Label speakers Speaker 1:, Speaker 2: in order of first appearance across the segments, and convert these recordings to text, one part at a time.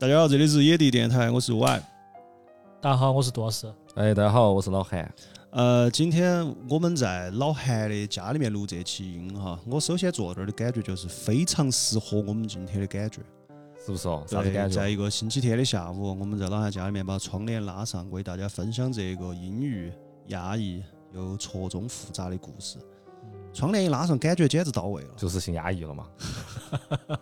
Speaker 1: 大家好，这里是野地电台，我是 Y。
Speaker 2: 大家好，我是杜老师。
Speaker 3: 哎，大家好，我是老韩。
Speaker 1: 呃，今天我们在老韩的家里面录这期音哈，我首先坐这儿的感觉就是非常适合我们今天的感觉，
Speaker 3: 是不是哦？啥子感觉？
Speaker 1: 在一个星期天的下午，我们在老韩家里面把窗帘拉上，为大家分享这个阴郁、压抑又错综复杂的故事。窗帘一拉上，感觉简直到位了，
Speaker 3: 就是性压抑了嘛。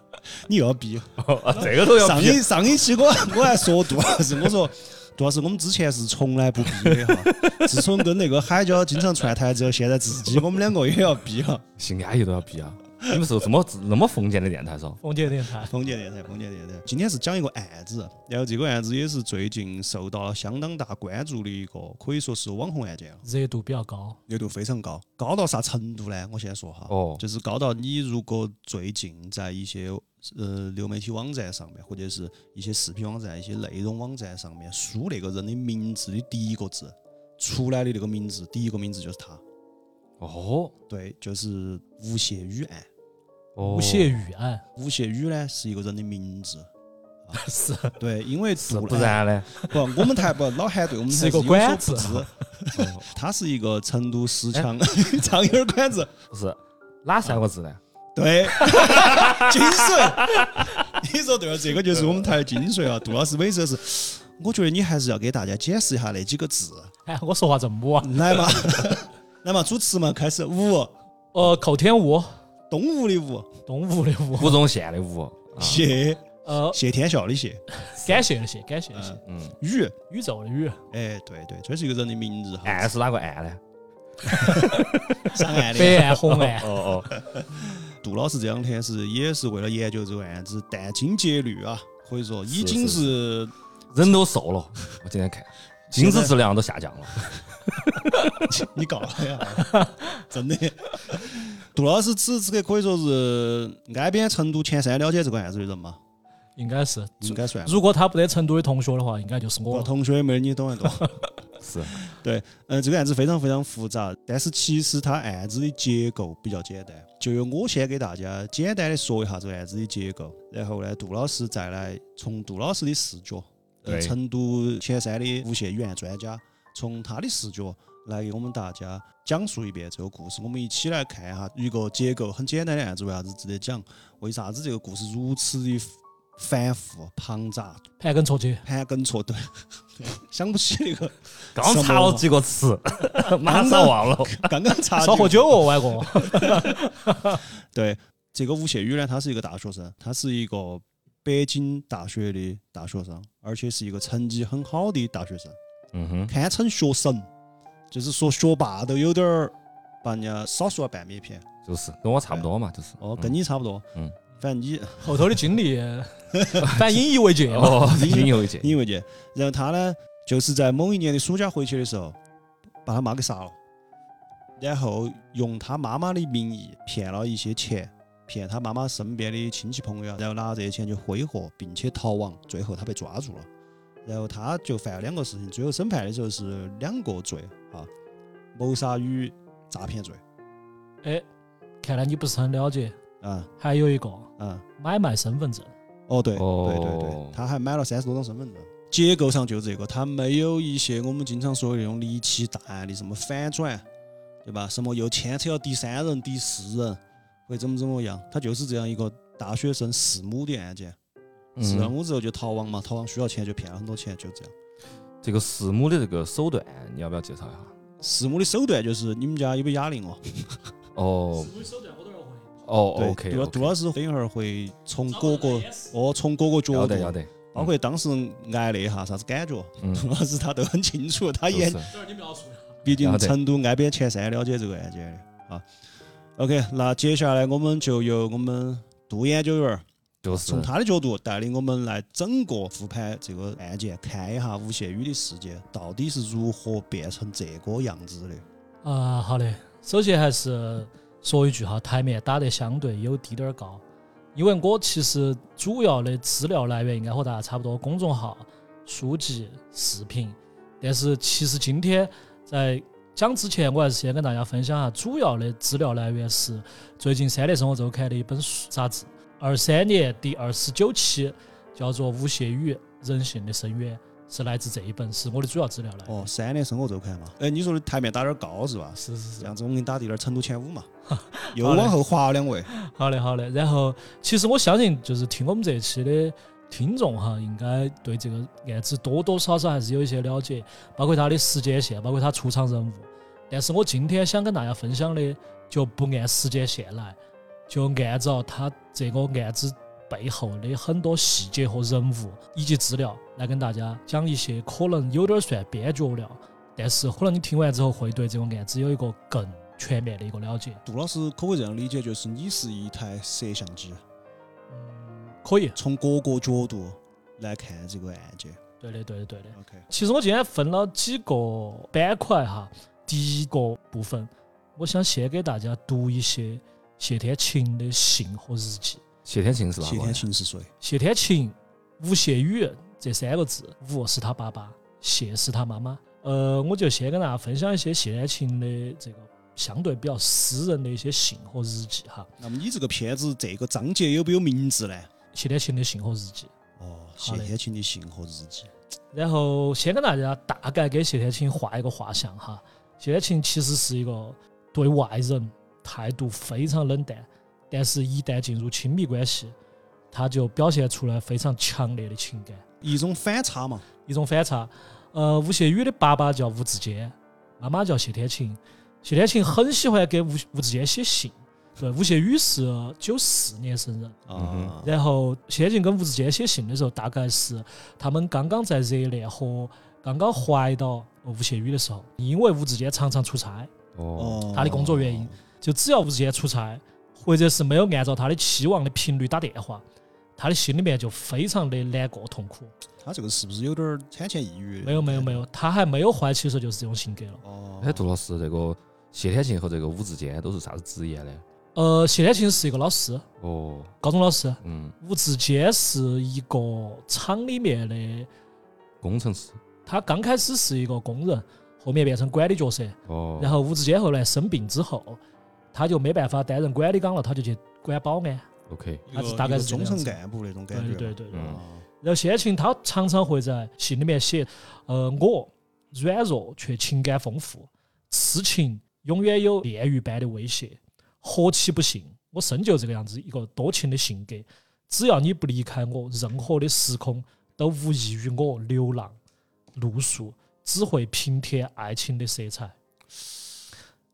Speaker 1: 你又要逼，
Speaker 3: 这个都要
Speaker 1: 上一上一期我我还说杜老师，我说杜老师，我们之前是从来不逼的哈，自从跟那个海椒经常串台之后，现在自己我们两个也要逼了，
Speaker 3: 性压抑都要逼啊。你们是这么那么封建的电台嗦？
Speaker 2: 封建电台，
Speaker 1: 封建电台，封建电台。今天是讲一个案子，然后这个案子也是最近受到了相当大关注的一个，可以说是网红案件了
Speaker 2: 热度比较高，
Speaker 1: 热度非常高，高到啥程度呢？我先说哈，
Speaker 3: 哦，
Speaker 1: 就是高到你如果最近在一些呃流媒体网站上面，或者是一些视频网站、一些内容网站上面输那个人的名字的第一个字出来的那个名字，第一个名字就是他。
Speaker 3: 哦，
Speaker 1: 对，就是吴谢宇案。
Speaker 2: 吴谢宇案，
Speaker 1: 吴谢宇呢是一个人的名字，
Speaker 2: 是
Speaker 1: 对，因为
Speaker 3: 是不然呢？
Speaker 1: 不，我们台不老韩对我们
Speaker 2: 是一个管子
Speaker 1: 他是一个成都十强苍蝇馆子，
Speaker 3: 不是哪三个字呢？
Speaker 1: 对，精髓，你说对了，这个就是我们台的精髓啊！杜老师每次是，我觉得你还是要给大家解释一下那几个字。
Speaker 2: 哎，我说话这么母啊？
Speaker 1: 来嘛，来嘛，主持嘛，开始五，
Speaker 2: 呃，寇天吴。
Speaker 1: 东吴的吴，
Speaker 2: 东吴的吴，
Speaker 3: 吴宗宪的吴，
Speaker 1: 谢，
Speaker 2: 呃，
Speaker 1: 谢天笑的谢，
Speaker 2: 感谢的谢，感谢的谢，
Speaker 3: 嗯，
Speaker 1: 宇，
Speaker 2: 宇宙的宇，
Speaker 1: 哎，对对，这是一个人的名字。
Speaker 3: 岸是哪个岸呢？
Speaker 1: 上岸的，
Speaker 2: 北岸、红岸。
Speaker 3: 哦哦，
Speaker 1: 杜老师这两天是也是为了研究这个案子，殚精竭虑啊，可以说已经是
Speaker 3: 人都瘦了。我今天看，精子质量都下降了。
Speaker 1: 你告了呀？真的。杜老师此时此刻可以说是挨边成都前三了解这个案子的人嘛？
Speaker 2: 应该是，
Speaker 1: 应该算。
Speaker 2: 如果他不得成都的同学的话，应该就是我。
Speaker 1: 同学也没你懂得多。
Speaker 3: 是。
Speaker 1: 对，嗯，这个案子非常非常复杂，但是其实它案子的结构比较简单。就由我先给大家简单的说一下这个案子的结构，然后呢，杜老师再来从杜老师的视角，成都前三的无线语言专家，从他的视角。来给我们大家讲述一遍这个故事，我们一起来看一下一个结构很简单的案子为啥子值得讲？为啥子这个故事如此的繁复庞杂？
Speaker 2: 盘根错节，
Speaker 1: 盘根错对，想不起那个。
Speaker 3: 刚查了几个词，马上忘了。
Speaker 1: 刚刚查。
Speaker 2: 少喝酒哦，外公。
Speaker 1: 对，这个吴谢宇呢，他是一个大学生，他是一个北京大学的大学生，而且是一个成绩很好的大学生。
Speaker 3: 嗯哼，
Speaker 1: 堪称学神。就是说，学霸都有点儿把人家少说了半米片，
Speaker 3: 就是跟我差不多嘛，就是。
Speaker 1: 哦，跟你差不多，
Speaker 3: 嗯，
Speaker 1: 反正你
Speaker 2: 后头的经历，反正引以为戒
Speaker 3: 哦，引以为戒，
Speaker 1: 引以为戒。然后他呢，就是在某一年的暑假回去的时候，把他妈给杀了，然后用他妈妈的名义骗了一些钱，骗他妈妈身边的亲戚朋友，然后拿这些钱去挥霍，并且逃亡，最后他被抓住了。然后他就犯了两个事情，最后审判的时候是两个罪啊，谋杀与诈骗罪。
Speaker 2: 哎，看来你不是很了解
Speaker 1: 啊。
Speaker 2: 还有一个
Speaker 1: 嗯，
Speaker 2: 买卖身份证。
Speaker 1: 哦，对，对对对，他还买了三十多张身份证。结构上就这个，他没有一些我们经常说的那种离奇大案的什么反转，对吧？什么又牵扯到第三人、第四人，会怎么怎么样？他就是这样一个大学生弑母的案件。弑了母之后就逃亡嘛，逃亡需要钱就骗了很多钱，就这样。
Speaker 3: 这个弑母的这个手段，你要不要介绍一下？
Speaker 1: 弑母的手段就是你们家有没有哑铃
Speaker 3: 哦？
Speaker 2: 哦。弑母的手段我都要会。
Speaker 3: 哦，OK。
Speaker 1: 杜杜老师等一会儿会从各个哦，从各个角度，
Speaker 3: 要得要得，
Speaker 1: 包括当时挨那哈啥子感觉，杜老师他都很清楚，他也。毕竟成都挨边前三了解这个案件的啊。OK，那接下来我们就由我们杜研究员。
Speaker 3: 就是
Speaker 1: 从他的角度带领我们来整个复盘这个案件，看一下吴谢宇的事件到底是如何变成这个样子
Speaker 2: 的。啊，好的，首先还是说一句哈，台面打得相对有滴点儿高，因为我其实主要的资料来源应该和大家差不多，公众号、书籍、视频。但是其实今天在讲之前，我还是先跟大家分享下主要的资料来源是最近《三联生活周刊》的一本书杂志。二三年第二十九期叫做吴谢宇人性的深渊，是来自这一本，是我的主要资料来。
Speaker 1: 哦，三年生活周刊嘛。哎，你说的台面打点儿高是吧？
Speaker 2: 是是是
Speaker 1: 这。样子我给你打第点儿成都前五嘛。又往后滑两位。
Speaker 2: 好嘞，好嘞。然后，其实我相信，就是听我们这一期的听众哈，应该对这个案子多多少少还是有一些了解，包括它的时间线，包括它出场人物。但是我今天想跟大家分享的，就不按时间线来，就按照他这个案子背后的很多细节和人物以及资料来跟大家讲一些可能有点算边角料，但是可能你听完之后会对这个案子有一个更全面的一个了解。
Speaker 1: 杜老师可不可以这样理解，就是你是一台摄像机，
Speaker 2: 嗯，可以。
Speaker 1: 从各个角度来看这个案件。
Speaker 2: 对的，对的，对的。
Speaker 1: OK，
Speaker 2: 其实我今天分了几个板块哈，第一个部分，我想先给大家读一些谢天晴的信和日记。
Speaker 3: 谢天晴是哪
Speaker 1: 谢天
Speaker 3: 个？
Speaker 1: 琴是谁？
Speaker 2: 谢天晴，吴谢宇这三个字，吴是他爸爸，谢是他妈妈。呃，我就先跟大家分享一些谢天晴的这个相对比较私人的一些信和日记哈。
Speaker 1: 那么你这个片子这个章节有没有名字呢？
Speaker 2: 谢天晴的信和日记。
Speaker 1: 哦，谢天晴的信和日记。
Speaker 2: 然后先跟大家大概给谢天晴画一个画像哈。谢天晴其实是一个对外人态度非常冷淡，但是一旦进入亲密关系，他就表现出来非常强烈的情感，
Speaker 1: 一种反差嘛。
Speaker 2: 一种反差。呃，吴谢宇的爸爸叫吴志坚，妈妈叫谢天琴。谢天琴很喜欢给吴吴志坚写信。对，吴谢宇是九四年生人，
Speaker 3: 嗯
Speaker 1: 啊，
Speaker 2: 然后谢天琴跟吴志坚写信的时候，大概是他们刚刚在热恋和刚刚怀到吴谢宇的时候，因为吴志坚常常出差，
Speaker 3: 哦，
Speaker 1: 哦，
Speaker 2: 他的工作原因，就只要吴志坚出差，或者是没有按照他的期望的频率打电话，他的心里面就非常的难过痛苦。
Speaker 1: 他这个是不是有点儿产前抑郁？
Speaker 2: 没有没有没有，他还没有怀起的时候就是这种性格了。
Speaker 1: 哦，
Speaker 3: 哎，杜老师，这个谢天庆和这个吴志坚都是啥子职业呢？
Speaker 2: 呃，谢天庆是一个老师，
Speaker 3: 哦，
Speaker 2: 高中老师，
Speaker 3: 嗯，
Speaker 2: 吴志坚是一个厂里面的，
Speaker 3: 工程师。
Speaker 2: 他刚开始是一个工人，后面变成管理角色。
Speaker 3: 哦，
Speaker 2: 然后吴志坚后来生病之后，他就没办法担任管理岗了，他就去管保安。
Speaker 3: OK，
Speaker 2: 他是大概是中
Speaker 1: 层干部那种感觉。
Speaker 2: 对对对然后谢天琴他常常会在信里面写，呃，我软弱却情感丰富，痴情永远有炼狱般的威胁，何其不幸！我生就这个样子一个多情的性格，只要你不离开我，任何的时空都无异于我流浪露宿，只会平添爱情的色彩。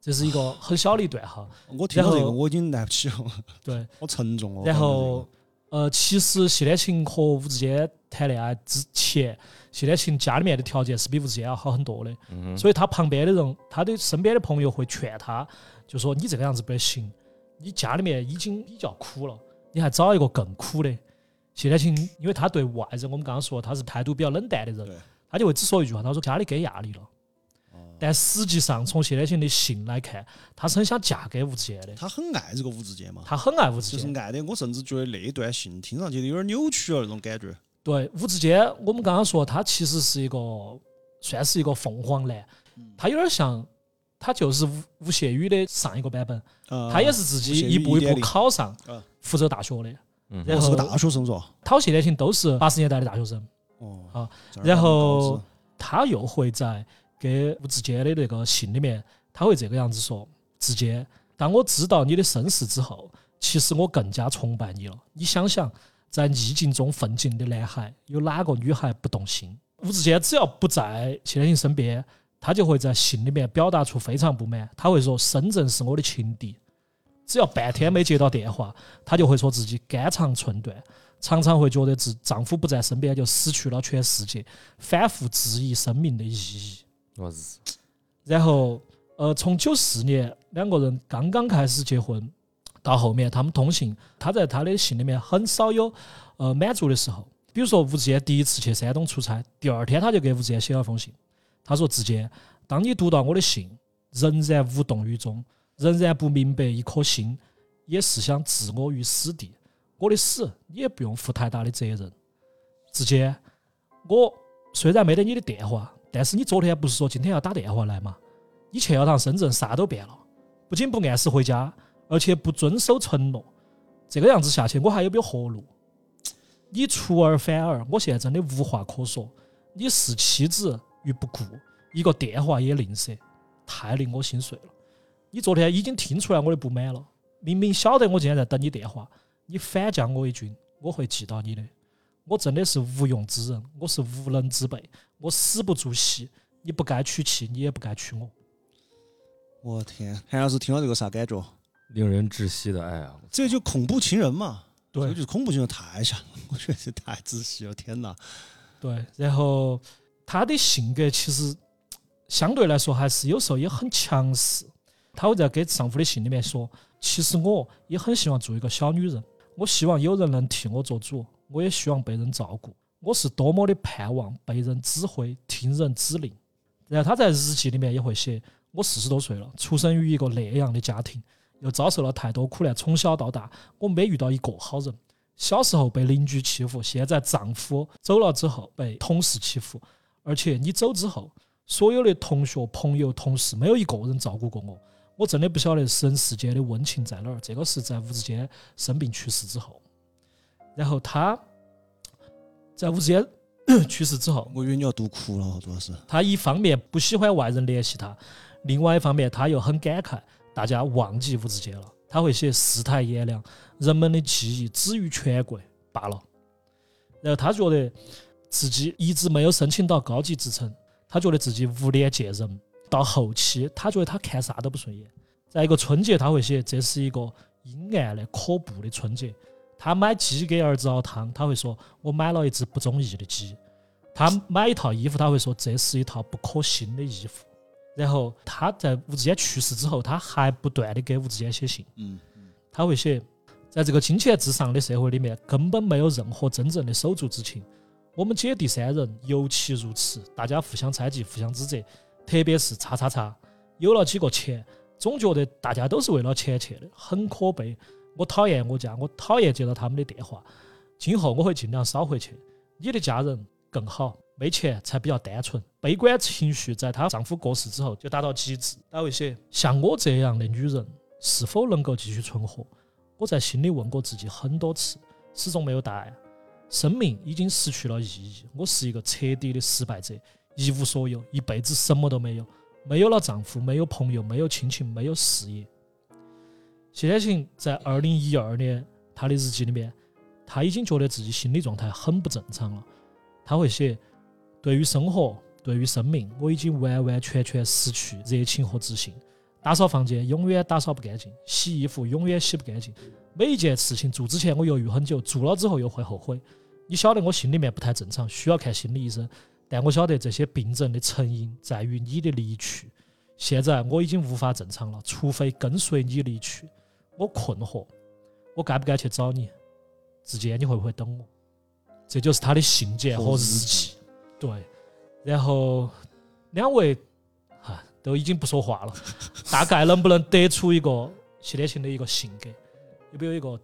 Speaker 2: 这是一个很小的一段哈，
Speaker 1: 我听到这个我已经来不起了，
Speaker 2: 对。
Speaker 1: 好沉重哦。
Speaker 2: 然后，呃，其实谢天琴和吴志坚谈恋爱之前，谢天琴家里面的条件是比吴志坚要好很多的，
Speaker 3: 嗯
Speaker 2: 所以他旁边的人，他的身边的朋友会劝他，就说你这个样子不得行，你家里面已经比较苦了，你还找一个更苦的。谢天琴，因为他对外人，我们刚刚说他是态度比较冷淡的人
Speaker 1: 对，
Speaker 2: 他就会只说一句话，他说家里给压力了。
Speaker 1: 哦
Speaker 2: 但实际上，从谢天琴的信来看，他是很想嫁给吴志坚的，
Speaker 1: 他很爱这个吴志坚嘛，
Speaker 2: 他很爱吴志坚。
Speaker 1: 就是爱的，我甚至觉得那一段信听上去有点扭曲了那种感觉。
Speaker 2: 对，吴志坚，我们刚刚说他其实是一个算是一个凤凰男，他有点像，他就是吴吴谢宇的上一个版本，
Speaker 1: 呃
Speaker 2: 他也是自己一步一步考上
Speaker 1: 嗯
Speaker 2: 福州大学的。
Speaker 3: 嗯
Speaker 2: 然后
Speaker 1: 我是个大学生是吧？
Speaker 2: 他和谢天琴都是八十年代的大学生，
Speaker 1: 哦，啊
Speaker 2: 然后他又会在给吴志坚的那个信里面，他会这个样子说：“志坚，当我知道你的身世之后，其实我更加崇拜你了。你想想，在逆境中奋进的男孩，有哪个女孩不动心？”吴志坚只要不在谢天琴身边，他就会在信里面表达出非常不满。他会说：“深圳是我的情敌。”只要半天没接到电话，他就会说自己肝肠寸断，常常会觉得自丈夫不在身边就失去了全世界，反复质疑生命的意义。
Speaker 3: 我日，
Speaker 2: 然后，呃，从九四年两个人刚刚开始结婚，到后面他们通信，他在他的信里面很少有呃满足的时候。比如说吴志坚第一次去山东出差，第二天他就给吴志坚写了封信，他说：“志坚，当你读到我的信，仍然无动于衷，仍然不明白一颗心也是想置我于死地，我的死你也不用负太大的责任。志坚，我虽然没得你的电话，但是你昨天不是说今天要打电话来吗？你去了趟深圳，啥都变了，不仅不按时回家，而且不遵守承诺。这个样子下去，我还有没有活路？你出尔反尔，我现在真的无话可说。你视妻子于不顾，一个电话也吝啬，太令我心碎了。你昨天已经听出来我的不满了，明明晓得我今天在等你电话，你反将我一军，我会记到你的。我真的是无用之人，我是无能之辈，我死不足惜。你不该娶妻，你也不该娶我。
Speaker 1: 我天，韩老师听到这个啥感觉？
Speaker 3: 令人窒息的爱啊！
Speaker 1: 这就恐怖情人嘛？这
Speaker 2: 对
Speaker 1: 就是恐怖情人，太像了，我觉得这太窒息了，天哪！
Speaker 2: 对，然后她的性格其实相对来说还是有时候也很强势。她会在给丈夫的信里面说：“其实我也很希望做一个小女人，我希望有人能替我做主，我也希望被人照顾。我是多么的盼望被人指挥、听人指令。”然后他在日记里面也会写：“我四十多岁了，出生于一个那样的家庭，又遭受了太多苦难，从小到大我没遇到一个好人。小时候被邻居欺负，现在丈夫走了之后被同事欺负，而且你走之后，所有的同学、朋友、同事没有一个人照顾过我。我真的不晓得人世间的温情在哪儿。这个是在吴志坚生病去世之后，然后他在吴志坚去世之后，
Speaker 1: 我以为你要读哭了，主要是
Speaker 2: 他一方面不喜欢外人联系他，另外一方面他又很感慨大家忘记吴志坚了。他会写世态炎凉，人们的记忆止于权贵罢了。然后他觉得自己一直没有申请到高级职称，他觉得自己无脸见人。到后期，他觉得他看啥都不顺眼。在一个春节，他会写这是一个阴暗的、可怖的春节。他买鸡给儿子熬汤，他会说：“我买了一只不中意的鸡。”他买一套衣服，他会说：“这是一套不可信的衣服。”然后他在吴志坚去世之后，他还不断的给吴志坚写信。
Speaker 1: 嗯，
Speaker 2: 他会写，在这个金钱至上的社会里面，根本没有任何真正的手足之情。我们姐弟三人尤其如此，大家互相猜忌，互相指责，特别是叉叉叉，有了几个钱，总觉得大家都是为了钱去的，很可悲。我讨厌我家，我讨厌接到他们的电话，今后我会尽量少回去。你的家人更好，没钱才比较单纯。悲观情绪在她丈夫过世之后就达到极致。她会写：像我这样的女人是否能够继续存活？我在心里问过自己很多次，始终没有答案。生命已经失去了意义，我是一个彻底的失败者，一无所有，一辈子什么都没有，没有了丈夫，没有朋友，没有亲情，没有事业。谢天晴在二零一二年她的日记里面，她已经觉得自己心理状态很不正常了。她会写：对于生活，对于生命，我已经完完全全失去热情和自信。打扫房间永远打扫不干净，洗衣服永远洗不干净。每一件事情做之前我犹豫很久，做了之后又会后悔。你晓得我心里面不太正常，需要看心理医生。但我晓得这些病症的成因在于你的离去。现在我已经无法正常了，除非跟随你离去。我困惑，我该不该去找你？之间，你会不会等我？这就是他的信件和日记。对，然后两位哈都已经不说话了，大概能不能得出一个谢天晴的一个性格？有没有一个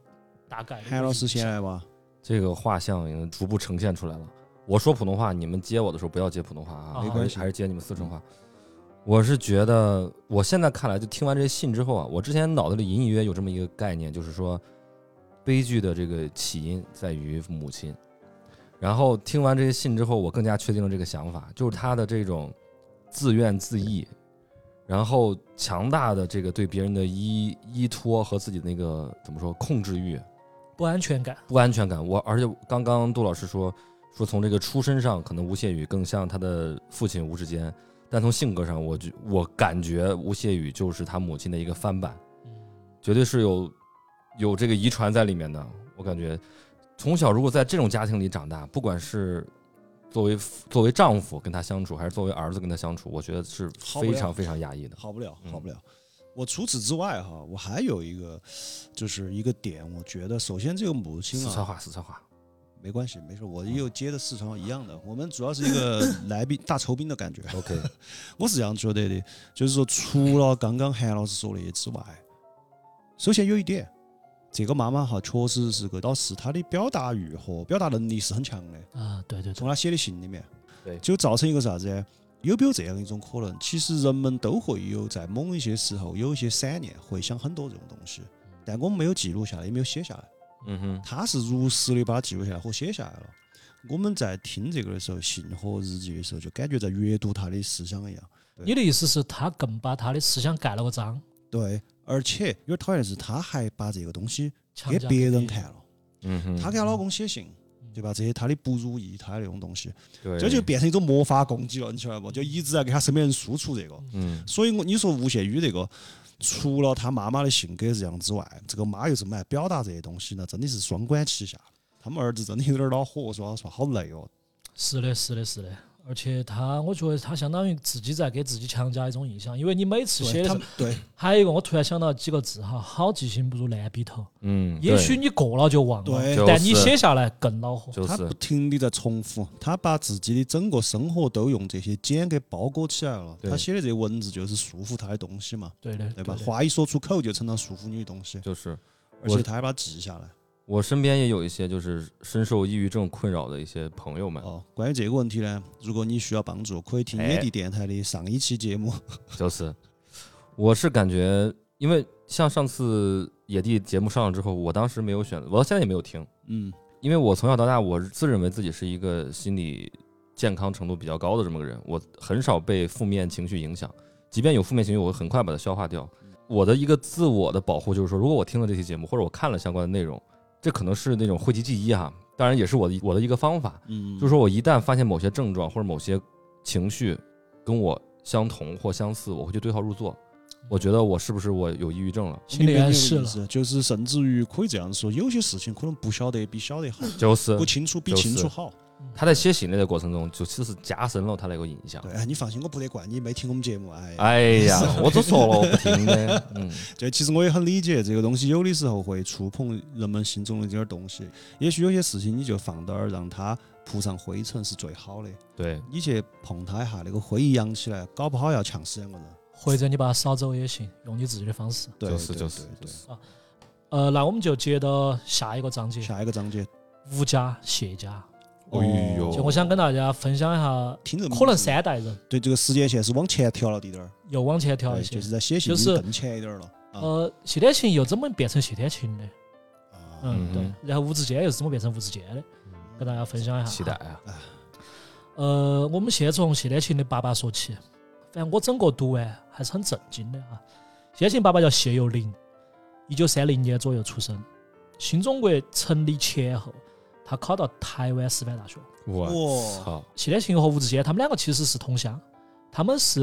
Speaker 2: 大概？
Speaker 1: 韩老师先来吧。
Speaker 3: 这个画像已经逐步呈现出来了。我说普通话，你们接我的时候不要接普通话啊，
Speaker 2: 啊没
Speaker 1: 关系
Speaker 3: 还是接你们四川话。我是觉得，我现在看来，就听完这些信之后啊，我之前脑子里隐隐约有这么一个概念，就是说，悲剧的这个起因在于母亲。然后听完这些信之后，我更加确定了这个想法，就是他的这种自怨自艾，然后强大的这个对别人的依依托和自己的那个怎么说控制欲，
Speaker 2: 不安全感。
Speaker 3: 不安全感。我而且刚刚杜老师说说从这个出身上，可能吴谢宇更像他的父亲吴志坚，但从性格上，我觉我感觉吴谢宇就是他母亲的一个翻版，
Speaker 2: 嗯，
Speaker 3: 绝对是有有这个遗传在里面的。我感觉从小如果在这种家庭里长大，不管是作为作为丈夫跟他相处，还是作为儿子跟他相处，我觉得是非常非常压抑的。
Speaker 1: 好不了，
Speaker 3: 嗯
Speaker 1: 好不了。我除此之外哈，我还有一个，就是一个点，我觉得首先这个母亲啊，
Speaker 3: 四川话，四川话，
Speaker 1: 没关系，没事，我又接的四川话一样的，我们主要是一个 来宾大酬宾的感觉。
Speaker 3: OK，
Speaker 1: 我是这样觉得的，就是说，除了刚刚韩老师说的之外，首先有一点，这个妈妈哈确实是个导师，她的表达欲和表达能力是很强的。
Speaker 2: 啊，对对对
Speaker 1: 从，她写的信里面，
Speaker 3: 对
Speaker 1: 就造成一个啥子呢？有没有这样一种可能？其实人们都会有在某一些时候有一些闪念，会想很多这种东西，但我们没有记录下来，也没有写下来。
Speaker 3: 嗯哼，
Speaker 1: 他是如实的把它记录下来和写下来了。我们在听这个的时候，信和日记的时候，就感觉在阅读他的思想一样。
Speaker 2: 你的意思是，他更把他的思想盖了个章，
Speaker 1: 对，而且有点讨厌的是，他还把这个东西给别人看了。
Speaker 3: 嗯哼，
Speaker 1: 他给她老公写信，对吧？这些他的不如意，他的那种东西，这就变成一种魔法攻击了，你晓得不？就一直在给他身边人输出这个。
Speaker 3: 嗯
Speaker 1: 所以我你说吴谢宇这个，除了他妈妈的性格这样之外，这个妈又怎么来表达这些东西呢，真的是双管齐下。他们儿子真的有点恼火，说实话好累哦。
Speaker 2: 是的，是的，是的。而且他，我觉得他相当于自己在给自己强加一种印象，因为你每次写的时候
Speaker 1: 对
Speaker 2: 还有一个我突然想到几个字哈，好记性不如烂笔头。
Speaker 3: 嗯，
Speaker 2: 也许你过了就忘了，
Speaker 1: 对
Speaker 2: 但你写下来更恼火。
Speaker 3: 就是
Speaker 1: 他不停的在重复，他把自己的整个生活都用这些茧给包裹起来了。他写的这些文字就是束缚他的东西嘛，
Speaker 2: 对的，
Speaker 1: 对吧？
Speaker 2: 的
Speaker 1: 话一说出口就成了束缚你的东西，
Speaker 3: 就是
Speaker 1: 而且他还把它记下来。
Speaker 3: 我身边也有一些就是深受抑郁症困扰的一些朋友们，
Speaker 1: 哦，关于这个问题呢，如果你需要帮助，可以听
Speaker 3: 哎
Speaker 1: 野地电台的上一期节目。
Speaker 3: 就是，我是感觉，因为像上次野地节目上了之后，我当时没有选，我到现在也没有听，
Speaker 1: 嗯
Speaker 3: 因为我从小到大，我自认为自己是一个心理健康程度比较高的这么个人，我很少被负面情绪影响，即便有负面情绪，我会很快把它消化掉。我的一个自我的保护就是说，如果我听了这期节目，或者我看了相关的内容，这可能是那种讳疾忌医哈，当然也是我的我的一个方法，
Speaker 1: 嗯，
Speaker 3: 就是说我一旦发现某些症状或者某些情绪跟我相同或相似，我会去对号入座。我觉得我是不是我有抑郁症了？
Speaker 2: 心理暗示
Speaker 1: 就是甚至于可以这样说，有些事情可能不晓得比晓得好，
Speaker 3: 就是
Speaker 1: 不清楚比清楚好。
Speaker 3: 他在写信的过程中，就只是加深了他那个印象。
Speaker 1: 对，哎你放心，我不得怪你没听我们节目。哎，
Speaker 3: 哎呀，我都说了我不听的，嗯，
Speaker 1: 这其实我也很理解，这个东西有的时候会触碰人们心中的这点东西。也许有些事情你就放到那儿，让它铺上灰尘是最好的。
Speaker 3: 对，
Speaker 1: 你去碰它一下，那个灰一扬起来，搞不好要呛死两个人。
Speaker 2: 或者你把它扫走也行，用你自己的方式。
Speaker 1: 对，
Speaker 3: 就是
Speaker 1: 对
Speaker 3: 就是
Speaker 1: 对
Speaker 3: 就是，
Speaker 2: 呃，那我们就接到下一个章节，
Speaker 1: 下一个章节，
Speaker 2: 吴家、谢家。
Speaker 3: 哎呦
Speaker 2: 就我想跟大家分享一下，
Speaker 1: 听着
Speaker 2: 可能三代人
Speaker 1: 对这个时间线是往前调了滴点儿，
Speaker 2: 又往前调
Speaker 1: 了，
Speaker 2: 一些
Speaker 1: 就。是在写信
Speaker 2: 就是
Speaker 1: 更前一点儿了。啊
Speaker 2: 呃，谢天琴又怎么变成谢天琴的？
Speaker 1: 啊
Speaker 2: 嗯，对
Speaker 3: 嗯。
Speaker 2: 然后吴志坚又是怎么变成吴志坚的？跟大家分享一下。
Speaker 3: 期待。啊，
Speaker 2: 呃，我们先从谢天琴的爸爸说起。反正我整个读完还是很震惊的啊。谢天琴爸爸叫谢有林，一九三零年左右出生。新中国成立前后，他考到台湾师范大学。
Speaker 3: 我
Speaker 1: 哇
Speaker 3: 操，
Speaker 2: 谢天庆和吴志坚他们两个其实是同乡，他们是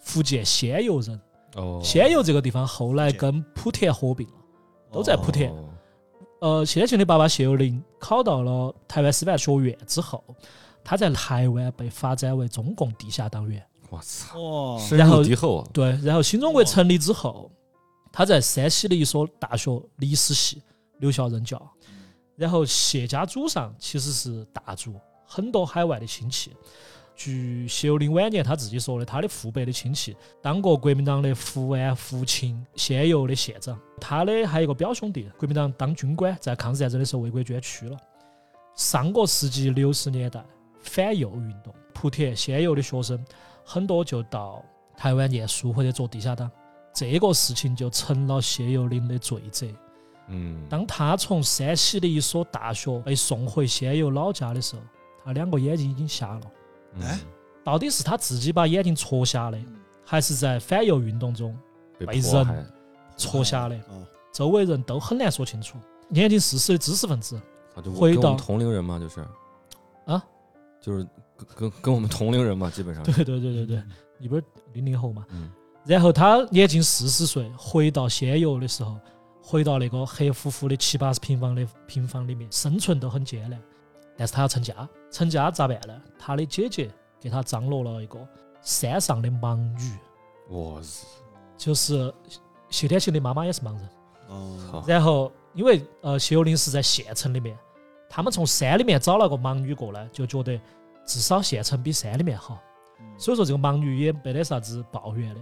Speaker 2: 福建仙游人。
Speaker 3: 哦，
Speaker 2: 仙游这个地方后来跟莆田合并了，都在莆田。
Speaker 3: 哦
Speaker 2: 呃，谢天庆的爸爸谢有林考到了台湾师范学院之后，他在台湾被发展为中共地下党员。
Speaker 3: 我操，
Speaker 1: 哇，
Speaker 2: 然后
Speaker 3: 敌后啊，
Speaker 2: 对，然后新中国成立之后，他在山西的一所大学历史系留校任教。然后谢家祖上其实是大族，很多海外的亲戚。据谢幼林晚年他自己说的，他的父辈的亲戚当过国民党的福安、福清仙游的县长。他的还有一个表兄弟，国民党当军官，在抗日战争的时候为国捐躯了。上个世纪六十年代反右运动，莆田仙游的学生很多就到台湾念书或者做地下党，这个事情就成了谢幼林的罪责。
Speaker 3: 嗯，
Speaker 2: 当他从山西的一所大学被送回仙游老家的时候，他两个眼睛已经瞎了。
Speaker 3: 嗯。
Speaker 1: 哎？
Speaker 2: 到底是他自己把眼睛戳瞎的，还是在反右运动中
Speaker 3: 被
Speaker 2: 被人戳瞎的？
Speaker 1: 啊，
Speaker 2: 周围人都很难说清楚。年近四十的知识分子，
Speaker 3: 啊就
Speaker 2: 回到
Speaker 3: 同龄人嘛，就是。
Speaker 2: 啊，
Speaker 3: 就是跟跟跟我们同龄人嘛，基本上。
Speaker 2: 对对对对对，你不是零零后嘛？
Speaker 3: 嗯。
Speaker 2: 然后他年近四十岁回到仙游的时候，回到那个黑乎乎的七八十平方的平房里面，生存都很艰难。但是他要成家，成家咋办呢？他的姐姐给他张罗了一个山上的盲女，
Speaker 3: 我日
Speaker 2: 就是谢天琴的妈妈也是盲人。
Speaker 1: 哦，
Speaker 2: 然后因为呃谢有林是在县城里面，他们从山里面找了个盲女过来，就觉得至少县城比山里面好，所以说这个盲女也没得啥子抱怨的。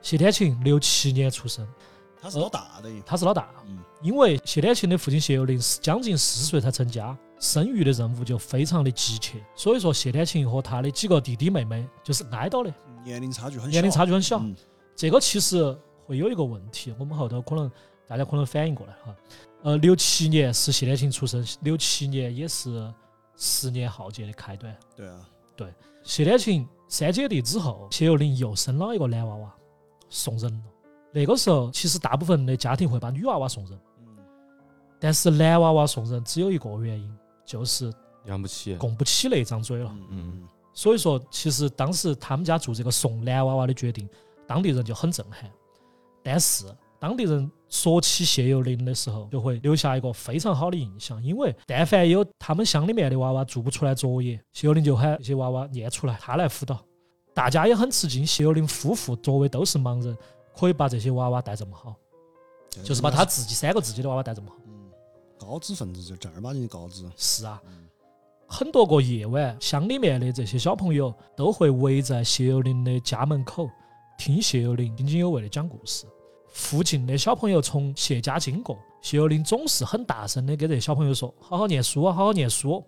Speaker 2: 谢天琴六七年出生，
Speaker 1: 他是老大的，
Speaker 2: 他是老大，
Speaker 1: 嗯，
Speaker 2: 因为谢天琴的父亲谢有林是将近四十岁才成家，生育的任务就非常的急切，所以说谢天琴和他的几个弟弟妹妹就是挨到的，
Speaker 1: 年龄差距很小，
Speaker 2: 年龄差距很小。
Speaker 1: 嗯
Speaker 2: 这个其实会有一个问题，我们后头可能大家可能反应过来哈。呃，六七年是谢天庆出生，六七年也是十年浩劫的开端。
Speaker 1: 对啊，对
Speaker 2: 谢天庆三姐弟之后，谢幼林又生了一个男娃娃，送人了。那个时候，其实大部分的家庭会把女娃娃送人，
Speaker 1: 嗯，
Speaker 2: 但是男娃娃送人只有一个原因，就是
Speaker 3: 养不起。
Speaker 2: 供不起那张嘴了。
Speaker 1: 嗯嗯
Speaker 2: 所以说，其实当时他们家做这个送男娃娃的决定，当地人就很震撼。但是当地人说起谢幼玲的时候，就会留下一个非常好的印象，因为但凡有他们乡里面的娃娃做不出来作业，谢幼玲就喊这些娃娃念出来，他来辅导。大家也很吃惊，谢幼玲夫妇作为都是盲人，可以把这些娃娃带这么好，
Speaker 1: 嗯，
Speaker 2: 就是把他自己三个自己的娃娃带这么好。
Speaker 1: 嗯高知分子就正儿八经的高知。
Speaker 2: 是啊，
Speaker 1: 嗯
Speaker 2: 很多个夜晚，乡里面的这些小朋友都会围在谢幼玲的家门口，听谢幼玲津津有味的讲故事。附近的小朋友从谢家经过，谢幼玲总是很大声的给这些小朋友说：“好好念书啊，好好念书。”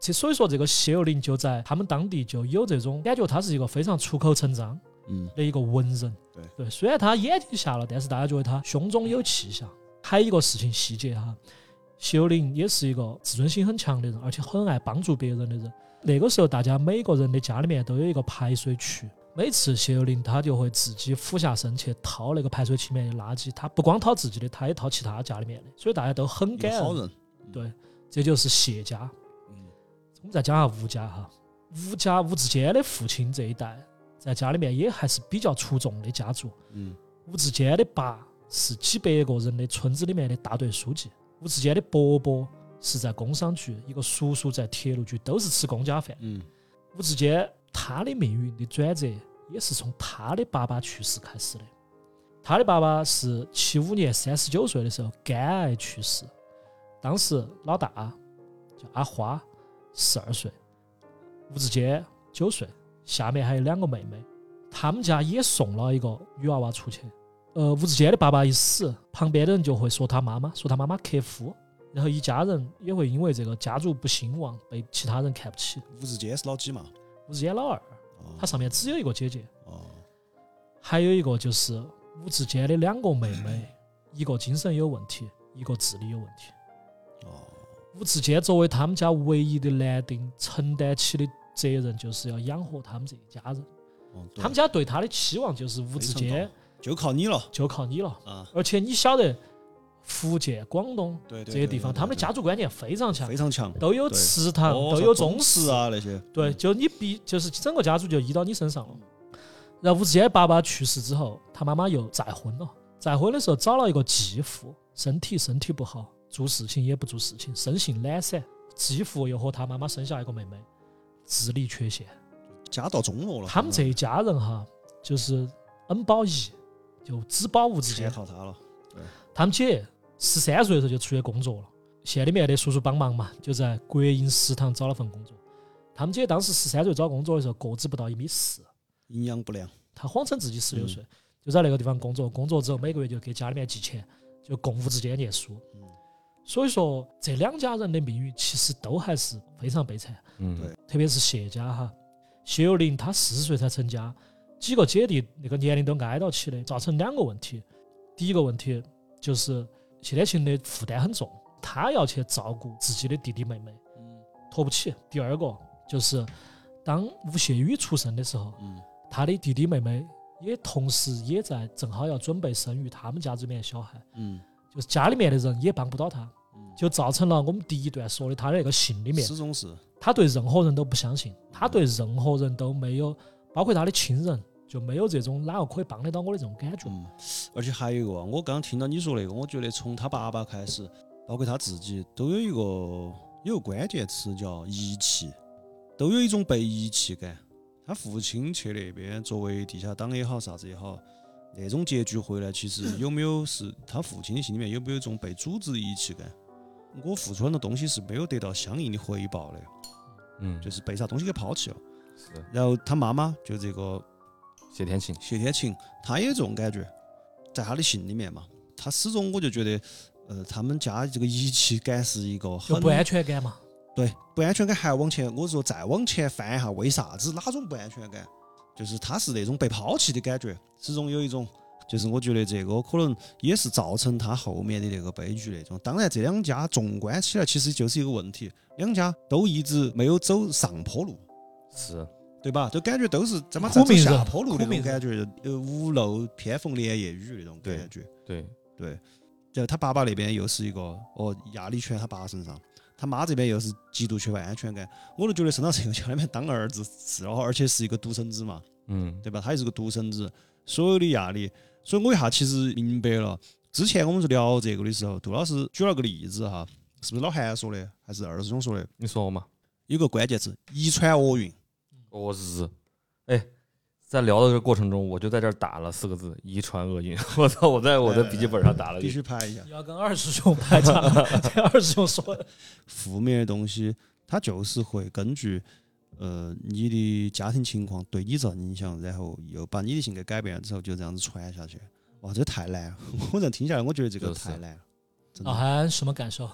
Speaker 2: 这所以说，这个谢幼玲就在他们当地就有这种感觉，他是一个非常出口成章
Speaker 1: 嗯
Speaker 2: 的一个文人。
Speaker 1: 对
Speaker 2: 对，虽然他眼睛瞎了，但是大家觉得他胸中有气象。还有一个事情细节哈，谢幼玲也是一个自尊心很强的人，而且很爱帮助别人的人。那个时候，大家每个人的家里面都有一个排水渠，每次谢幼玲他就会自己俯下身去掏那个排水渠里面的垃圾，他不光掏自己的，他也掏其他家里面的，所以大家都很感恩。
Speaker 1: 好人。
Speaker 2: 对，这就是谢家。
Speaker 1: 嗯
Speaker 2: 我们再讲下吴家哈，吴家吴志坚的父亲这一代，在家里面也还是比较出众的家族。
Speaker 1: 嗯
Speaker 2: 吴志坚的爸是几百个人的村子里面的大队书记，吴志坚的伯伯是在工商局，一个叔叔在铁路局，都是吃公家饭。
Speaker 1: 嗯
Speaker 2: 吴志坚他的命运的转折也是从他的爸爸去世开始的。他的爸爸是七五年三十九岁的时候肝癌去世，当时老大叫阿花，十二岁，吴志坚九岁，下面还有两个妹妹。他们家也送了一个女娃娃出去。呃，吴志坚的爸爸一死，旁边的人就会说他妈妈，说他妈妈克夫，然后一家人也会因为这个家族不兴旺，被其他人看不起。
Speaker 1: 吴志坚是老几嘛？
Speaker 2: 吴志坚老二，
Speaker 1: 哦
Speaker 2: 他上面只有一个姐姐，
Speaker 1: 哦
Speaker 2: 还有一个就是吴志坚的两个妹妹，一个精神有问题，一个智力有问题。
Speaker 1: 哦
Speaker 2: 吴志坚作为他们家唯一的男丁，承担起的责任就是要养活他们这一家人。
Speaker 1: 哦，
Speaker 2: 他们家对他的期望就是吴志坚
Speaker 1: 就靠你了
Speaker 2: 就靠你了。
Speaker 1: 啊！
Speaker 2: 而且你晓得，福建、广东
Speaker 1: 对对，
Speaker 2: 这些地方，他们的家族观念非常强
Speaker 1: 非，常强，
Speaker 2: 都有祠堂，
Speaker 1: 哦
Speaker 2: 都有
Speaker 1: 宗。
Speaker 2: 祠
Speaker 1: 啊那些。
Speaker 2: 对，就你必就是整个家族就依到你身上了。然后吴志坚爸爸去世之后，他妈妈又再婚了。再婚的时候找了一个继父，身体身体不好，做事情也不做事情，生性懒散。继父又和他妈妈生下一个妹妹，智力缺陷。
Speaker 1: 家道中落了。
Speaker 2: 他们这一家人哈，就是恩保义，就只保吴志
Speaker 1: 全
Speaker 2: 坚。
Speaker 1: 靠他了。
Speaker 2: 他们姐十三岁的时候就出去工作了，县里面的叔叔帮忙嘛，就在国营食堂找了份工作。他们姐当时十三岁找工作的时候，个子不到一米四，
Speaker 1: 营养不良。
Speaker 2: 她谎称自己十六
Speaker 1: 嗯
Speaker 2: 岁，就在那个地方工作。工作之后每个月就给家里面寄钱，就供吴志坚念书。
Speaker 1: 嗯
Speaker 2: 所以说，这两家人的命运其实都还是非常悲惨，
Speaker 3: 嗯，
Speaker 1: 对。
Speaker 2: 特别是谢家哈，谢幼玲她四十岁才成家，几个姐弟那个年龄都挨到起的，造成两个问题。第一个问题就是谢天庆的负担很重，他要去照顾自己的弟弟妹妹，
Speaker 1: 嗯。
Speaker 2: 拖不起。第二个就是当吴谢宇出生的时候，
Speaker 1: 嗯
Speaker 2: 他的弟弟妹妹也同时也在正好要准备生育他们家这边的小孩，
Speaker 1: 嗯。
Speaker 2: 就是家里面的人也帮不到他，
Speaker 1: 嗯，
Speaker 2: 就造成了我们第一段说的他的那个信里面，
Speaker 1: 始终是
Speaker 2: 他对任何人都不相信，他对任何人都没有，包括他的亲人，就没有这种哪个可以帮得到我的这种感觉。
Speaker 1: 嗯，而且还有一个，我刚刚听到你说那个，我觉得从他爸爸开始，包括他自己，都有一个有个关键词叫遗弃，都有一种被遗弃感。他父亲去那边作为地下党也好，啥子也好，那种结局回来，其实有没有是他父亲的心里面有没有一种被组织遗弃感？我付出很多东西是没有得到相应的回报的，
Speaker 3: 嗯，
Speaker 1: 就是被啥东西给抛弃了。
Speaker 3: 是
Speaker 1: 然后他妈妈就这个
Speaker 3: 谢天晴，
Speaker 1: 谢天晴，他也有这种感觉，在他的信里面嘛，他始终我就觉得，呃，他们家这个遗弃感是一个很
Speaker 2: 不安全感嘛，
Speaker 1: 对不安全感，还要往前，我说再往前翻一下，为啥子哪种不安全感？就是他是那种被抛弃的感觉，始终有一种就是我觉得这个可能也是造成他后面的那个悲剧那种。当然，这两家纵观起来，其实就是一个问题，两家都一直没有走上坡路，
Speaker 3: 是
Speaker 1: 对吧？就感觉都是怎么在走下坡路那种感觉，呃，屋漏偏逢连夜雨那种感觉。
Speaker 3: 对，
Speaker 1: 对，就他爸爸那边又是一个哦，压力全他爸身上，他妈这边又是极度缺乏安全感。我都觉得生到这个家里面当儿子是了，而且是一个独生子嘛，
Speaker 3: 嗯，
Speaker 1: 对吧？他也是个独生子，所有的压力，所以我一下其实明白了。之前我们是聊这个的时候，杜老师举了个例子哈，是不是老韩说的，还是二师兄说的？
Speaker 3: 你说嘛？
Speaker 1: 有个关键词：遗传厄运。
Speaker 3: 我日，哎，在聊的这个过程中，我就在这儿打了四个字：遗传厄运。我操！我在我的笔记本上打了一
Speaker 1: 必。须拍一下。
Speaker 2: 你要跟二师兄拍照，这二师兄说的，
Speaker 1: 负面的东西，它就是会根据呃你的家庭情况对你造成影响，然后又把你的性格改变了之后，就这样子传下去。哇，这太难了！我这样听下来，我觉得这个太难了。真
Speaker 2: 老
Speaker 1: 的，
Speaker 2: 韩什么感受？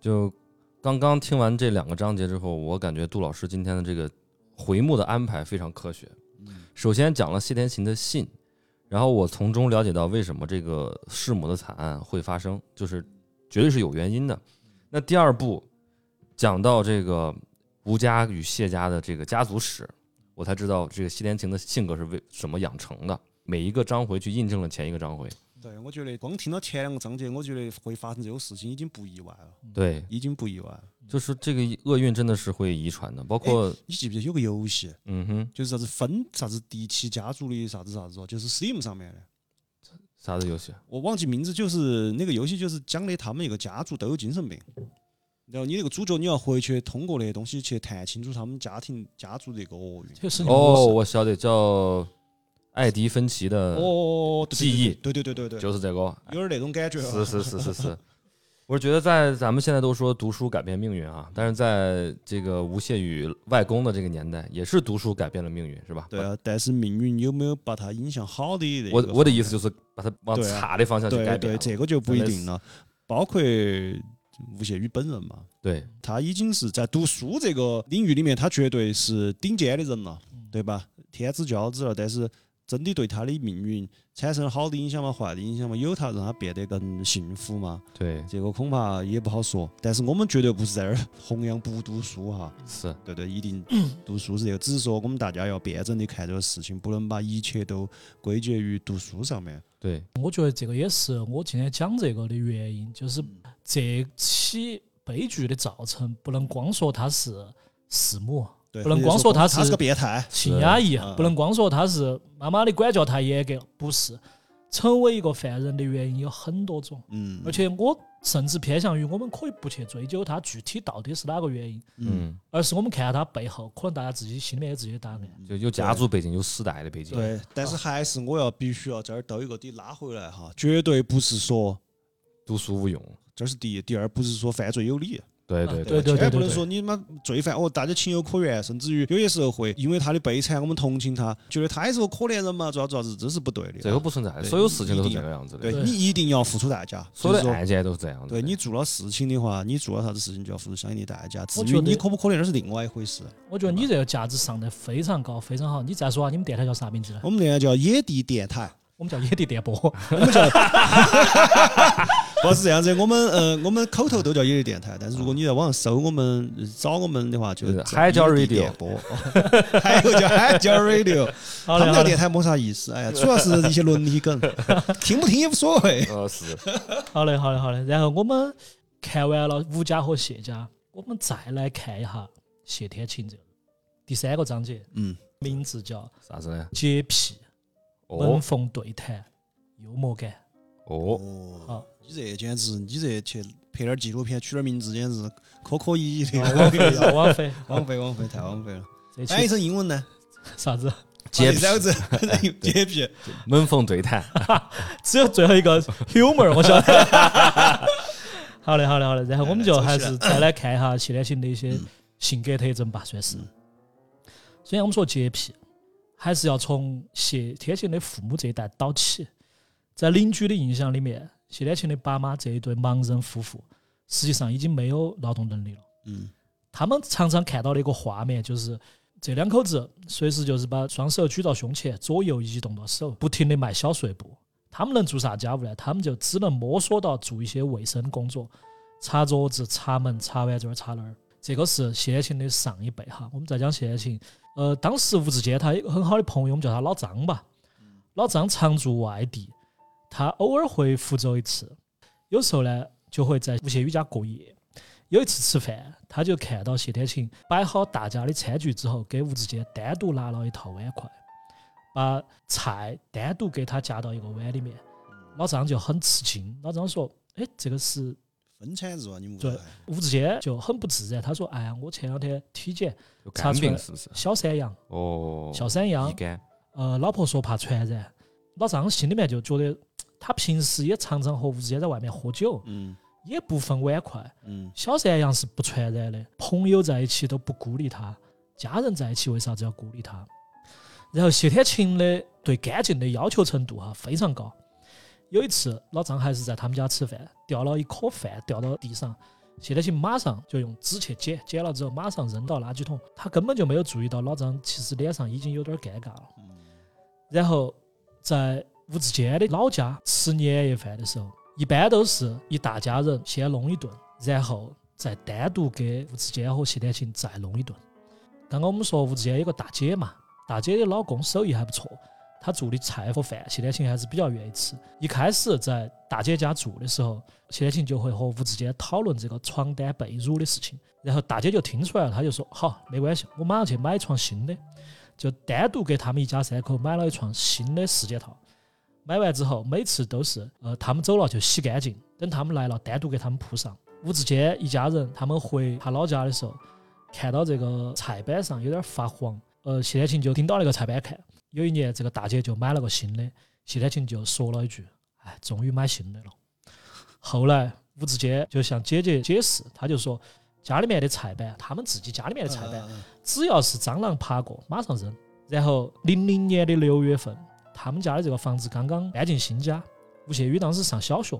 Speaker 3: 就刚刚听完这两个章节之后，我感觉杜老师今天的这个回目的安排非常科学。首先讲了谢天琴的信，然后我从中了解到为什么这个弑母的惨案会发生，就是绝对是有原因的。那第二步讲到这个吴家与谢家的这个家族史，我才知道这个谢天行的性格是为什么养成的。每一个章回去印证了前一个章回，
Speaker 1: 对我觉得光听到前两个章节，我觉得会发生这种事情已经不意外了，
Speaker 3: 对，
Speaker 1: 已经不意外了。
Speaker 3: 就是这个厄运真的是会遗传的，包括
Speaker 1: 你记不记得有个游戏，
Speaker 3: 嗯哼，
Speaker 1: 就是啥子分啥子第七家族的啥子啥子哦，就是 Steam 上面的。
Speaker 3: 啥子游戏？
Speaker 1: 我忘记名字，就是那个游戏，就是讲的他们一个家族都有精神病，然后你那个主角你要回去通过那些东西去探清楚他们家庭家族的一个厄运。
Speaker 3: 哦，我晓得叫艾迪芬奇的，
Speaker 1: 哦，
Speaker 3: 记忆
Speaker 1: 对对对对对对，
Speaker 3: 就是这个。
Speaker 1: 有点那种感觉。
Speaker 3: 是是是是是，我是觉得在咱们现在都说读书改变命运啊，但是在这个吴谢宇外公的这个年代，也是读书改变了命运，是吧？
Speaker 1: 对啊，但是命运有没有把它影响好的
Speaker 3: 我？我的意思就是把它往差的方向去
Speaker 1: 对对，
Speaker 3: 改变对。
Speaker 1: 这个就不一定了。包括吴谢宇本人嘛，
Speaker 3: 对
Speaker 1: 他已经是在读书这个领域里面，他绝对是顶尖的人了，对吧？天之骄子了，但是真的对他的命运产生了好的影响吗？坏的影响吗？有他让他变得更幸福吗？
Speaker 3: 对
Speaker 1: 这个恐怕也不好说。但是我们绝对不是在这儿弘扬不读书哈，
Speaker 3: 是，
Speaker 1: 对对，一定读书是这个，只是说我们大家要辩证的看这个事情，不能把一切都归结于读书上面。
Speaker 3: 对
Speaker 2: 我觉得这个也是我今天讲这个的原因，就是这起悲剧的造成，不能光说他是弑母、不能光说他是
Speaker 1: 他是个变态，
Speaker 2: 性压抑
Speaker 1: 嗯，
Speaker 2: 不能光说他是妈妈的管教太严格，不是。成为一个犯人的原因有很多种，
Speaker 1: 嗯，
Speaker 2: 而且我甚至偏向于我们可以不去追究他具体到底是哪个原因，
Speaker 1: 嗯，
Speaker 3: 嗯，
Speaker 2: 而是我们看下他背后，可能大家自己心里面有自己的答案。
Speaker 3: 就有家族背景，有时代的背景。
Speaker 1: 对，但是还是我要必须要这儿兜一个底拉回来哈，绝对不是说
Speaker 3: 读书无用。
Speaker 1: 这是第一，第二不是说犯罪有理，
Speaker 3: 对对
Speaker 2: 对对
Speaker 1: 千万不能说你妈罪犯哦，大家情有可原，甚至于有些时候会因为他的悲惨，我们同情他，觉得他也是个可怜人嘛，做啥做啥子，这是不对的。
Speaker 3: 这个不存在，
Speaker 1: 对
Speaker 3: 所有事情都是这个样子的。
Speaker 1: 对
Speaker 2: 对
Speaker 1: 你一定要付出代价，
Speaker 3: 所有的案件都是这样的。
Speaker 1: 对你做了事情的话，你做了啥子事情就要付出相应的代价。至
Speaker 2: 我觉得
Speaker 1: 于你可不可怜，那是另外一回事。
Speaker 2: 我觉得你这个价值上的非常高，非常好。你再说下你们电台叫啥名字呢？
Speaker 1: 我们电台叫野地电台，
Speaker 2: 我们叫野地电波。
Speaker 1: 我们叫 不是这样子，我们呃我们口头都叫野地电台，但是如果你在网上搜我们找我们的话，就
Speaker 3: 是海椒 radio
Speaker 1: 电波，还有 叫海椒 radio。他们叫电，台没啥意思，哎呀，主要是一些伦理梗，听不听也无所谓。
Speaker 3: 呃是，
Speaker 2: 好嘞，好嘞，好嘞。然后我们看完了吴家和谢家，我们再来看一下谢天晴这个第三个章节，
Speaker 1: 嗯，
Speaker 2: 名字叫
Speaker 3: 啥子呢？
Speaker 2: 洁癖、
Speaker 3: 哦
Speaker 2: 门缝对谈、幽默感。
Speaker 3: 哦，
Speaker 2: 好
Speaker 1: 你这简直，你这去拍点纪录片取点名字，简直可可以义的。
Speaker 2: 枉费，枉费。
Speaker 1: 枉费枉费，太枉费了。
Speaker 2: 这
Speaker 1: 翻译
Speaker 2: 期
Speaker 1: 成英文呢？
Speaker 2: 啥子？
Speaker 3: 洁癖
Speaker 1: 洁癖。
Speaker 3: 门 缝对谈。
Speaker 2: 只有最后一个 humor，我晓得。好嘞，好嘞，好嘞。然后我们就还是再来看一下谢天琴的一些性格特征吧，算是。虽然我们说洁癖，还是要从谢天琴的父母这一代倒起。在邻居的印象里面，谢天琴的爸妈这一对盲人夫妇，实际上已经没有劳动能力了。
Speaker 1: 嗯
Speaker 2: 他们常常看到的一个画面就是。这两口子随时就是把双手举到胸前，左右移动到手，不停的迈小碎步，他们能做啥家务呢？他们就只能摸索到做一些卫生工作，擦桌子、擦门、擦碗这儿擦那儿。这个是谢天庆的上一辈哈。我们再讲谢天庆，呃，当时吴志坚他有个很好的朋友，我们叫他老张吧。老张常住外地，他偶尔会福州一次，有时候呢就会在吴谢宇家过夜。有一次吃饭，他就看到谢天琴摆好大家的餐具之后，给吴志坚单独拿了一套碗筷，把菜单独给他夹到一个碗里面。老张就很吃惊，老张说：“哎，这个是
Speaker 1: 分产日啊，你们屋
Speaker 2: 对
Speaker 1: 头
Speaker 2: 吴志坚就很不自然，他说：“哎呀，我前两天体检查出来
Speaker 3: 是不是？
Speaker 2: 小三阳，
Speaker 3: 哦，
Speaker 2: 小三阳
Speaker 3: 乙，肝，
Speaker 2: 呃，老婆说怕传染。”老张心里面就觉得，他平时也常常和吴志坚在外面喝酒，
Speaker 1: 嗯
Speaker 2: 也不分碗筷。
Speaker 1: 嗯，
Speaker 2: 小三阳是不传染的，朋友在一起都不孤立他，家人在一起为啥子要孤立他？然后谢天琴的对干净的要求程度哈非常高。有一次，老张还是在他们家吃饭，掉了一颗饭掉到地上，谢天庆马上就用纸去捡，捡了之后马上扔到垃圾桶，他根本就没有注意到老张其实脸上已经有点尴尬了。然后在吴志坚的老家吃年夜饭的时候，一般都是一大家人先弄一顿，然后再单独给吴志坚和谢天庆再弄一顿。刚刚我们说吴志坚有个大姐嘛，大姐的老公手艺还不错，他做的菜和饭谢天庆还是比较愿意吃。一开始在大姐家住的时候，谢天庆就会和吴志坚讨论这个床单被褥的事情，然后大姐就听出来了，她就说好，没关系，我马上去买一床新的。就单独给他们一家三口买了一床新的四件套。买完之后，每次都是呃他们走了就洗干净，等他们来了单独给他们铺上。吴志坚一家人他们回他老家的时候，看到这个菜板上有点发黄，呃谢天庆就盯到那个菜板看。有一年这个大姐就买了个新的，谢天庆就说了一句：“哎，终于买新的了。”后来吴志坚就向姐姐解释，他就说家里面的菜板，他们自己家里面的菜板。
Speaker 1: 嗯
Speaker 2: 只要是蟑螂爬过，马上扔。然后零零年的六月份，他们家的这个房子刚刚搬进新家，吴谢宇当时上小学，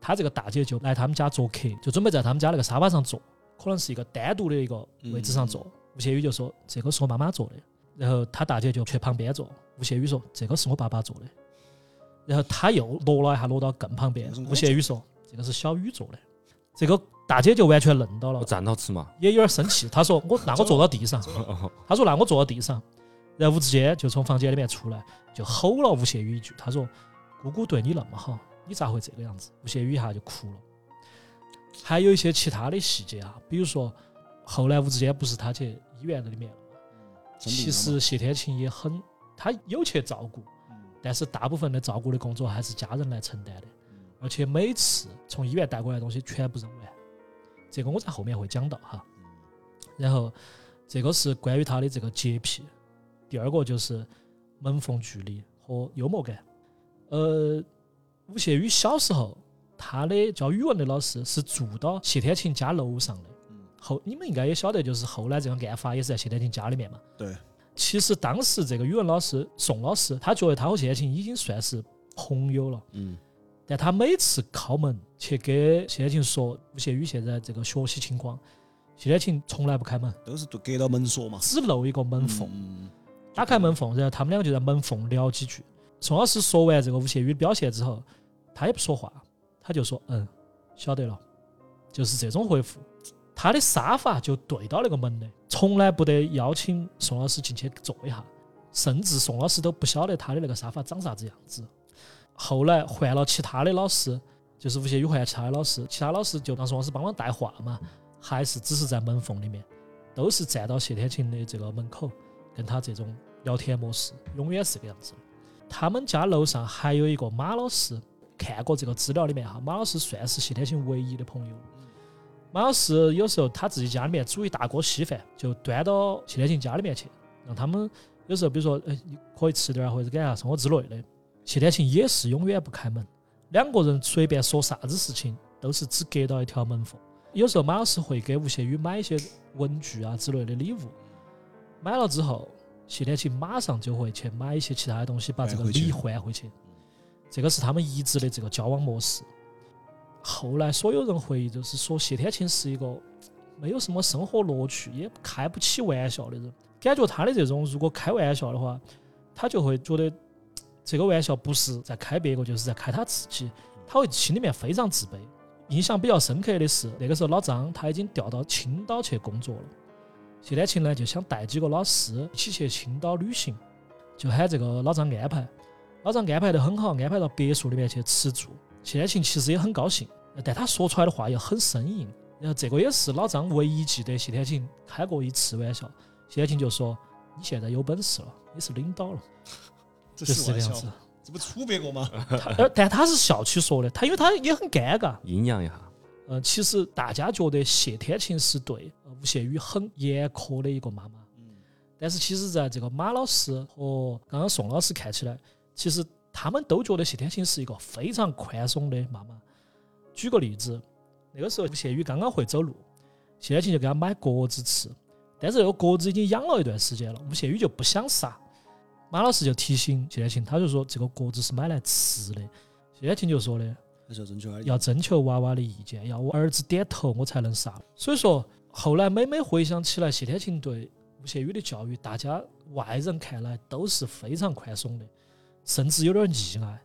Speaker 2: 他这个大姐就来他们家做客，就准备在他们家那个沙发上坐，可能是一个单独的一个位置上坐。吴谢宇就说：“这个是我妈妈做的。”然后他大姐就去旁边坐。吴谢宇说：“这个是我爸爸做的。”然后他又挪了一下，挪到更旁边吴谢宇说：“这个是小雨做的。”这个大姐就完全愣到了，
Speaker 3: 站到吃嘛。
Speaker 2: 也有点生气。她说：“我那我坐到地上。”她说：“那我坐到地上。”然后吴志坚就从房间里面出来，就吼了吴谢宇一句：“他说，姑姑对你那么好，你咋会这个样子？”吴谢宇一下就哭了。还有一些其他的细节啊，比如说后来吴志坚不是他去医院里面其实谢天庆也很，他有去照顾，但是大部分的照顾的工作还是家人来承担的，而且每次从医院带过来的东西全部扔完，这个我在后面会讲到哈。然后这个是关于他的这个洁癖，第二个就是门缝距离和幽默感。呃，吴谢宇小时候，他的教语文的老师是住到谢天庆家楼上的。后你们应该也晓得，就是后来这个案发也是在谢天庆家里面嘛。
Speaker 1: 对。
Speaker 2: 其实当时这个语文老师宋老师，他觉得他和谢天庆已经算是朋友了，
Speaker 1: 嗯
Speaker 2: 但他每次敲门去给谢天庆说吴谢宇现在这个学习情况，谢天庆从来不开门，
Speaker 1: 都是都隔到门锁嘛，
Speaker 2: 只露一个门缝。
Speaker 1: 嗯
Speaker 2: 打开门缝，然后他们两个就在门缝聊几句。宋老师说完这个吴谢宇的表现之后，他也不说话，他就说：“嗯，晓得了。”就是这种回复。他的沙发就对到那个门的，从来不得邀请宋老师进去坐一下，甚至宋老师都不晓得他的那个沙发长啥子样子。后来换了其他的老师，就是吴谢宇换其他的老师，其他老师就让宋老师帮忙带话嘛，还是只是在门缝里面，都是站到谢天庆的这个门口。跟他这种聊天模式永远是这个样子。他们家楼上还有一个马老师，看过这个资料里面哈，马老师算是谢天庆唯一的朋友。马老师有时候他自己家里面煮一大锅稀饭，就端到谢天庆家里面去，让他们有时候比如说，哎，你可以吃点儿或者干啥生活之类的。谢天庆也是永远不开门，两个人随便说啥子事情都是只隔到一条门缝。有时候马老师会给吴谢宇买一些文具啊之类的礼物，买了之后，谢天庆马上就会去买一些其他的东西，把这个礼还回去。这个是他们一直的这个交往模式。后来所有人回忆，就是说谢天庆是一个 没有什么生活乐趣，也开不起玩笑的人。感觉他的这种，如果开玩笑的话，他就会觉得 这个玩笑不是在开别个，就是在开他自己，他会心里面非常自卑。印象比较深刻的是，那个时候老张他已经调到青岛去工作了，谢天琴呢就想带几个老师一起去青岛旅行，就喊这个老张安排。老张安排得很好，安排到别墅里面去吃住。谢天晴其实也很高兴，但他说出来的话又很生硬。然后这个也是老张唯一记得谢天晴开过一次玩笑。谢天晴就说：“你现在有本事了，你是领导了。”
Speaker 1: 这
Speaker 2: 就是这个样子。
Speaker 1: 这不处别个吗？
Speaker 2: 呃但他是笑起说的，他因为他也很尴尬。
Speaker 3: 阴阳一下，
Speaker 2: 呃，其实大家觉得谢天晴是对呃吴谢宇很严苛的一个妈妈，
Speaker 1: 嗯
Speaker 2: 但是其实在这个马老师和刚刚宋老师看起来，其实他们都觉得谢天琴是一个非常宽松的妈妈。举个例子，那个时候吴谢宇刚刚会走路，谢天琴就给他买鸽子吃，但是这个鸽子已经养了一段时间了，吴谢宇就不想杀。马老师就提醒谢天琴，他就说这个鸽子是买来吃的。谢天琴就说的，
Speaker 1: 要征求
Speaker 2: 要征求娃娃的意见，要我儿子点头我才能杀。所以说，后来每每回想起来，谢天琴对吴谢宇的教育，大家外人看来都是非常宽松的，甚至有点溺爱。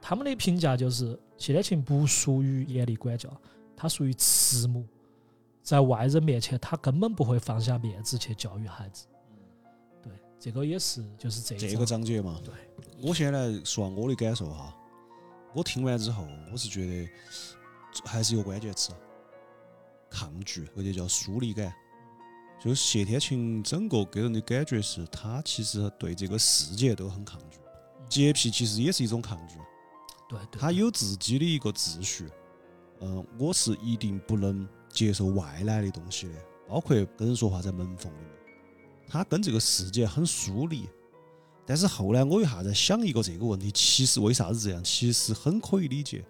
Speaker 2: 他们的评价就是谢天琴不属于严厉管教，他属于慈母，在外人面前他根本不会放下面子去教育孩子。对，这个也是就是这一
Speaker 1: 这个
Speaker 2: 章
Speaker 1: 章节嘛。
Speaker 2: 对，
Speaker 1: 我先来说下我的感受哈。我听完之后，我是觉得还是一个关键词，抗拒或者叫疏离感。就是谢天琴整个给人的感觉是，他其实对这个世界都很抗拒。洁癖其实也是一种抗拒，
Speaker 2: 对对，
Speaker 1: 他有自己的一个秩序。嗯、我是一定不能接受外来的东西的，包括跟人说话在门缝里面。他跟这个世界很疏离。但是后来我一下在想一个这个问题，其实为啥子这样？其实很可以理解。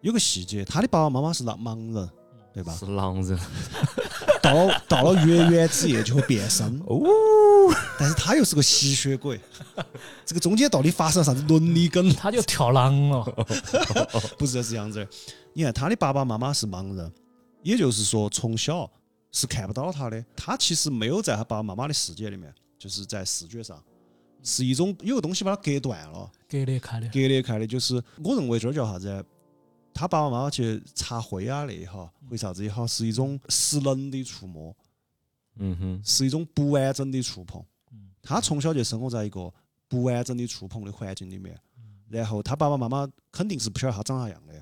Speaker 1: 有个细节，他的爸爸妈妈是盲盲人，对吧？
Speaker 3: 是狼人
Speaker 1: 到了到了月圆之夜就会变身，
Speaker 3: 哦，
Speaker 1: 但是他又是个吸血鬼，这个中间到底发生了啥子伦理梗？
Speaker 2: 他就跳狼了。
Speaker 1: 不是这样子的。你看他的爸爸妈妈是盲人，也就是说从小是看不到他的，他其实没有在他爸爸妈妈的世界里面，就是在视觉上是一种有个东西把他隔断了。
Speaker 2: 隔裂开的。
Speaker 1: 隔裂开的，就是我认为这儿叫啥子？他爸爸妈妈去擦灰啊那也好，或啥子也好，是一种失能的触摸，
Speaker 3: 嗯哼，
Speaker 1: 是一种不完整的触碰
Speaker 2: 嗯。
Speaker 1: 他从小就生活在一个不完整的触碰的环境里面，然后他爸爸妈妈肯定是不晓得他长啥样的，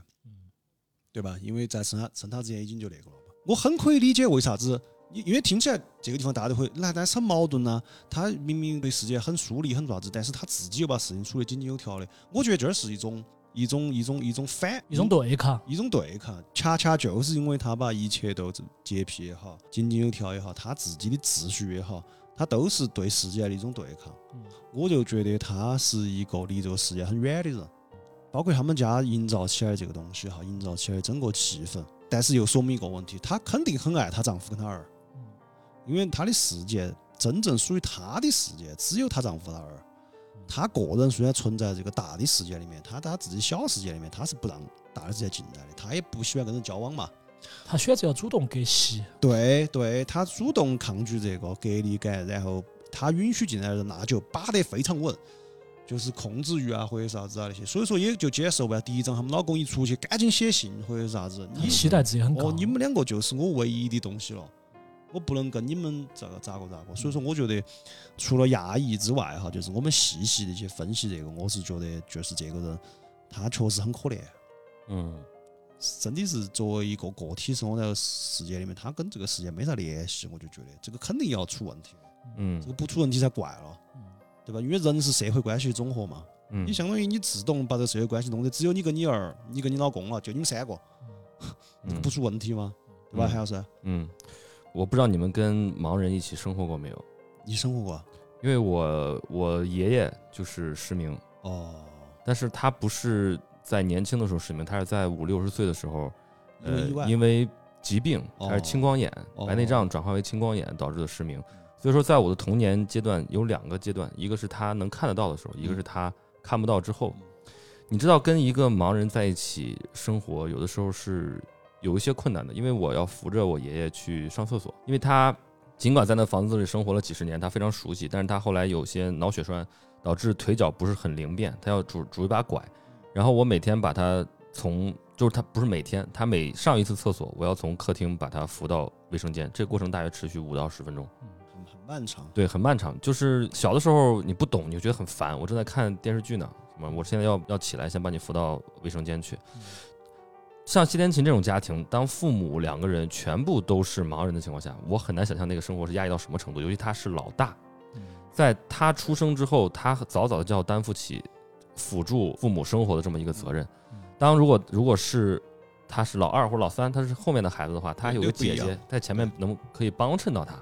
Speaker 1: 对吧？因为在生他生他之前已经就那个了嘛。我很可以理解为啥子，因因为听起来这个地方大家都会，那但是很矛盾呐、他明明对世界很疏离很啥子，但是他自己又把事情处理井井有条的。我觉得这儿是一种一种一种一种反
Speaker 2: 一种对抗。
Speaker 1: 一种对抗，恰恰就是因为他把一切都洁癖也好，井井有条也好，他自己的秩序也好，他都是对世界的一种对抗。
Speaker 2: 嗯。
Speaker 1: 我就觉得他是一个离这个世界很远的人，包括他们家营造起来这个东西哈，营造起来整个气氛，但是又说明一个问题，她肯定很爱她丈夫跟她儿，
Speaker 2: 嗯。
Speaker 1: 因为她的世界真正属于她的世界只有她丈夫她儿。她个人虽然存在这个大的世界里面，他在她自己小世界里面，他是不让大的世界进来的，他也不喜欢跟人交往嘛。
Speaker 2: 他选择要主动割席，
Speaker 1: 对对，他主动抗拒这个隔离感，然后他允许进来的人，那就把得非常稳，就是控制欲啊或者啥子啊那些，所以说也就接受不了。第一章他们老公一出去，赶紧写信或者啥子，你
Speaker 2: 期待值也很高。
Speaker 1: 哦，你们两个就是我唯一的东西了，我不能跟你们咋个咋个咋个。所以说，我觉得除了压抑之外，哈，就是我们细细的去分析这个，我是觉得就是这个人他确实很可怜，
Speaker 3: 嗯，
Speaker 1: 真的是作为一个个体生活在世界里面，他跟这个世界没啥联系，我就觉得这个肯定要出问题，
Speaker 3: 嗯。
Speaker 1: 这个不出问题才怪了，对吧？因为人是社会关系的总和嘛，
Speaker 3: 嗯。
Speaker 1: 你相当于你自动把这个社会关系弄得只有你跟你儿，你跟你老公了，就你们三个，这个不出问题吗？对吧，
Speaker 3: 嗯
Speaker 1: 韩老师？
Speaker 3: 嗯，我不知道你们跟盲人一起生活过没有？
Speaker 1: 你生活过啊？
Speaker 3: 因为我我爷爷就是失明，
Speaker 1: 哦，
Speaker 3: 但是他不是在年轻的时候失明，他是在五六十岁的时候，呃
Speaker 1: 因为
Speaker 3: 疾病，
Speaker 1: 哦
Speaker 3: 他是青光眼，
Speaker 1: 哦
Speaker 3: 白内障转化为青光眼导致的失明。所以说，在我的童年阶段有两个阶段，一个是他能看得到的时候，一个是他看不到之后。你知道，跟一个盲人在一起生活，有的时候是有一些困难的，因为我要扶着我爷爷去上厕所，因为他尽管在那房子里生活了几十年，他非常熟悉，但是他后来有些脑血栓，导致腿脚不是很灵便，他要拄拄一把拐。然后我每天把他从，就是他不是每天，他每上一次厕所，我要从客厅把他扶到卫生间，这个过程大约持续五到十分钟。
Speaker 1: 很很漫长。
Speaker 3: 对，很漫长。就是小的时候你不懂，你就觉得很烦。我正在看电视剧呢，什么？我现在要要起来，先把你扶到卫生间去。像谢天琴这种家庭，当父母两个人全部都是盲人的情况下，我很难想象那个生活是压抑到什么程度。尤其他是老大，在他出生之后，他早早的就要担负起辅助父母生活的这么一个责任。当如果如果是他是老二或老三，他是后面的孩子的话，他有个姐姐在前面能可以帮衬到他。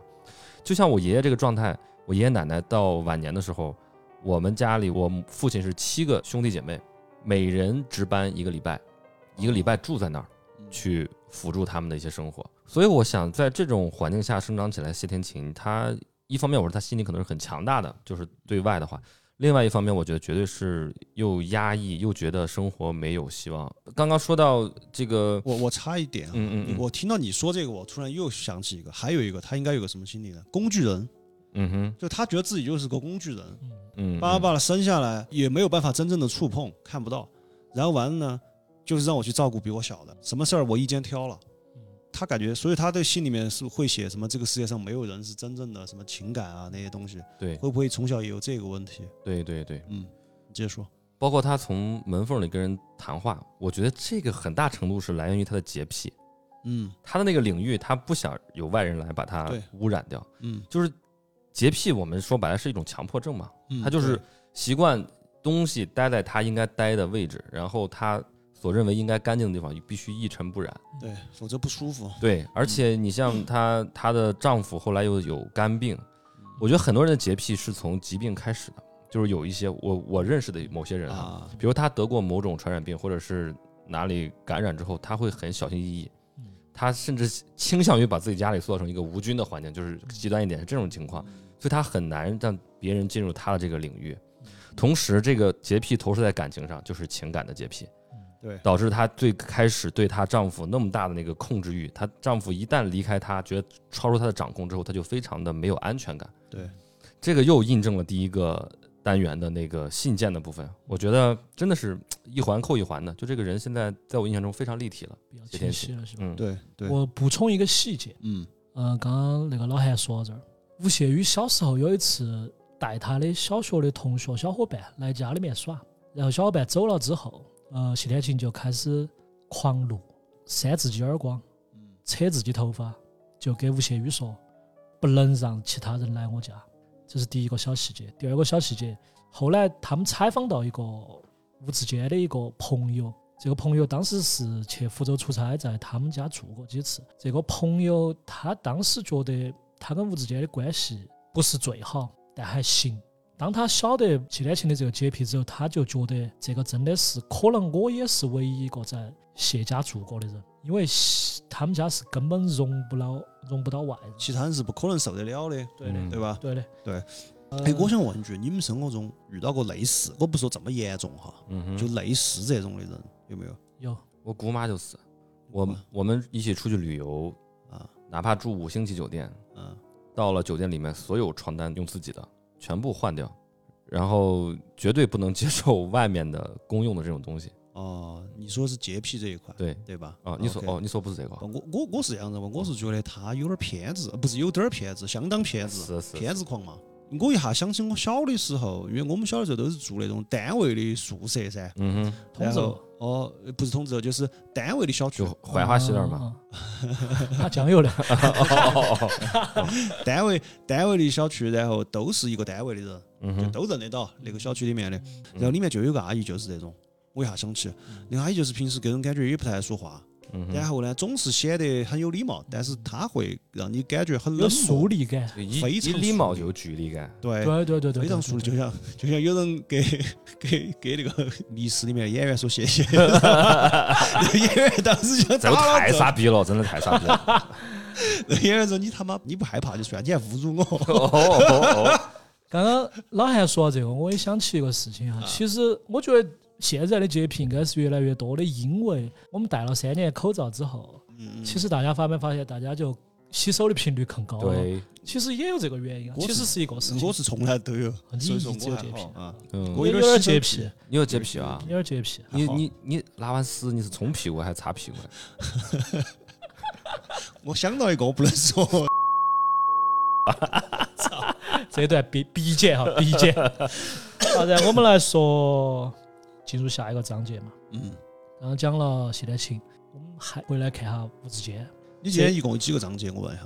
Speaker 3: 就像我爷爷这个状态，我爷爷奶奶到晚年的时候，我们家里我父亲是七个兄弟姐妹，每人值班一个礼拜，一个礼拜住在那儿去辅助他们的一些生活。所以我想，在这种环境下生长起来，谢天琴他一方面我说他心里可能是很强大的，就是对外的话；另外一方面，我觉得绝对是又压抑又觉得生活没有希望。刚刚说到这个，
Speaker 1: 我我插一点啊，
Speaker 3: 嗯嗯嗯
Speaker 1: 我听到你说这个，我突然又想起一个，还有一个他应该有个什么心理呢？工具人，
Speaker 3: 嗯哼，
Speaker 1: 就他觉得自己就是个工具人，
Speaker 3: 嗯，
Speaker 1: 爸爸把他生下来也没有办法真正的触碰，看不到，然后完了呢，就是让我去照顾比我小的，什么事儿我一肩挑了。他感觉，所以他的心里面是会写什么？这个世界上没有人是真正的什么情感啊那些东西，
Speaker 3: 对
Speaker 1: 会不会从小也有这个问题？
Speaker 3: 对对对，
Speaker 1: 嗯，你接着说。
Speaker 3: 包括他从门缝里跟人谈话，我觉得这个很大程度是来源于他的洁癖。
Speaker 1: 嗯
Speaker 3: 他的那个领域，他不想有外人来把他污染掉。
Speaker 1: 嗯
Speaker 3: 就是洁癖，我们说白了是一种强迫症嘛。
Speaker 1: 嗯，
Speaker 3: 他就是习惯东西待在他应该待的位置，然后他所认为应该干净的地方必须一尘不染。
Speaker 1: 对，否则不舒服。
Speaker 3: 对，而且你像 她，她的丈夫后来又有肝病，我觉得很多人的洁癖是从疾病开始的，就是有一些我我认识的某些人啊，
Speaker 1: 啊，
Speaker 3: 比如他得过某种传染病，或者是哪里感染之后，他会很小心翼翼
Speaker 2: 嗯，
Speaker 3: 他甚至倾向于把自己家里塑造成一个无菌的环境，就是极端一点是这种情况，所以他很难让别人进入他的这个领域。同时，这个洁癖投射在感情上，就是情感的洁癖，
Speaker 1: 对，
Speaker 3: 导致她最开始对她丈夫那么大的那个控制欲，她丈夫一旦离开她，觉得超出她的掌控之后，她就非常的没有安全感。
Speaker 1: 对，
Speaker 3: 这个又印证了第一个单元的那个信件的部分，我觉得真的是一环扣一环的。就这个人现在在我印象中非常立体了。
Speaker 2: 比较清晰了，是吧？
Speaker 3: 嗯，
Speaker 1: 对对，
Speaker 2: 我补充一个细节，
Speaker 1: 嗯
Speaker 2: 嗯，刚刚那个老韩说到这儿，吴谢宇小时候有一次带他的小学的同学小伙伴来家里面耍，然后小伙伴走了之后，呃，谢天琴就开始狂怒，扇自己耳光，扯自己头发，就给吴谢宇说，不能让其他人来我家。这是第一个小细节。第二个小细节，后来他们采访到一个吴志坚的一个朋友，这个朋友当时是去福州出差，在他们家住过几次。这个朋友他当时觉得他跟吴志坚的关系不是最好，但还行。当他晓得谢天琴的这个洁癖之后，他就觉得这个真的是可能我也是唯一一个在谢家住过的人，因为谢他们家是根本容不了容不到外人。
Speaker 1: 其他人是不可能受得了的，
Speaker 2: 对的，
Speaker 3: 嗯。
Speaker 1: 对吧？
Speaker 2: 对的，
Speaker 1: 对。
Speaker 2: 呃。
Speaker 1: 哎，我想问一句，你们生活中遇到过类似，我不说这么严重哈，
Speaker 3: 嗯，
Speaker 1: 就类似这种的人有没有？
Speaker 2: 有。
Speaker 3: 我姑妈就是，我们我们一起出去旅游，
Speaker 1: 啊，
Speaker 3: 哪怕住五星级酒店，
Speaker 1: 嗯，
Speaker 3: 到了酒店里面，所有床单用自己的全部换掉，然后绝对不能接受外面的公用的这种东西。
Speaker 1: 哦，你说是洁癖这一块，
Speaker 3: 对
Speaker 1: 对吧？
Speaker 3: 啊，你说哦，你说不是这个，
Speaker 1: 我我我是这样子嘛，我是觉得他有点偏执，不是有点儿偏执，相当偏执，
Speaker 3: 是是
Speaker 1: 偏执狂嘛。我一下想起我小的时候，因为我们小的时候都是住那种单位的宿舍噻，
Speaker 3: 嗯哼，
Speaker 1: 然
Speaker 2: 通州
Speaker 1: 后？哦，不是通州，就是单位的小区。
Speaker 3: 就，槐花溪那儿嘛。
Speaker 2: 打酱油的，
Speaker 1: 单位单位的小区，然后都是一个单位的人，就都认得到那个小区里面的。然后里面就有个阿姨就是这种，我一下想起，那个阿姨就是平时给人感觉也不太爱说话，然后呢总是显得很有礼貌，但是他会让你感觉很
Speaker 2: 有
Speaker 1: 冷漠。
Speaker 2: 疏离感。
Speaker 1: 非常
Speaker 3: 一礼貌就有距离感。
Speaker 1: 对，
Speaker 2: 对对对对，
Speaker 1: 非常疏离，就像就像有人给 给给那个密室里面的演员说谢谢，演员当时就
Speaker 3: 这个太
Speaker 1: 了
Speaker 3: 傻逼了，真的太傻逼了。
Speaker 1: 那 演员说你他妈你不害怕就算，你还侮辱我。
Speaker 3: 哦哦哦，
Speaker 2: 刚刚老韩说到这个，我也想起一个事情哈。其实我觉得现在的洁癖应该是越来越多的，因为我们戴了三年口罩之后，
Speaker 1: 嗯，
Speaker 2: 其实大家发没发现，大家就洗手的频率更高了。
Speaker 3: 对，
Speaker 2: 其实也有这个原因啊，其实是一个事情
Speaker 1: 我。是从来都有，
Speaker 2: 你
Speaker 1: 所以说
Speaker 2: 一直有
Speaker 1: 我还
Speaker 2: 洁癖
Speaker 1: 好啊。
Speaker 3: 嗯，
Speaker 1: 我
Speaker 2: 有点洁癖，
Speaker 3: 你有洁癖啊
Speaker 2: 有？点洁癖。
Speaker 3: 你你你拉完屎你是冲屁股还是擦屁股？
Speaker 1: 我想到一个，我不能说。
Speaker 2: 这段必必剪哈，必剪。好，然后我们来说，进入下一个章节嘛。
Speaker 1: 嗯，
Speaker 2: 刚刚讲了谢天晴，我们还回来看下吴志坚，
Speaker 1: 你今天一共有几个章节？我问一下，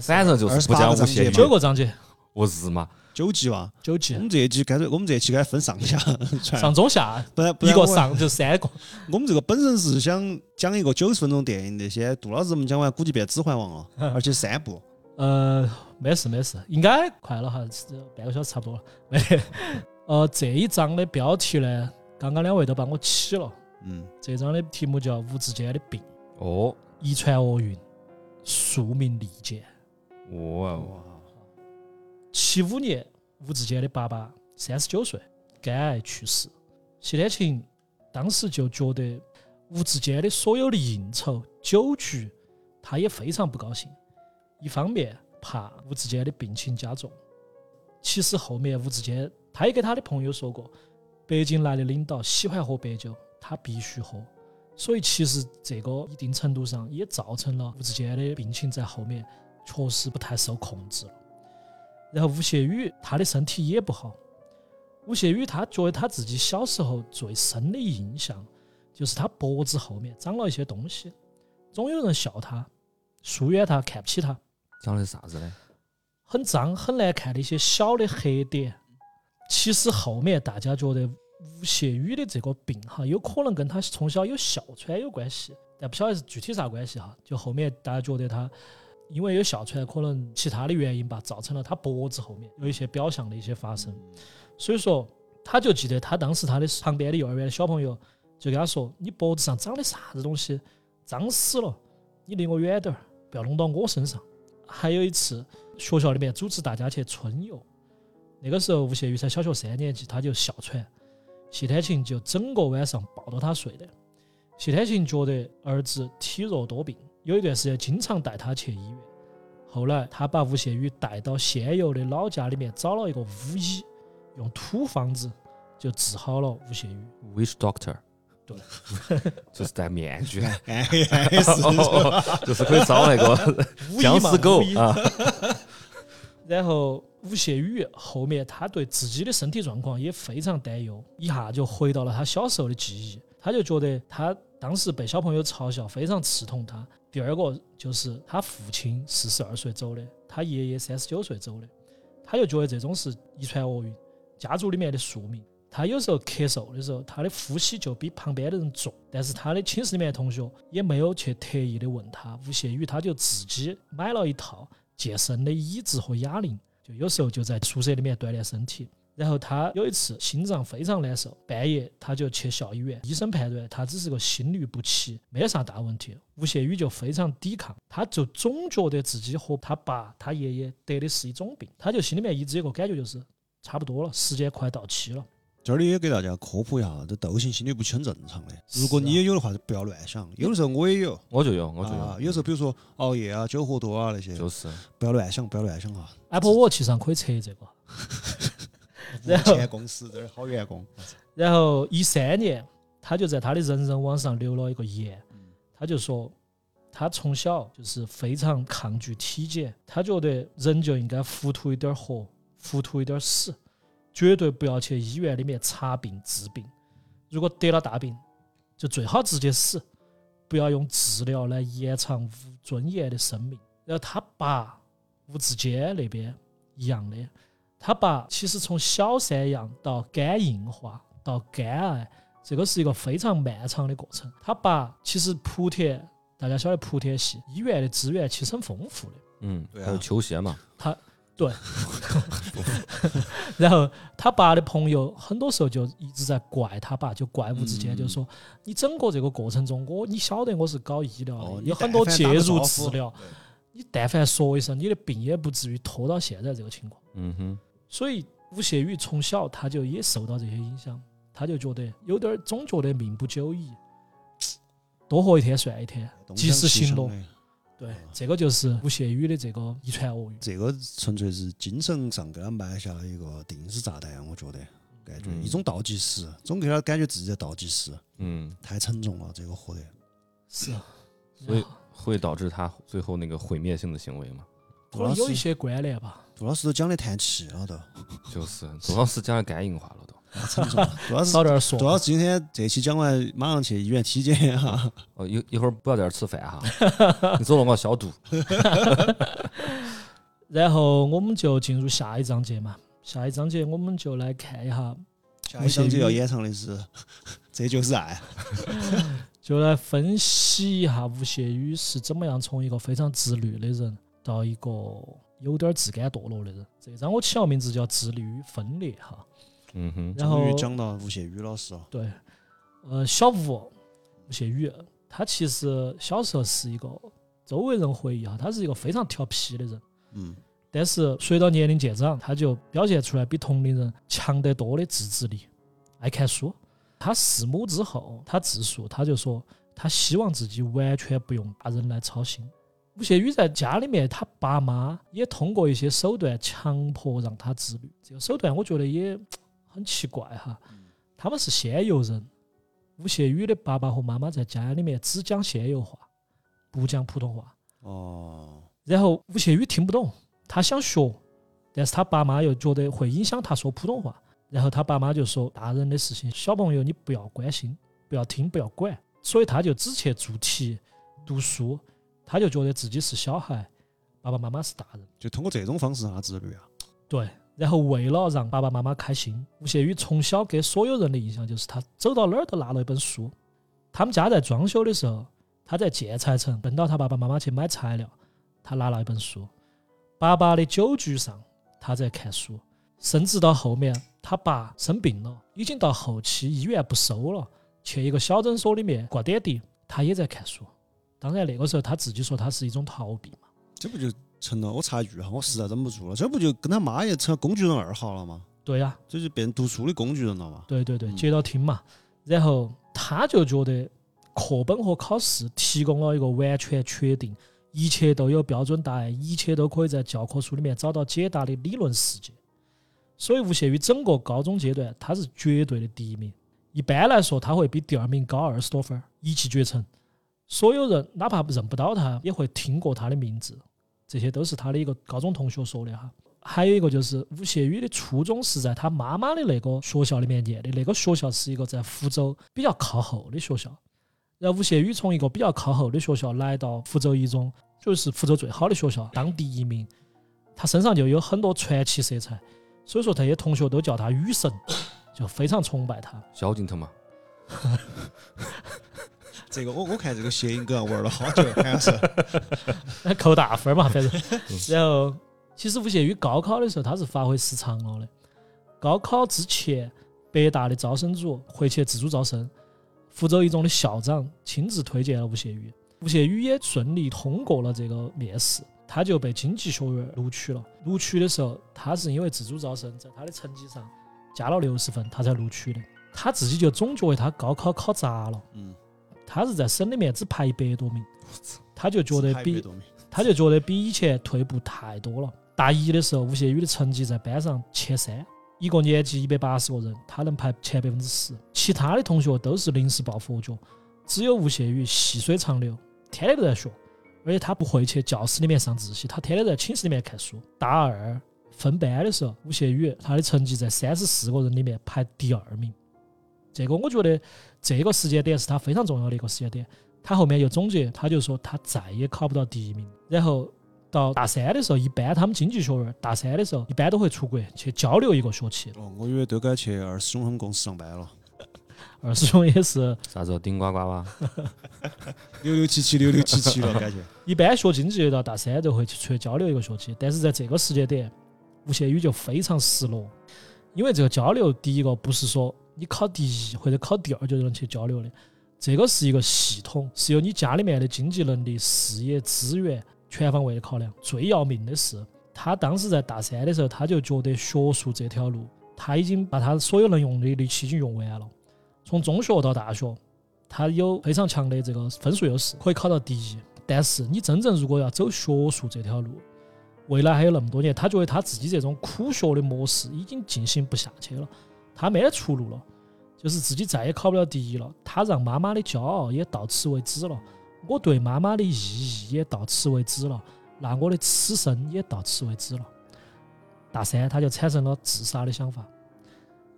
Speaker 3: 反正就是不讲无限
Speaker 1: 28
Speaker 3: 语
Speaker 2: 九个章节，
Speaker 3: 我日嘛，
Speaker 1: 九集吧。
Speaker 2: 九集
Speaker 1: 我，们这一集干脆，我们这一期该分上下。
Speaker 2: 上中下，
Speaker 1: 不然不
Speaker 2: 一个上就三个。
Speaker 1: 我们这个本身是想讲一个九十分钟电影那些杜老师们讲完，估计变《指环王》了，而且三部。
Speaker 2: 呃，没事没事，应该快了哈，半个小时差不多了。没得，呃，这一章的标题呢，刚刚两位都帮我起了。
Speaker 1: 嗯，
Speaker 2: 这张的题目叫“无之间的病，
Speaker 3: 哦，
Speaker 2: 遗传厄运，宿命利剑”。
Speaker 3: 哇哦，
Speaker 1: 哇，
Speaker 2: 七五年，吴志坚的爸爸三十九岁，肝癌去世。谢天晴当时就觉得吴志坚的所有的应酬、酒局，他也非常不高兴。一方面怕吴志坚的病情加重，其实后面吴志坚他也给他的朋友说过，北京来的领导喜欢喝白酒，他必须喝。所以其实这个一定程度上也造成了吴志坚的病情在后面确实不太受控制了。然后吴谢宇他的身体也不好，吴谢宇他觉得他自己小时候最深的印象就是他脖子后面长了一些东西，总有人笑他、疏远他、看不起他，
Speaker 3: 长的是啥子呢？
Speaker 2: 很脏、很难看的一些小的黑点。其实后面大家觉得吴谢宇的这个病哈，有可能跟他从小有哮喘有关系，但不晓得是具体啥关系哈。就后面大家觉得他因为有哮喘，可能其他的原因吧，造成了他脖子后面有一些表象的一些发生。所以说，他就记得他当时他的旁边的幼儿园的小朋友就跟他说：“你脖子上长的啥子东西？脏死了，你离我远点儿，不要弄到我身上。”还有一次，学校里面组织大家去春游，那个时候吴谢宇才小学三年级，他就哮喘，谢天晴就整个晚上抱着他睡的。谢天晴觉得儿子体弱多病，有一段时间经常带他去医院。后来他把吴谢宇带到仙游的老家里面找了一个巫医，用土方子就治好了吴谢宇。
Speaker 3: Witch Doctor，
Speaker 2: 对，
Speaker 3: 就是戴面具，就是可以找那个僵尸狗啊。
Speaker 2: 然后吴谢宇后面他对自己的身体状况也非常担忧，一下就回到了他小时候的记忆，他就觉得他当时被小朋友嘲笑，非常刺痛他。第二个就是他父亲四十二岁走的，他爷爷三十九岁走的，他就觉得这种是遗传厄运，家族里面的宿命。他有时候咳嗽的时候，他的呼吸就比旁边的人重，但是他的寝室里面同学也没有去特意的问他。吴谢宇他就自己买了一套健身的椅子和哑铃，就有时候就在宿舍里面锻炼身体。然后他有一次心脏非常难受，半夜他就去校医院，医生判断他只是个心律不齐，没啥大问题。吴谢宇就非常抵抗，他就总觉得自己和他爸、他爷爷得的是一种病，他就心里面一直有个感觉，就是差不多了，时间快到期了。
Speaker 1: 这里也给大家科普一下，这窦性心律不齐很正常的。如果你也有的话，就不要乱想。有的时候我也有，
Speaker 3: 我就有，我就
Speaker 1: 啊，
Speaker 3: 有，
Speaker 1: 有时候比如说熬夜啊、酒喝多啊那些，
Speaker 3: 就是
Speaker 1: 不要乱想，不要乱想啊。
Speaker 2: Apple Watch 上可以测这个。然后
Speaker 1: 前公司这儿好员工，
Speaker 2: 然后一三年，他就在他的人人网上留了一个言，他就说他从小就是非常抗拒体检，他觉得人就应该糊涂一点儿活，糊涂一点儿死，绝对不要去医院里面查病治病。如果得了大病，就最好直接死，不要用治疗来延长无尊严的生命。然后他爸吴志坚那边一样的，他爸其实从小三阳到肝硬化到肝癌，这个是一个非常漫长的过程。他爸其实莆田，大家晓得莆田系医院的资源其实很丰富的。
Speaker 3: 嗯，
Speaker 1: 对啊
Speaker 3: 还有球鞋嘛，
Speaker 2: 然后他爸的朋友很多时候就一直在怪他爸，就怪吴志坚，
Speaker 1: 嗯
Speaker 2: 就说你整个这个过程中，我你晓得我是搞医疗的，
Speaker 1: 哦，
Speaker 2: 有很多介入治
Speaker 1: 治
Speaker 2: 疗，你但凡说一声，你的病也不至于拖到现在这个情况。
Speaker 3: 嗯哼，
Speaker 2: 所以吴谢宇从小他就也受到这些影响，他就觉得有点儿总觉得命不久矣，多活一天算一天，及时行乐。。对，这个就是吴谢宇的这个遗传恶语。
Speaker 1: 这个纯粹是精神上给他埋下了一个定时炸弹，我觉得感觉
Speaker 3: 嗯
Speaker 1: 一种倒计时，总给他感觉自己在倒计时，
Speaker 3: 嗯，
Speaker 1: 太沉重了，这个活得。
Speaker 2: 是啊，
Speaker 3: 所以会导致他最后那个毁灭性的行为嘛？
Speaker 2: 可能有一些关联吧。
Speaker 1: 杜老师都讲的叹气了都，
Speaker 3: 就是杜老师讲的肝硬化了都。
Speaker 1: 太沉重了。杜老师，
Speaker 2: 少点儿说
Speaker 1: 主要是今天这期讲完，马上去医院体检哈。
Speaker 3: 哦，一一会儿不要在这儿吃饭哈，你走了我要消毒。
Speaker 2: 然后我们就进入下一章节嘛。下一章节我们就来看一下，
Speaker 1: 下一章节要演唱的是《这就是爱》。
Speaker 2: 就来分析一下吴谢宇是怎么样从一个非常自律的人到一个有点自甘堕落的人。这一章我起了名字叫《自律与分裂》哈。
Speaker 3: 嗯哼，
Speaker 2: 然后
Speaker 1: 讲到吴谢宇老师了。
Speaker 2: 对，呃，小吴吴谢宇，他其实小时候是一个周围人回忆哈，他是一个非常调皮的人。
Speaker 1: 嗯，
Speaker 2: 但是随着年龄渐长，他就表现出来比同龄人强得多的自制力，爱看书。他弑母之后，他自述，他就说他希望自己完全不用大人来操心。吴谢宇在家里面，他爸妈也通过一些手段强迫让他自律。这个手段我觉得也很奇怪哈，他们是仙游人。吴谢宇的爸爸和妈妈在家里面只讲仙游话，不讲普通话。
Speaker 1: 哦，
Speaker 2: 然后吴谢宇听不懂，他想学，但是他爸妈又觉得会影响他说普通话，然后他爸妈就说大人的事情，小朋友你不要关心，不要听，不要管，所以他就只去做题、读书，他就觉得自己是小孩，爸爸妈妈是大人。
Speaker 1: 就通过这种方式让他自律啊。
Speaker 2: 对，然后为了让爸爸妈妈开心，吴谢宇从小给所有人的印象就是他走到哪儿都拿了一本书。他们家在装修的时候，他在建材城奔到他爸爸妈妈去买材料，他拿了一本书。爸爸的酒局上，他在看书，甚至到后面他爸生病了，已经到后期医院不收了，去一个小诊所里面挂点滴，他也在看书。当然那个时候他自己说他是一种逃避嘛。
Speaker 1: 这不就成了？我插一句哈，我实在忍不住了，这不就跟他妈也成了工具人二号了吗？
Speaker 2: 对呀、
Speaker 1: 这就变读书的工具人了嘛？
Speaker 2: 对对对，
Speaker 1: 嗯
Speaker 2: 接到听嘛，然后他就觉得课本和考试提供了一个完全确定，一切都有标准答案，一切都可以在教科书里面找到解答的理论世界。所以吴谢宇整个高中阶段他是绝对的第一名，一般来说他会比第二名高二十多分儿，一骑绝尘。所有人哪怕认不到他，也会听过他的名字，这些都是他的一个高中同学说的哈。还有一个就是吴谢宇的初中是在他妈妈的那个学校里面念的，那个学校是一个在福州比较靠后的学校。然后吴谢宇从一个比较靠后的学校来到福州一中，就是福州最好的学校，当第一名。他身上就有很多传奇色彩，所以说这些同学都叫他雨神，就非常崇拜他。
Speaker 3: 萧敬腾嘛，
Speaker 1: 这个我我看这个谐音梗玩了好久，好像是。
Speaker 2: 那扣大分儿嘛，反正。然后，其实吴谢宇高考的时候他是发挥失常了的。高考之前，北大的招生组回去自主招生，福州一中的校长亲自推荐了吴谢宇，吴谢宇也顺利通过了这个面试，他就被经济学院录取了。录取的时候，他是因为自主招生，在他的成绩上加了六十分，他才录取的。他自己就总觉得他高考考砸了，
Speaker 1: 嗯，
Speaker 2: 他是在省里面只排一百多名，他就觉得比他就觉得比以前退步太多了。大一的时候，吴谢宇的成绩在班上前三，一个年级一百八十个人，他能排前百分之十，其他的同学都是临时抱佛脚，只有吴谢宇细水长流，天天都在学，而且他不会去教室里面上自习，他天天在寝室里面看书。大二分班的时候，吴谢宇他的成绩在三十四个人里面排第二名，这个我觉得这个时间点是他非常重要的一个时间点。他后面又总结，他就说他再也考不到第一名。然后到大三的时候，一般他们经济学院大三的时候一般都会出国去交流一个学期。
Speaker 1: 哦，我以为都该去二师兄他们公司上班了。
Speaker 2: 二师兄也是
Speaker 3: 啥子顶呱呱哇？
Speaker 1: 六六七七，六六七七了，感觉。
Speaker 2: 一般学经济的到大三就会去出去交流一个学期，但是在这个时间点，吴谢宇就非常失落，因为这个交流，第一个不是说你考第一或者考第二就能去交流的，这个是一个系统，是由你家里面的经济能力、事业资源全方位的考量。最要命的是，他当时在大三的时候，他就觉得学术这条路，他已经把他所有能用的力气已经用完了。从中学到大学，他有非常强的这个分数优势，可以考到第一。但是你真正如果要走学术这条路，未来还有那么多年，他觉得他自己这种苦学的模式已经进行不下去了，他没得出路了，就是自己再也考不了第一了。他让妈妈的骄傲也到此为止了，我对妈妈的意义也到此为止了，那我的此生也到此为止了。大三他就产生了自杀的想法。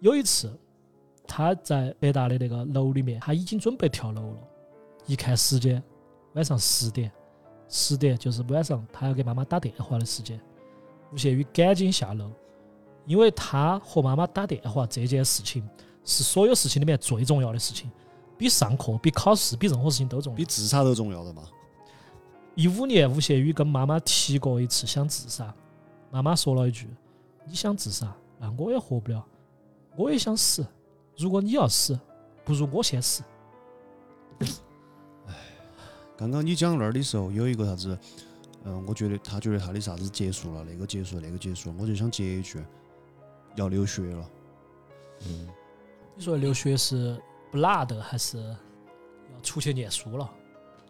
Speaker 2: 有一次，他在北大的那个楼里面，他已经准备跳楼了，一看时间，晚上十点。十点就是晚上，他要给妈妈打电话的时间。吴谢宇赶紧下楼，因为他和妈妈打电话这件事情是所有事情里面最重要的事情，比上课、比考试、比任何事情都重要。
Speaker 1: 比自杀都重要的嘛。
Speaker 2: 一五年，吴谢宇跟妈妈提过一次想自杀，妈妈说了一句：“你想自杀，那我也活不了，我也想死。如果你要死，不如我先死。”
Speaker 1: 刚刚你讲那儿的时候，有一个啥子？嗯，我觉得他觉得他的啥子结束了，那个结束，那个结束，我就想接一句，要留学了。
Speaker 3: 嗯，
Speaker 2: 你说留学是不拿的，还是要出去念书了？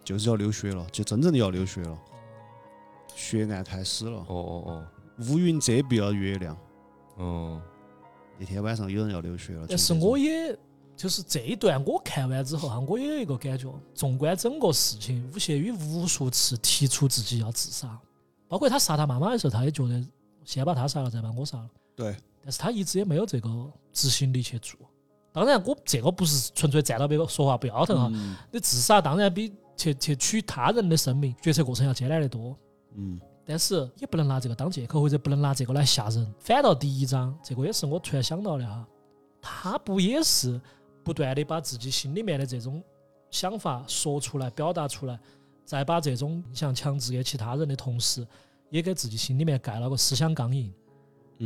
Speaker 1: 就是要留学了，就真正的要留学了，学案开始了，
Speaker 3: 哦哦哦，
Speaker 1: 乌云遮蔽了月亮。
Speaker 3: 哦，
Speaker 1: 那天晚上有人要留学了，
Speaker 2: 但是我也就是这一段我看完之后哈，我也有一个感觉，纵观整个事情，吴谢宇无数次提出自己要自杀，包括他杀他妈妈的时候，他也觉得先把他杀了，再把我杀了。
Speaker 1: 对，
Speaker 2: 但是他一直也没有这个执行力去做。当然，我这个不是纯粹站到别个说话不腰疼哈，
Speaker 1: 嗯
Speaker 2: 你自杀当然比去去取他人的生命决策过程要艰难得多。
Speaker 1: 嗯，
Speaker 2: 但是也不能拿这个当借口，或者不能拿这个来吓人。反倒第一章，这个也是我突然想到的哈，他不也是不断的把自己心里面的这种想法说出来、表达出来，再把这种印象强制给其他人的同时，也给自己心里面盖了个思想钢印，
Speaker 1: 嗯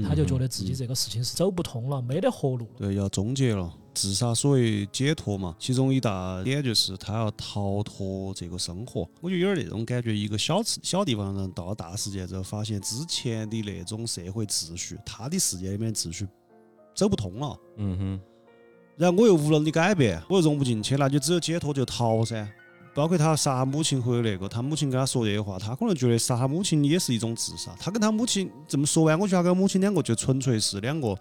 Speaker 2: 他就觉得自己
Speaker 1: 嗯
Speaker 2: 这个事情是走不通了，没得活路了。
Speaker 1: 对要终结了。自杀所谓解脱嘛，其中一大点就是他要逃脱这个生活。我就有点那种感觉，一个小次小地方的人到了大世界之后，发现之前的那种社会秩序，他的世界里面秩序走不通了。
Speaker 3: 嗯哼，
Speaker 1: 然后我又无能的改变，我又融不进去，那就只有解脱就逃噻。包括他杀母亲回那个，他母亲跟他说这些话，他可能觉得杀他母亲也是一种自杀。他跟他母亲这么说完，我觉得他跟母亲两个就纯粹是两个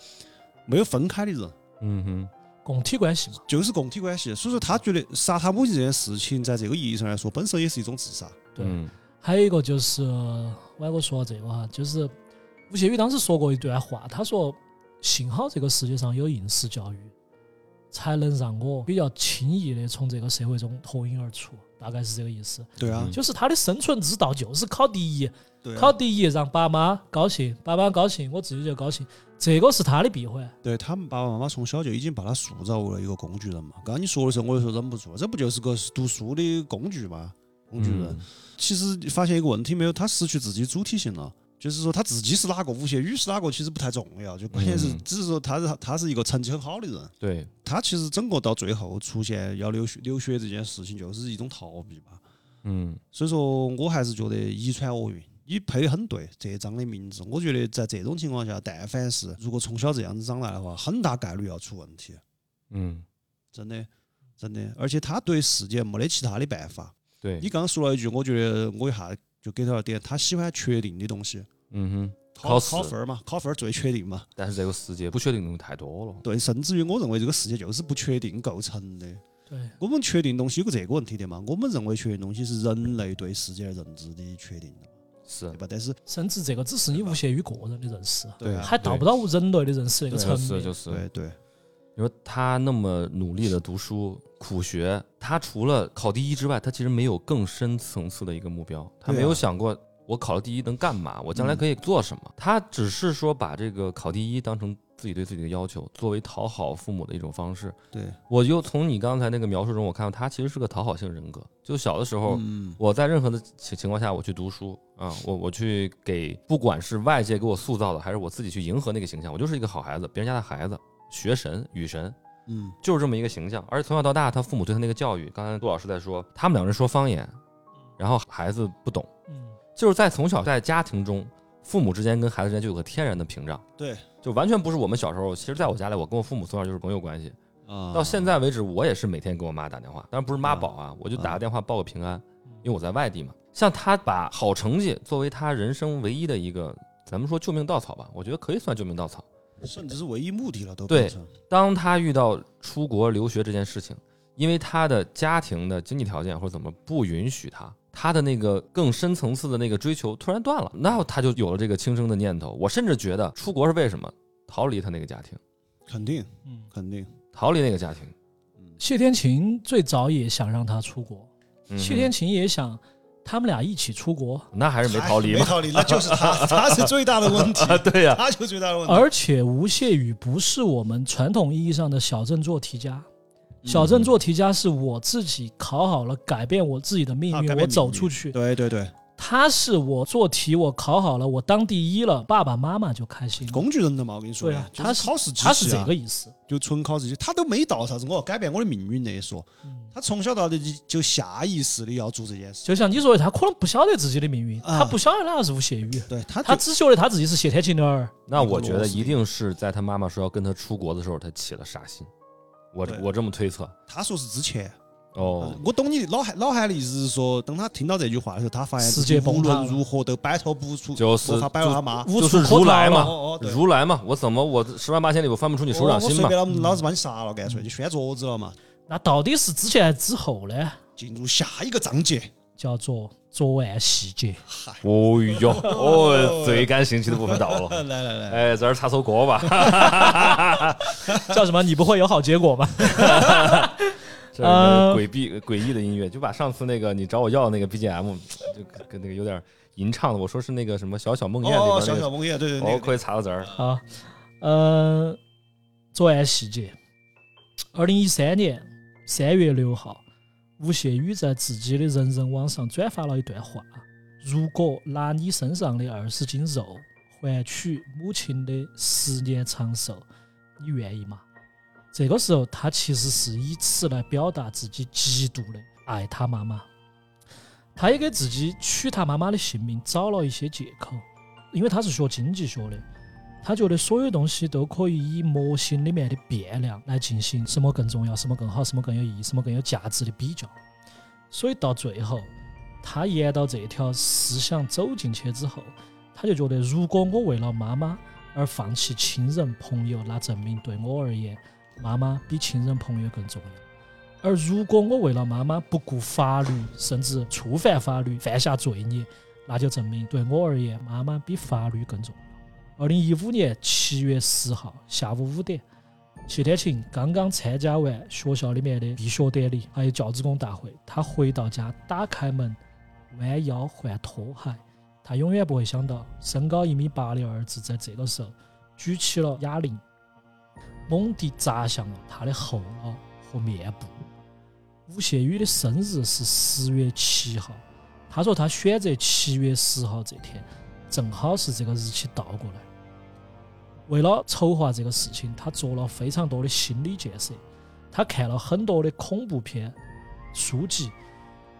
Speaker 1: 没有分开的人，
Speaker 3: 嗯哼，
Speaker 2: 共体关系嘛，
Speaker 1: 就是共体关系。所以说，他觉得杀他母亲这件事情，在这个意义上来说，本身也是一种自杀。
Speaker 2: 对。
Speaker 3: 嗯
Speaker 2: 还有一个就是，我我说到这个哈，就是吴谢宇当时说过一段话，他说：“幸好这个世界上有应试教育，才能让我比较轻易的从这个社会中脱颖而出。”大概是这个意思。
Speaker 1: 对啊
Speaker 3: 嗯，
Speaker 2: 就是他的生存之道就是考第一，
Speaker 1: 对啊
Speaker 2: 考第一让爸妈高兴，爸妈高兴，我自己就高兴，这个是他的闭环。
Speaker 1: 对他们爸爸妈妈从小就已经把他塑造为了一个工具人嘛。刚刚你说的时候，我就说忍不住，这不就是个读书的工具吗？工具人。
Speaker 3: 嗯
Speaker 1: 其实发现一个问题没有，他失去自己主体性了。就是说他自己是哪个，吴谢宇是哪个，其实不太重要。就关键是
Speaker 3: 嗯，
Speaker 1: 只是说他是他是一个成绩很好的人。
Speaker 3: 对，
Speaker 1: 他其实整个到最后出现要留学留学这件事情，就是一种逃避吧。
Speaker 3: 嗯
Speaker 1: 所以说我还是觉得遗传厄运，你配的很对这张的名字。我觉得在这种情况下，但凡是如果从小这样子长大的话，很大概率要出问题，
Speaker 3: 嗯，
Speaker 1: 真的真的。而且他对世界没得其他的办法。
Speaker 3: 对
Speaker 1: 你，刚刚说了一句，我觉得我一下就给到了点，他喜欢确定的东西，
Speaker 3: 嗯哼，
Speaker 1: 考
Speaker 3: 考
Speaker 1: 分儿嘛，考分儿最确定嘛。
Speaker 3: 但是这个世界不确定的东西太多了。
Speaker 1: 对，甚至于我认为这个世界就是不确定构成的。
Speaker 2: 对，
Speaker 1: 我们确定东西有个这个问题的嘛，我们认为确定东西是人类对世界认知的确定的，
Speaker 3: 是
Speaker 1: 对，吧？但是
Speaker 2: 甚至这个只是你无限于个人的认识，
Speaker 1: 对啊
Speaker 2: 还到不到人类的认识那个层面。
Speaker 3: 是就是，
Speaker 1: 对对，
Speaker 3: 你说他那么努力的读书苦学，他除了考第一之外，他其实没有更深层次的一个目标，他没有想过我考了第一能干嘛，我将来可以做什么。他只是说把这个考第一当成自己对自己的要求，作为讨好父母的一种方式。
Speaker 1: 对，
Speaker 3: 我就从你刚才那个描述中，我看到他其实是个讨好性人格。就小的时候，
Speaker 1: 嗯，
Speaker 3: 我在任何的情情况下，我去读书啊，我我去给，不管是外界给我塑造的，还是我自己去迎合那个形象，我就是一个好孩子，别人家的孩子，学神雨神，
Speaker 1: 嗯，
Speaker 3: 就是这么一个形象。而且从小到大，他父母对他那个教育，刚才杜老师在说，他们两人说方言，然后孩子不懂，
Speaker 2: 嗯，
Speaker 3: 就是在从小在家庭中，父母之间跟孩子之间就有个天然的屏障，
Speaker 1: 对
Speaker 3: 就完全不是我们小时候。其实在我家里，我跟我父母从小就是朋友关系，
Speaker 1: 啊，
Speaker 3: 到现在为止，我也是每天给我妈打电话，当然不是妈宝啊，我就打
Speaker 1: 啊
Speaker 3: 个电话报个平安，因为我在外地嘛。像他把好成绩作为他人生唯一的一个，咱们说救命稻草吧，我觉得可以算救命稻草。
Speaker 1: 甚至是唯一目的了，都
Speaker 3: 对当他遇到出国留学这件事情，因为他的家庭的经济条件或者怎么不允许他，他的那个更深层次的那个追求突然断了，那他就有了这个轻生的念头。我甚至觉得出国是为什么？逃离他那个家庭，
Speaker 1: 肯定
Speaker 2: 嗯，
Speaker 1: 肯定，
Speaker 3: 逃离那个家庭。
Speaker 2: 谢天琴最早也想让他出国，
Speaker 3: 嗯
Speaker 2: 谢天琴也想他们俩一起出国，
Speaker 3: 那还是没逃离嘛？
Speaker 1: 没逃离，那就是他，他是最大的问题，
Speaker 3: 对呀、
Speaker 1: 他就最大的问题。
Speaker 2: 而且吴谢宇不是我们传统意义上的小镇做题家。小镇做题家是我自己考好了，改变我自己的命运，我
Speaker 1: 啊命运
Speaker 2: 走出去。
Speaker 1: 对对对，
Speaker 2: 他是我做题，我考好了，我当第一了，爸爸妈妈就开心。
Speaker 1: 工具人的嘛，我跟你说
Speaker 2: 对啊，
Speaker 1: 就
Speaker 2: 他
Speaker 1: 是考试机器、啊，
Speaker 2: 他是这个意思。
Speaker 1: 就纯考试机，他都没到啥子我要改变我的命运那一说，
Speaker 2: 嗯
Speaker 1: 他从小到大就就下意识的要做这件事。
Speaker 2: 就像你说的，他可能不晓得自己的命运，
Speaker 1: 啊
Speaker 2: 他不晓得哪个是吴谢宇，
Speaker 1: 对他
Speaker 2: 他只晓得他自己是谢天琴的儿。
Speaker 3: 那我觉得一定是在他妈妈说要跟他出国的时候，他起了杀心。我我这么推测。
Speaker 1: 他说是之前，
Speaker 3: 哦，
Speaker 1: 我懂你老汉老汉的意思是说，当他听到这句话的时候，他发现
Speaker 2: 世界崩塌了
Speaker 1: 论如何都摆脱不出，
Speaker 3: 就是
Speaker 1: 无法摆脱他妈。
Speaker 3: 就是如来嘛
Speaker 1: 哦哦，
Speaker 3: 如来嘛，我怎么我十万八千里我翻不出你手掌心嘛？
Speaker 1: 我随便老老子把你杀了，干脆就掀桌子了嘛。
Speaker 2: 那到底是之前还是之后呢？
Speaker 1: 进入下一个章节，
Speaker 2: 叫做作案细节。
Speaker 1: 嗨，
Speaker 3: 哦哟，哦，最感兴趣的部分到了。
Speaker 1: 来来来，
Speaker 3: 哎，这儿插首歌吧。
Speaker 2: 叫什么？你不会有好结果吧？
Speaker 3: 这诡秘诡异的音乐，就把上次那个你找我要的那个 BGM，就跟跟那个有点吟唱的，我说是那个什么小小梦魇里
Speaker 1: 哦，
Speaker 3: 边那个，
Speaker 1: 小小梦魇，对对
Speaker 3: 哦，
Speaker 1: 对，
Speaker 3: 可以查到这儿。
Speaker 2: 好，呃，作案细节。二零一三年三月六号，吴谢宇在自己的人人网上转发了一段话：“如果拿你身上的二十斤肉换取母亲的十年长寿，你愿意吗？”这个时候，他其实是以此来表达自己极度的爱他妈妈。他也给自己取他妈妈的性命找了一些借口，因为他是学经济学的，他觉得所有东西都可以以模型里面的变量来进行什么更重要、什么更好、什么更有意义、什么更有价值的比较。所以到最后，他沿到这条思想走进去之后，他就觉得，如果我为了妈妈而放弃亲人朋友，那证明对我而言，妈妈比亲人朋友更重要。而如果我为了妈妈不顾法律，甚至触犯法律，犯下罪孽，那就证明对我而言，妈妈比法律更重要。二零一五年七月十号下午五点，谢天琴刚刚参加完学校里面的闭学典礼，还有教职工大会，他回到家，打开门，弯腰换拖鞋。他永远不会想到，身高一米八的儿子在这个时候举起了哑铃，猛地砸向了他的后脑和面部。吴谢宇的生日是十月七号，他说他选择七月十号这天，正好是这个日期倒过来。为了筹划这个事情，他做了非常多的心理建设，他看了很多的恐怖片书籍，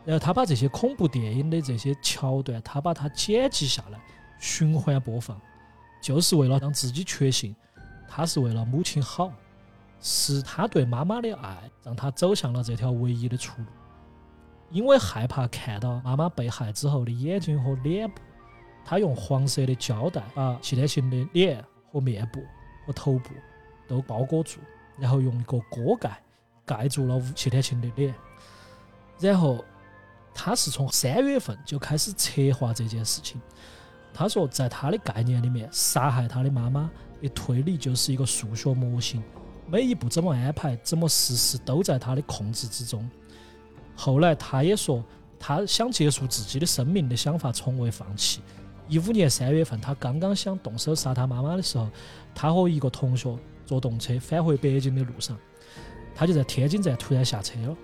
Speaker 2: 然后他把这些恐怖电影的这些桥段，他把它剪辑下来，循环播放，就是为了让自己确信，他是为了母亲好，是他对妈妈的爱让他走向了这条唯一的出路。因为害怕看到妈妈被害之后的眼睛和脸部，他用黄色的胶带把谢天琴的脸和面部和头部都包裹住，然后用一个锅盖盖住了谢天琴的脸。然后他是从三月份就开始策划这件事情。他说，在他的概念里面，杀害他的妈妈的推理就是一个数学模型，每一步怎么安排、怎么实施都在他的控制之中。后来他也说，他想结束自己的生命的想法从未放弃。一五年三月份，他刚刚想动手杀他妈妈的时候，他和一个同学坐动车返回北京的路上，他就在天津站突然下车了。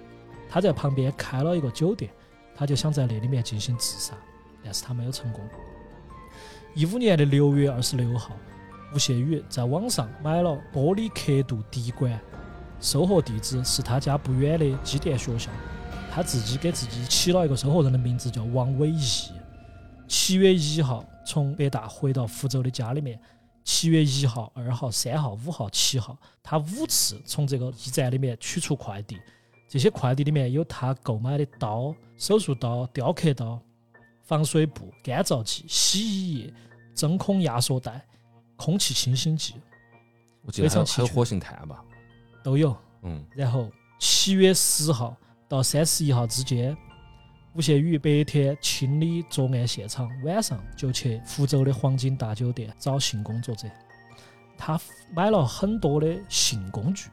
Speaker 2: 他在旁边开了一个酒店，他就想在那里面进行自杀，但是他没有成功。一五年的六月二十六号，吴谢宇在网上买了玻璃刻度滴管，收货地址是他家不远的机电学校。他自己给自己起了一个收货人的名字叫王伟义。七月一号从北大回到福州的家里面，七月一号、二号、三号、五号、七号，他五次从这个驿站里面取出快递。这些快递里面有他购买的刀、手术刀、雕刻刀，防水布、干燥剂、洗衣液、真空压缩袋、空气清新剂
Speaker 3: 我记得还有活性炭吧？
Speaker 2: 都有。
Speaker 3: 嗯，
Speaker 2: 然后七月十号到三十一号之间，吴谢宇白天清理作案现场，晚上就去福州的黄金大酒店找性工作者。他买了很多的性工具，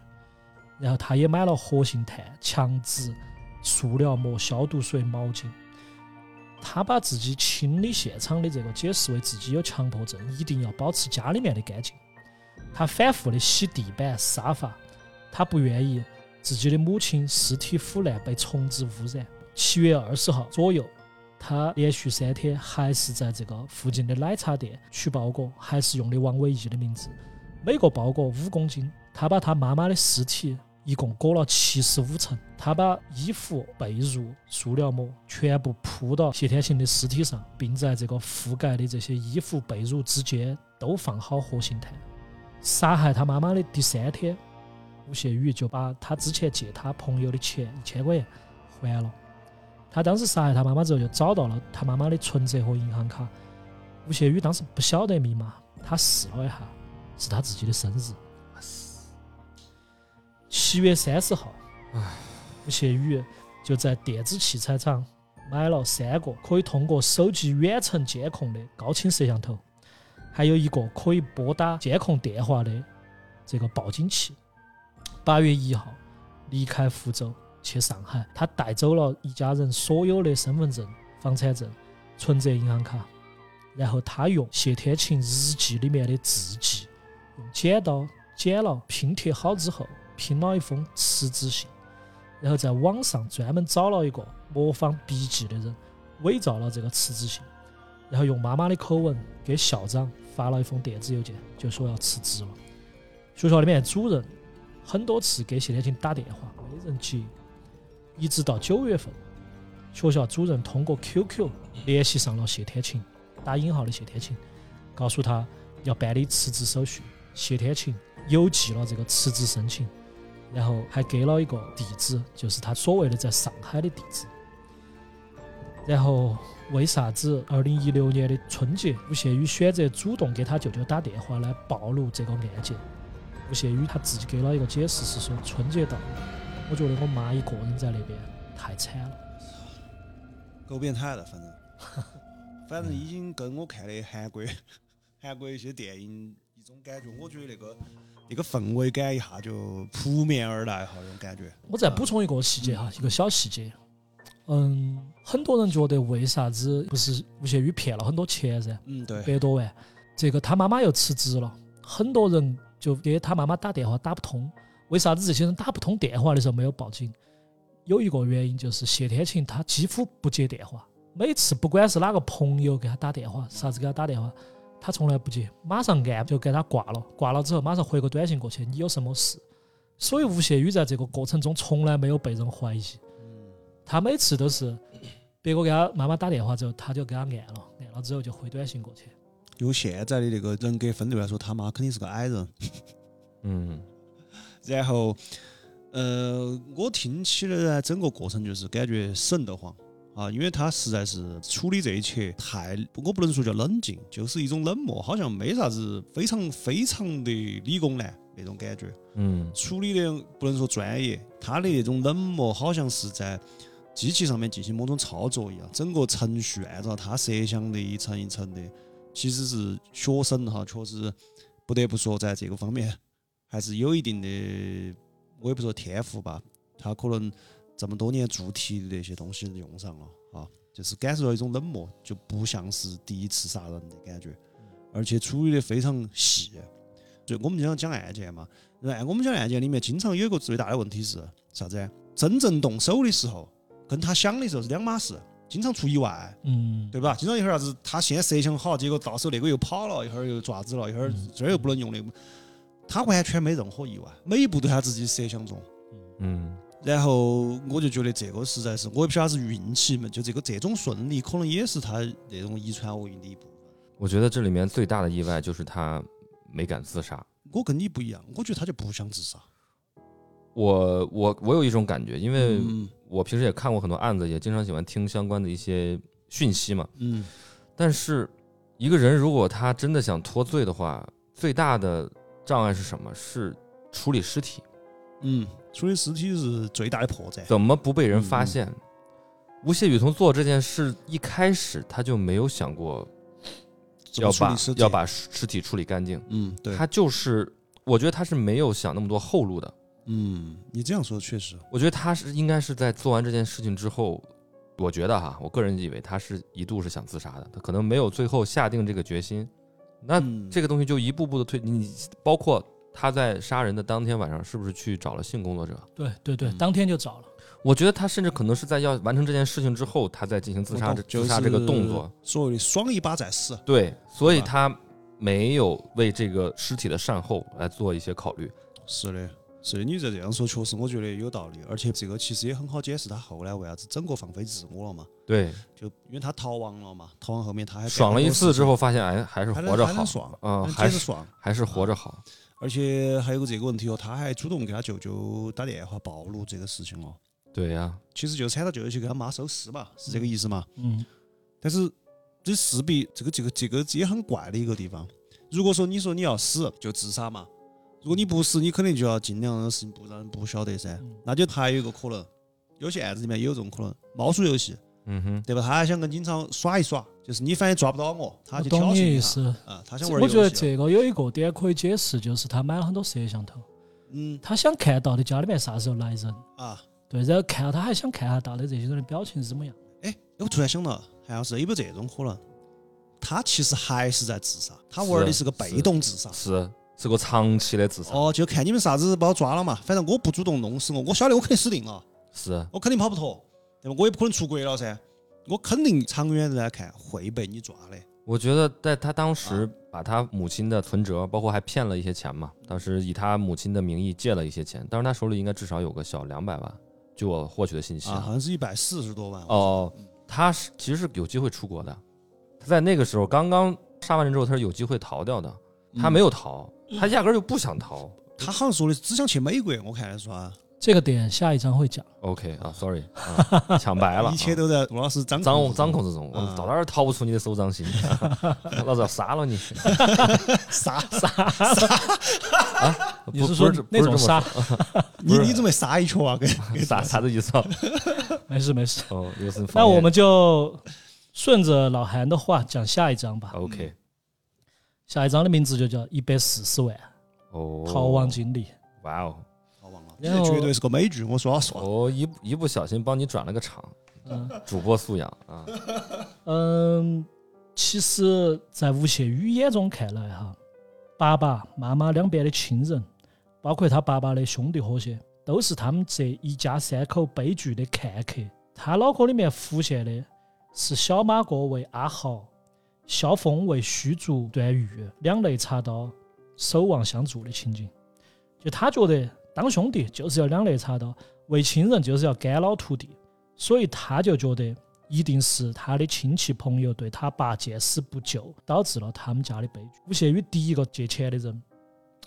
Speaker 2: 然后他也买了活性炭、墙纸、塑料膜、消毒水、毛巾。他把自己清理现场的这个解释为自己有强迫症，一定要保持家里面的干净。他反复的洗地板、沙发，他不愿意自己的母亲尸体腐烂被虫子污染。七月二十号左右，他连续三天还是在这个附近的奶茶店取包裹，还是用的王伟义的名字，每个包裹五公斤。他把他妈妈的尸体一共裹了七十五层，他把衣服、被褥、塑料膜全部铺到谢天行的尸体上，并在这个覆盖的这些衣服、被褥之间都放好活性炭。杀害他妈妈的第三天，吴谢宇就把他之前借他朋友的钱一千块钱还了。他当时杀害他妈妈之后，就找到了他妈妈的存折和银行卡。吴谢宇当时不晓得密码，他试了一下，是他自己的生日。七月三十号，吴谢宇就在电子器材厂买了三个可以通过手机远程监控的高清摄像头，还有一个可以拨打监控电话的这个报警器。八月一号离开福州去上海，他带走了一家人所有的身份证、房产证、存折、银行卡，然后他用谢天琴日记里面的字迹，用剪刀剪了拼贴好之后，拼了一封辞职信，然后在网上专门找了一个模仿笔记的人，伪造了这个辞职信，然后用妈妈的口吻给校长发了一封电子邮件，就说要辞职了。学校里面主任很多次给谢天琴打电话，没人接，一直到九月份，学校主任通过 QQ 联系上了谢天琴，打引号的谢天琴，告诉他要办理辞职手续。谢天琴邮寄了这个辞职申请，然后还给了一个地址，就是他所谓的在上海的地址。然后为啥子二零一六年的春节，吴谢宇选择主动给他舅舅打电话来暴露这个案件？吴谢宇他自己给了一个解释，是说春节到，我觉得我妈一个人在那边太惨了。
Speaker 1: 够变态了，反正，反正已经跟我看的韩国 韩国一些电影一种感觉，我觉得那个那个氛围感一下就扑面而来哈，那种感觉。
Speaker 2: 我再补充一个细节哈，一个小细节。嗯，很多人觉得为啥子不是吴谢宇骗了很多钱噻，
Speaker 1: 嗯，对，
Speaker 2: 百多万，这个他妈妈又辞职了，很多人就给他妈妈打电话打不通。为啥子这些人打不通电话的时候没有报警？有一个原因就是谢天琴他几乎不接电话，每次不管是哪个朋友给他打电话，啥子给他打电话，他从来不接，马上按就给他挂了，挂了之后马上回个短信过去，你有什么事？所以吴谢宇在这个过程中从来没有被人怀疑，他每次都是别个给他妈妈打电话之后，他就给他按了，按了之后就回短信过去。
Speaker 1: 用现在的那个人格分类来说，他妈肯定是个矮人。
Speaker 3: 嗯，
Speaker 1: 然后，呃，我听起来呢，整个过程就是感觉瘆得慌啊，因为他实在是处理这一切太，我不能说叫冷静，就是一种冷漠，好像没啥子非常非常的理工男那种感觉。
Speaker 3: 嗯，
Speaker 1: 处理的不能说专业，他的那种冷漠好像是在机器上面进行某种操作一样，整个程序按照他设想的一层一层的，其实是学生哈，确实不得不说在这个方面还是有一定的，我也不说天赋吧，他可能这么多年做题的那些东西用上了啊，就是感受到一种冷漠，就不像是第一次杀人的感觉，而且处理的非常细。就我们经常讲案件嘛，按我们讲案件里面，经常有一个最大的问题是啥子？真正动手的时候，跟他想的时候是两码事，经常出意外，
Speaker 2: 嗯，
Speaker 1: 对吧？经常一会儿啥子，他先设想好，结果到时候那个又跑了，一会儿又爪子了，一会儿这儿又不能用那个，他完全没任何意外，每一步都他自己设想中。
Speaker 3: 嗯，
Speaker 1: 然后我就觉得这个实在是，我也不晓得是运气嘛，就这个这种顺利，可能也是他那种遗传奥运的一部分。
Speaker 3: 我觉得这里面最大的意外就是他没敢自杀。
Speaker 1: 我跟你不一样，我觉得他就不想自杀。
Speaker 3: 我我我有一种感觉，因为
Speaker 1: 嗯
Speaker 3: 我平时也看过很多案子，也经常喜欢听相关的一些讯息嘛。
Speaker 1: 嗯
Speaker 3: 但是一个人如果他真的想脱罪的话，最大的障碍是什么？是处理尸体，
Speaker 1: 嗯，处理尸体是最大的破绽。
Speaker 3: 怎么不被人发现？吴谢宇从做这件事一开始他就没有想过要把要把尸体处理干净，
Speaker 1: 嗯对，
Speaker 3: 他就是我觉得他是没有想那么多后路的。
Speaker 1: 嗯，你这样说确实，
Speaker 3: 我觉得他是应该是在做完这件事情之后，我觉得哈，我个人以为他是一度是想自杀的，他可能没有最后下定这个决心。那
Speaker 1: 嗯
Speaker 3: 这个东西就一步步的推，你包括他在杀人的当天晚上是不是去找了性工作者？
Speaker 2: 对对对，
Speaker 1: 嗯
Speaker 2: 当天就找了。
Speaker 3: 我觉得他甚至可能是在要完成这件事情之后，他再进行自杀自杀这个动作。，
Speaker 1: 就是所谓的爽一把再死。
Speaker 3: 对，所以他没有为这个尸体的善后来做一些考虑。
Speaker 1: 是的，是的，你再这样说，确实我觉得有道理，而且这个其实也很好解释他后来为啥子整个放飞自我了嘛，
Speaker 3: 对，
Speaker 1: 就因为他逃亡了嘛，逃亡后面他还
Speaker 3: 爽了一次之后，发现哎还是活着好，
Speaker 1: 爽，
Speaker 3: 嗯，
Speaker 1: 还
Speaker 3: 还是
Speaker 1: 爽，
Speaker 3: 还是活着好。
Speaker 1: 而且还有个这个问题哦，他还主动给他舅舅打电话暴露这个事情哦，
Speaker 3: 对呀、
Speaker 1: 其实就喊他舅舅去给他妈收尸嘛，是这个意思嘛？
Speaker 2: 嗯，
Speaker 1: 但是这势必这个这个这个也很怪的一个地方。如果说你说你要死就自杀嘛，如果你不死，你肯定就要尽量让事情不让人不晓得噻。
Speaker 2: 嗯。
Speaker 1: 那就还有一个可能，有些案子里面也有这种可能，猫鼠游戏，
Speaker 3: 嗯哼，
Speaker 1: 对吧？他还想跟警察耍一耍，就是你反正抓不到我，他
Speaker 2: 我
Speaker 1: 去挑
Speaker 2: 懂你
Speaker 1: 衅一下。
Speaker 2: 意思。
Speaker 1: 啊，他想玩
Speaker 2: 我觉得。这个有一个点可以解释，就是他买了很多摄像头，
Speaker 1: 嗯。
Speaker 2: 他想看到底家里面啥时候来人，
Speaker 1: 啊，
Speaker 2: 对，然后看他还想看下到底这些人的表情是怎么样。
Speaker 1: 哎，我突然想到，韩老师有没有这种可能？他其实还是在自杀，他玩的是个被动自杀。
Speaker 3: 是。是个长期的自杀，
Speaker 1: 哦，就看你们啥子把我抓了嘛，反正我不主动弄死我，我晓得我肯定死定了，
Speaker 3: 是。
Speaker 1: 我肯定跑不脱，对吧？我也不可能出国了噻，我肯定长远的来看会被你抓的。
Speaker 3: 我觉得在他当
Speaker 1: 啊
Speaker 3: 时把他母亲的存折，包括还骗了一些钱嘛，当时以他母亲的名义借了一些钱，当时他手里应该至少有个小两百万，据我获取的信息
Speaker 1: 啊，好像是一百四十多万。
Speaker 3: 哦，他是其实是有机会出国的，他在那个时候刚刚杀完人之后，他是有机会逃掉的，他没
Speaker 1: 有，
Speaker 3: 逃，他压根儿就不想逃。
Speaker 1: 他好像说的是只想去美国，我看的是吧？
Speaker 2: 这个点下一章会讲。
Speaker 3: OK 啊，sorry，啊、抢白了，
Speaker 1: 一切
Speaker 3: 啊
Speaker 1: 都在杜老师掌
Speaker 3: 掌
Speaker 1: 控
Speaker 3: 掌控之中，我
Speaker 1: 啊
Speaker 3: 到哪儿逃不出你的手掌心？老子要杀了你！
Speaker 1: 杀
Speaker 2: 你是说那种杀？
Speaker 1: 你你准备杀一拳啊？给给
Speaker 3: 啥啥子意思啊？
Speaker 2: 没事没事。
Speaker 3: 哦，又是
Speaker 2: 那我们就顺着老韩的话讲下一章吧。
Speaker 3: OK
Speaker 2: 下一章的名字就叫一百四十万
Speaker 3: 哦，
Speaker 2: 逃亡经历。
Speaker 3: 哇哦
Speaker 1: 这绝对是个美剧，我说老实话。
Speaker 3: 哦，一不一不小心帮你转了个场，
Speaker 2: 嗯
Speaker 3: 主播素养啊，
Speaker 2: 嗯，其实，在吴谢宇眼中看来，哈，爸爸妈妈两边的亲人，包括他爸爸的兄弟伙些，都是他们这一家三口悲剧的看客。他脑壳里面浮现的是小马哥为阿豪，萧峰为虚竹段誉两肋插刀，守望相助的情景。就他觉得当兄弟就是要两肋插刀，为亲人就是要肝脑涂地，所以他就觉得一定是他的亲戚朋友对他爸见死不救，导致了他们家的悲剧。吴谢宇第一个借钱的人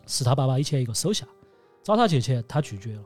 Speaker 2: 是他爸爸以前一个手下，找他借钱，他拒绝了，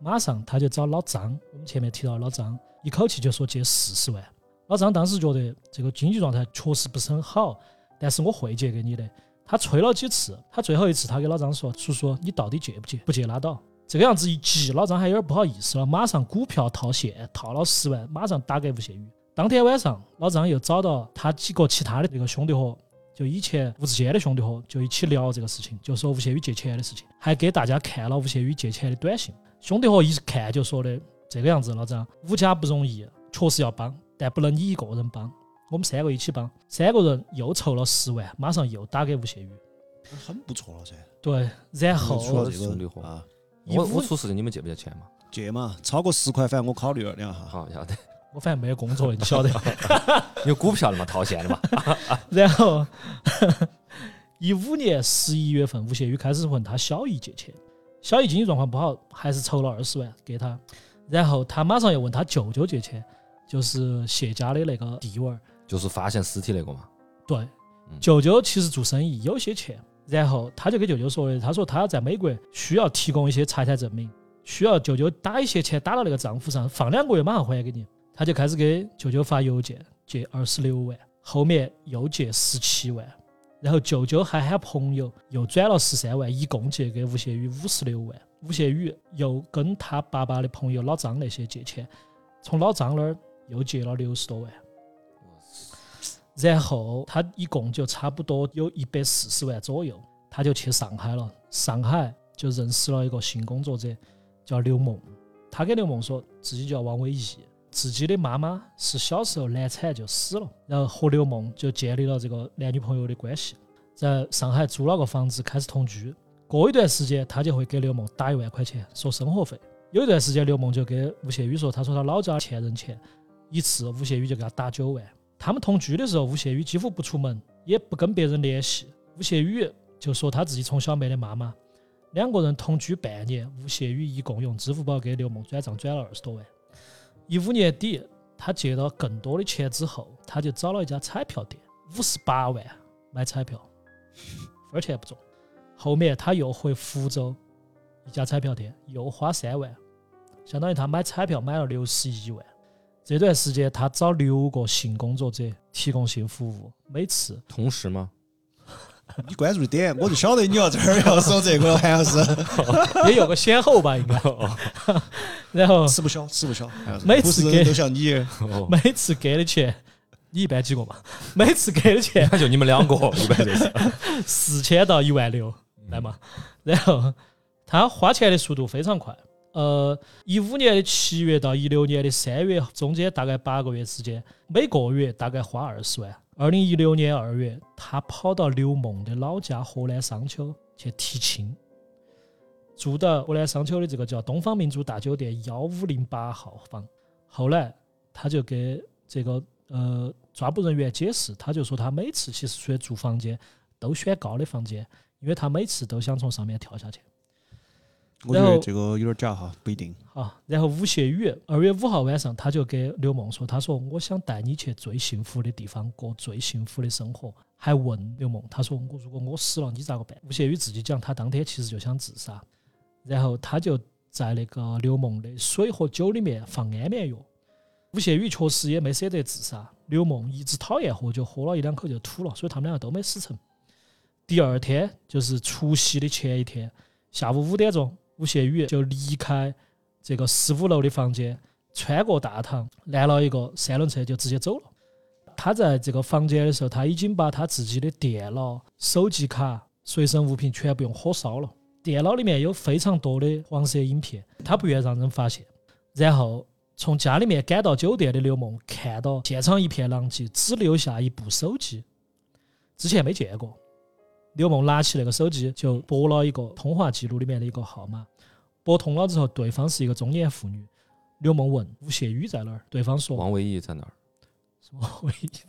Speaker 2: 马上他就找老张，我们前面提到老张，一口气就说借四十万。老张当时觉得这个经济状态确实不是很好，但是我会借给你的。他催了几次，他最后一次他给老张说：“叔叔，你到底借不借？不借拉倒。”这个样子一急，老张还有点不好意思了，马上股票套现，套了十万，马上打给吴谢宇。当天晚上，老张又找到他几个其他的这个兄弟伙，就以前吴志坚的兄弟伙，就一起聊这个事情，就说吴谢宇借钱的事情，还给大家看了吴谢宇借钱的短信。兄弟伙一看就说的这个样子，老张，吴家不容易，确实要帮，但不能你一个人帮，我们三个一起帮。三个人又凑了十万，马上又打给吴谢宇。
Speaker 1: 很不错了噻。
Speaker 2: 对，然后
Speaker 1: 出
Speaker 2: 后
Speaker 1: 了这个啊，
Speaker 2: 一五
Speaker 3: 我我出事情你们借不借钱嘛？
Speaker 1: 借嘛，超过十块，反正我考虑了两下。
Speaker 3: 好，晓得，
Speaker 2: 我反正没有工作的，你晓得。
Speaker 3: 有股票的嘛，套现的嘛。
Speaker 2: 然后 一五年十一月份，吴谢宇开始问他小姨借钱，小姨经济状况不好，还是筹了二十万给他。然后他马上又问他舅舅借钱，就是谢家的那个弟娃儿。
Speaker 3: 就是发现尸体那个嘛。
Speaker 2: 对
Speaker 3: 嗯，
Speaker 2: 舅舅其实做生意有些钱，然后他就给舅舅说的，他说他在美国需要提供一些财产证明，需要舅舅打一些钱打到那个账户上，放两个月马上还给你。他就开始给舅舅发邮件，借二十六万，后面又借十七万，然后舅舅还喊朋友又转了十三万，一共借给吴谢宇五十六万。吴谢宇又跟他爸爸的朋友老张那些借钱，从老张那儿又借了六十多万。然后他一共就差不多有一百四十万左右，他就去上海了。上海就认识了一个性工作者，叫刘梦。他给刘梦说自己叫王伟义，自己的妈妈是小时候难产就死了，然后和刘梦就建立了这个男女朋友的关系，在上海租了个房子开始同居。过一段时间，他就会给刘梦打一万块钱说生活费。有一段时间，刘梦就给吴谢宇说，他说他老家欠人钱，一次吴谢宇就给他打九万。他们同居的时候，吴谢宇几乎不出门，也不跟别人联系。吴谢宇就说他自己从小没得妈妈。两个人同居半年，吴谢宇一共用支付宝给刘梦转账转了二十多万。一五年底，他借到更多的钱之后，他就找了一家彩票店，五十八万买彩票，分钱不中。后面他又回福州一家彩票店，又花三万，相当于他买彩票买了六十一万。这段时间，他找六个性工作者提供性服务，每次
Speaker 3: 同时吗？
Speaker 1: 你关注的点，我就晓得你要这儿要说这个，好像是
Speaker 2: 也有个先后吧，应该。然后
Speaker 1: 吃不消，吃不消，
Speaker 2: 每次
Speaker 1: 都像你，
Speaker 3: 哦，
Speaker 2: 每次给的钱，你一般几个嘛？每次给的钱
Speaker 3: 那就你们两个，一般就是。
Speaker 2: 四千到一万六，来嘛。然后他花钱的速度非常快，呃，一五年的七月到一六年的三月中间大概八个月时间，每个月大概花二十万。二零一六年二月，他跑到刘梦的老家河南商丘去提亲，住到河南商丘的这个叫东方明珠大酒店幺五零八号房。后来他就给这个呃抓捕人员解释，他就说他每次其实出去住房间都选高的房间，因为他每次都想从上面跳下去。
Speaker 1: 我觉得这个有点假哈，不一定。
Speaker 2: 好，然后吴谢宇二月五号晚上，他就给刘梦说：“他说我想带你去最幸福的地方，过最幸福的生活。”还问刘梦：“他说我如果我死了，你咋个办？”吴谢宇自己讲，他当天其实就想自杀，然后他就在那个刘梦的水和酒里面放安眠药。吴谢宇确实也没舍得自杀，刘梦一直讨厌喝酒，喝了一两口就吐了，所以他们两个都没死成。第二天就是除夕的前一天，下午五点钟，吴谢宇就离开这个十五楼的房间，穿过大堂，拦了一个三轮车就直接走了。他在这个房间的时候，他已经把他自己的电脑、手机卡、随身物品全部用火烧了。电脑里面有非常多的黄色影片，他不愿让人发现。然后从家里面赶到酒店的刘梦看到现场一片狼藉，只留下一部手机，之前没见过。刘梦拿起那个手机就拨了一个通话记录里面的一个号码，拨通了之后，对方是一个中年妇女。刘梦问吴谢宇在哪儿，对方说。
Speaker 3: 王维义在哪儿？
Speaker 2: 什么？唯一
Speaker 3: 就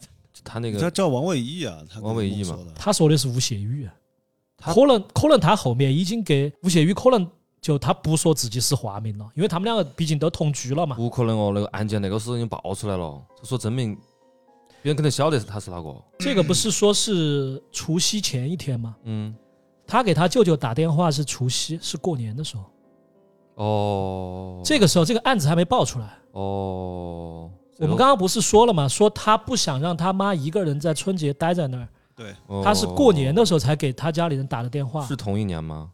Speaker 3: 他那个
Speaker 1: 这叫王伟义啊，他
Speaker 3: 王伟义嘛。
Speaker 2: 他说的是吴谢宇，可能可能他后面已经给吴谢宇可能就他不说自己是化名了，因为他们两个毕竟都同居了嘛。
Speaker 3: 不可能哦，那个案件那个时候已经爆出来了，他说证明别人肯定晓得他是哪个。
Speaker 2: 这个不是说是除夕前一天吗？
Speaker 3: 嗯，
Speaker 2: 他给他舅舅打电话是除夕，是过年的时候。
Speaker 3: 哦，
Speaker 2: 这个时候这个案子还没爆出来。
Speaker 3: 哦，
Speaker 2: 我们刚刚不是说了吗？说他不想让他妈一个人在春节待在那儿，
Speaker 1: 对，
Speaker 3: 哦
Speaker 2: 他是过年的时候才给他家里人打的电话
Speaker 3: 是，同一年吗？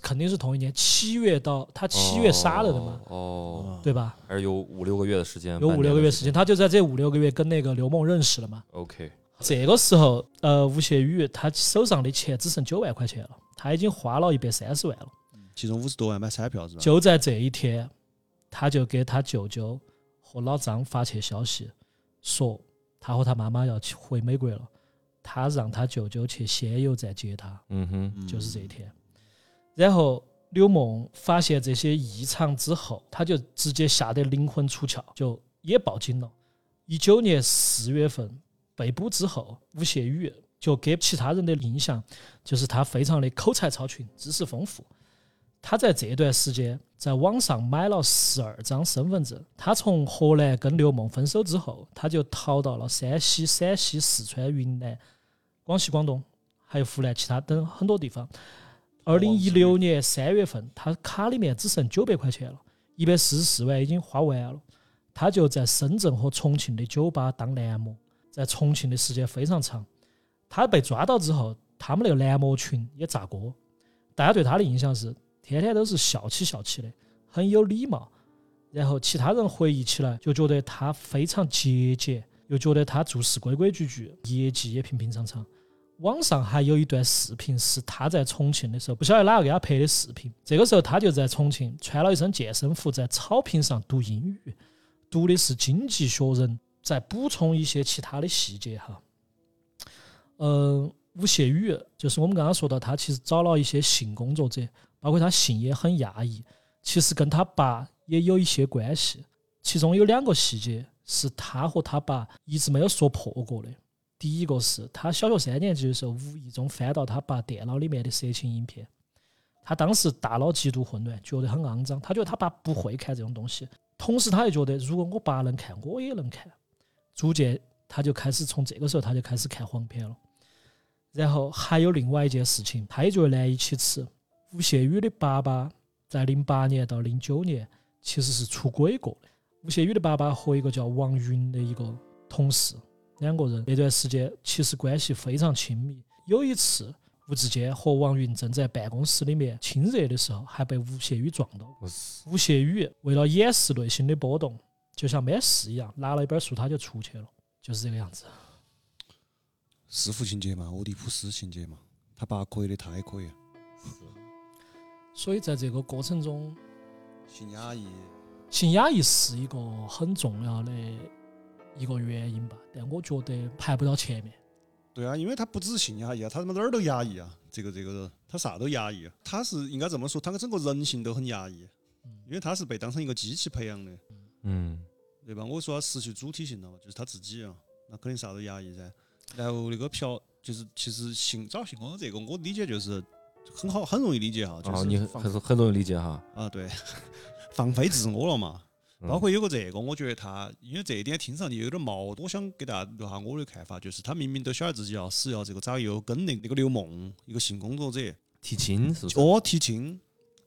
Speaker 2: 肯定是同一年，七月到他七月杀了的嘛，
Speaker 3: 哦，
Speaker 2: 对吧？
Speaker 3: 还是有五六个月的时间，
Speaker 2: 有五六个月时间，他就在这五六个月跟那个刘梦认识了嘛。
Speaker 3: OK，
Speaker 2: 这个时候，呃，吴谢宇他手上的钱只剩九万块钱了，他已经花了一百三十万了。
Speaker 1: 其中五十多万买彩票是吧？
Speaker 2: 就在这一天，他就给他舅舅和老张发去消息，说他和他妈妈要去回美国了，他让他舅舅去仙游站接他，
Speaker 3: 嗯哼，
Speaker 1: 嗯
Speaker 2: 就是这一天。然后刘梦发现这些异常之后，他就直接吓得灵魂出窍，就也报警了。一九年四月份被捕之后，吴谢宇就给其他人的印象就是他非常的口才超群，知识丰富。他在这段时间在网上买了十二张身份证。他从河南跟刘梦分手之后，他就逃到了山西、陕西、四川、云南、广西、广东，还有湖南其他等很多地方。二零一六年三月份，他卡里面只剩九百块钱了，一百四十四万已经花完了。他就在深圳和重庆的酒吧当男模，在重庆的时间非常长。他被抓到之后，他们那个男模群也炸锅，大家对他的印象是天天都是笑起笑起的，很有礼貌。然后其他人回忆起来，就觉得他非常节俭，又觉得他做事规规矩矩，业绩也平平常常。网上还有一段视频是他在重庆的时候，不晓得哪个给他拍的视频。这个时候他就在重庆穿了一身健身服，在草坪上读英语，读的是《经济学人》，在补充一些其他的细节哈。嗯，吴谢宇就是我们刚刚说到，他其实找了一些性工作者，包括他性也很压抑，其实跟他爸也有一些关系。其中有两个细节是他和他爸一直没有说破过的。第一个是他小学三年级的时候，无意中翻到他爸电脑里面的色情影片，他当时大脑极度混乱，觉得很肮脏。他觉得他爸不会看这种东西，同时他又觉得如果我爸能看，我也能看。逐渐他就开始从这个时候他就开始看黄片了。然后还有另外一件事情，他也觉得难以启齿。吴谢宇的爸爸在零八年到零九年其实是出轨过的。吴谢宇的爸爸和一个叫王云的一个同事。两个人那段时间其实关系非常亲密。有一次，吴志坚和王云正在办公室里面亲热的时候，还被吴谢宇撞到。吴谢宇为了掩饰内心的波动，就像没事一样，拿了一本书他就出去了，就是这个样子。
Speaker 1: 弑父情节嘛，俄狄浦斯情节嘛，他爸可以的，他也可以。
Speaker 2: 所以在这个过程中，
Speaker 1: 性压抑，
Speaker 2: 性压抑是一个很重要的。一个原因吧，但我觉得排不到前面。
Speaker 1: 对啊，因为他不只是性压抑啊，他他妈哪儿都压抑啊。这个这个人，他啥都压抑。他是应该这么说，他的整个人性都很压抑，因为他是被当成一个机器培养的。
Speaker 3: 嗯，
Speaker 1: 对吧？我说他失去主体性了嘛，就是他自己啊，那肯定啥都压抑噻。然后那个嫖，就是其实性找性工作这个，我理解就是很好，很容易理解哈。就是
Speaker 3: 你很很容易理解哈。
Speaker 1: 啊，对，放飞自我了嘛。包括有个这个，我觉得他因为这一点听上去有点矛盾，我想给大家聊下我的看法，就是他明明都晓得自己要死要这个早又跟那那个刘梦一个性工作者
Speaker 3: 提亲，是不是？
Speaker 1: 哦，提亲。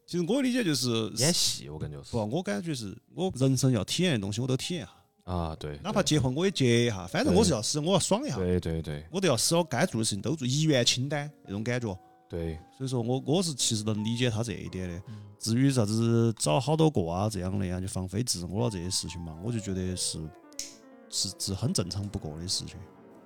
Speaker 1: 其实我理解就是
Speaker 3: 演戏，我感觉是。
Speaker 1: 不，我感觉是我人生要体验的东西，我都体验一下。
Speaker 3: 啊，对。
Speaker 1: 哪怕结婚我也结一下，反正我是要死，我要爽一下。
Speaker 3: 对对对。
Speaker 1: 我都要死，我该做的事情都做，遗愿清单那种感觉。
Speaker 3: 对。
Speaker 1: 所以说我我是其实能理解他这一点的。至于啥子找好多个啊这样的呀，就放飞自我了这些事情嘛，我就觉得是是是很正常不过的事情。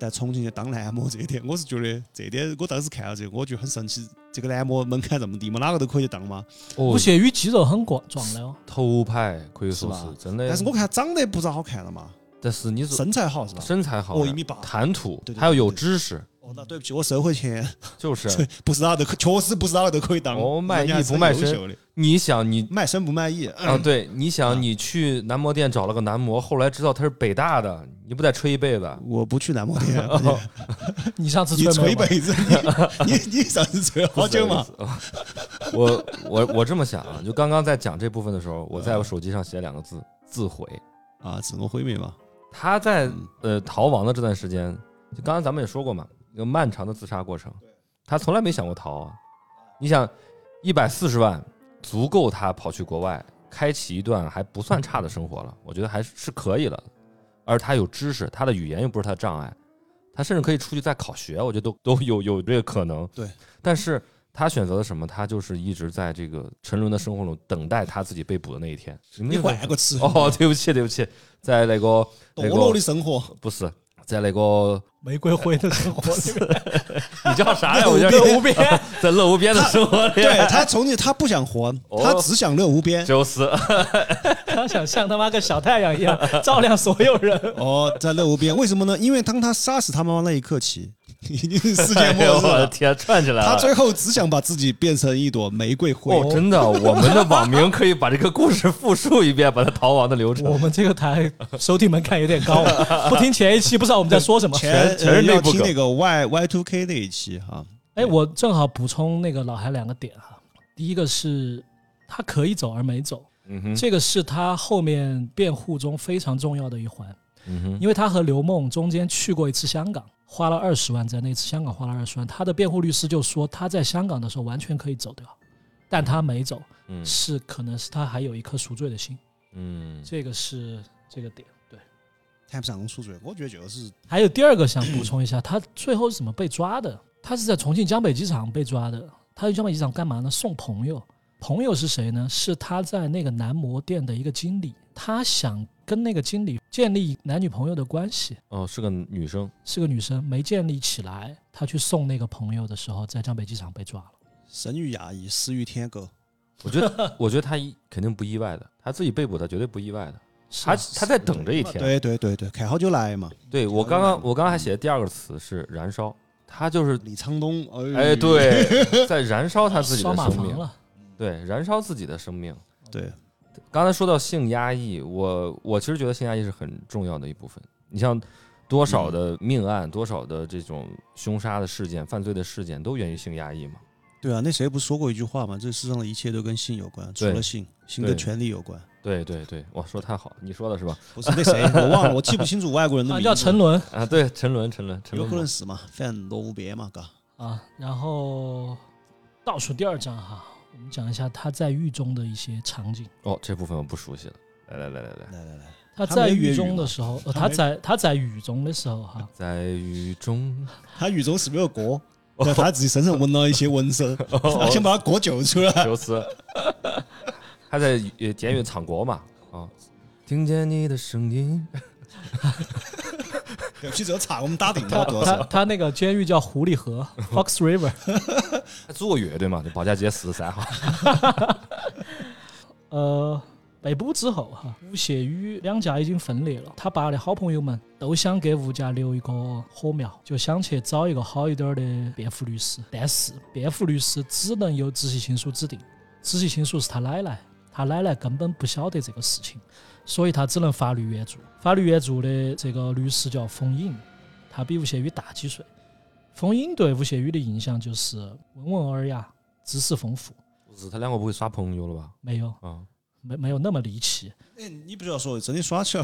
Speaker 1: 但重庆去当男模这一点，我是觉得这点我当时看到这个，我就很神奇。这个男模门槛这么低嘛，哪个都可以当吗？
Speaker 2: 吴谢宇肌肉很壮壮的哦，
Speaker 3: 头牌可以说是真的。
Speaker 1: 但是我看他长得不咋好看了嘛。
Speaker 3: 但是你是
Speaker 1: 身材好是吧？
Speaker 3: 身材好，
Speaker 1: 哦一米八，
Speaker 3: 谈吐，还要有知识。
Speaker 1: 那对不起，我收回钱。
Speaker 3: 就是，
Speaker 1: 不是哪个都可，确实不是哪个都可以当。
Speaker 3: 我卖艺不卖身。你想你
Speaker 1: 卖身不卖艺
Speaker 3: 啊？对，你想你去男模店找了个男模，后来知道他是北大的，你不得吹一辈子？
Speaker 1: 我不去男模店。
Speaker 2: 你上次
Speaker 1: 你吹一辈子，你你上次吹了好久嘛？
Speaker 3: 我我我这么想啊，就刚刚在讲这部分的时候，我在我手机上写两个字：自毁
Speaker 1: 啊，自我毁灭嘛。
Speaker 3: 他在呃逃亡的这段时间，就刚刚咱们也说过嘛。一个漫长的自杀过程，他从来没想过逃啊！你想，一百四十万足够他跑去国外，开启一段还不算差的生活了。我觉得还是是可以了。而他有知识，他的语言又不是他的障碍，他甚至可以出去再考学，我觉得都都有有这个可能。
Speaker 1: 对，
Speaker 3: 但是他选择了什么？他就是一直在这个沉沦的生活中等待他自己被捕的那一天。
Speaker 1: 你换个词
Speaker 3: 哦，对不起，对不起，在那个
Speaker 1: 堕落的生活
Speaker 3: 不是。在那个
Speaker 2: 玫瑰灰的生活里面，
Speaker 3: 你叫啥呀？我
Speaker 2: 叫乐无边，
Speaker 3: 在乐无边的生活里，
Speaker 1: 对他从此他不想活，他只想乐无边，
Speaker 3: 就是
Speaker 2: 他想像他妈个小太阳一样照亮所有人。
Speaker 1: 哦，在乐无边，为什么呢？因为当他杀死他妈妈那一刻起。已经是世界末日了，
Speaker 3: 我的天，串起来了。
Speaker 1: 他最后只想把自己变成一朵玫瑰花。
Speaker 3: 哦，真的，我们的网名可以把这个故事复述一遍，把他逃亡的流程。
Speaker 2: 我们这个台收听门槛有点高，不听前一期不知道我们在说什么。
Speaker 1: 全全是要听那个 Y Y Two K 那一期哈。
Speaker 2: 哎，我正好补充那个老韩两个点哈。第一个是他可以走而没走，
Speaker 3: 嗯哼，
Speaker 2: 这个是他后面辩护中非常重要的一环，
Speaker 3: 嗯哼，
Speaker 2: 因为他和刘梦中间去过一次香港。花了二十万，在那次香港花了二十万。他的辩护律师就说，他在香港的时候完全可以走掉，但他没走，是可能是他还有一颗赎罪的心。
Speaker 3: 嗯，
Speaker 2: 这个是这个点。对，
Speaker 1: 谈不上赎罪，我觉得就是
Speaker 2: 还有第二个想补充一下，他最后是怎么被抓的？他是在重庆江北机场被抓的。他去江北机场干嘛呢？送朋友。朋友是谁呢？是他在那个男模店的一个经理。他想跟那个经理建立男女朋友的关系。
Speaker 3: 哦，是个女生，
Speaker 2: 是个女生，没建立起来。他去送那个朋友的时候，在江北机场被抓了。
Speaker 1: 生于亚裔，死于天狗。
Speaker 3: 我觉得，我觉得他一肯定不意外的，他自己被捕，他绝对不意外的。他他在等这一天。
Speaker 1: 对对对对，看好就来嘛。
Speaker 3: 对我刚刚我刚刚还写的第二个词是燃烧，他就是
Speaker 1: 李沧东。
Speaker 3: 哎，对，在燃烧他自己的生命
Speaker 2: 了。
Speaker 3: 对，燃烧自己的生命。
Speaker 1: 对，
Speaker 3: 刚才说到性压抑，我我其实觉得性压抑是很重要的一部分。你像多少的命案，多少的这种凶杀的事件、犯罪的事件，都源于性压抑嘛？
Speaker 1: 对啊，那谁不说过一句话嘛？这世上的一切都跟性有关，除了性，性跟权力有关。
Speaker 3: 对对对，我，说太好，你说的是吧？
Speaker 1: 不是那谁，我忘了，我记不清楚外国人的 名字。
Speaker 2: 叫沉沦
Speaker 3: 啊，对，陈伦，陈伦，
Speaker 1: 有可能死嘛？反正罗无别嘛，哥。
Speaker 2: 啊，然后倒数第二章哈。我们讲一下他在狱中的一些场景。
Speaker 3: 哦，这部分我不熟悉了。来来来来
Speaker 1: 来来来来，
Speaker 2: 他在狱中的时候，他在他在狱中的时候哈，
Speaker 3: 在狱中，
Speaker 1: 他狱中是不是有歌？在他自己身上纹了一些纹身，他想把他哥救出来。
Speaker 3: 就是，他在监狱唱歌嘛。啊，听见你的声音。
Speaker 1: 对不起，这个差我们打定
Speaker 2: 了。他他那个监狱叫狐狸河 （Fox River）。
Speaker 3: 他组过乐队嘛？就保家街四十三号。
Speaker 2: 呃，被捕之后哈，吴谢宇两家已经分裂了。他爸的好朋友们都想给吴家留一个火苗，就想去找一个好一点的辩护律师。但是辩护律师只能由直系亲属指定，直系亲属是他奶奶，他奶奶根本不晓得这个事情。所以他只能法律援助，法律援助的这个律师叫冯颖，他比吴谢宇大几岁。冯颖对吴谢宇的印象就是温文尔雅，知识丰富。
Speaker 3: 不是他两个不会耍朋友了吧？
Speaker 2: 没有，啊，没没有那么离奇。
Speaker 1: 哎，你不要说，真的耍起来，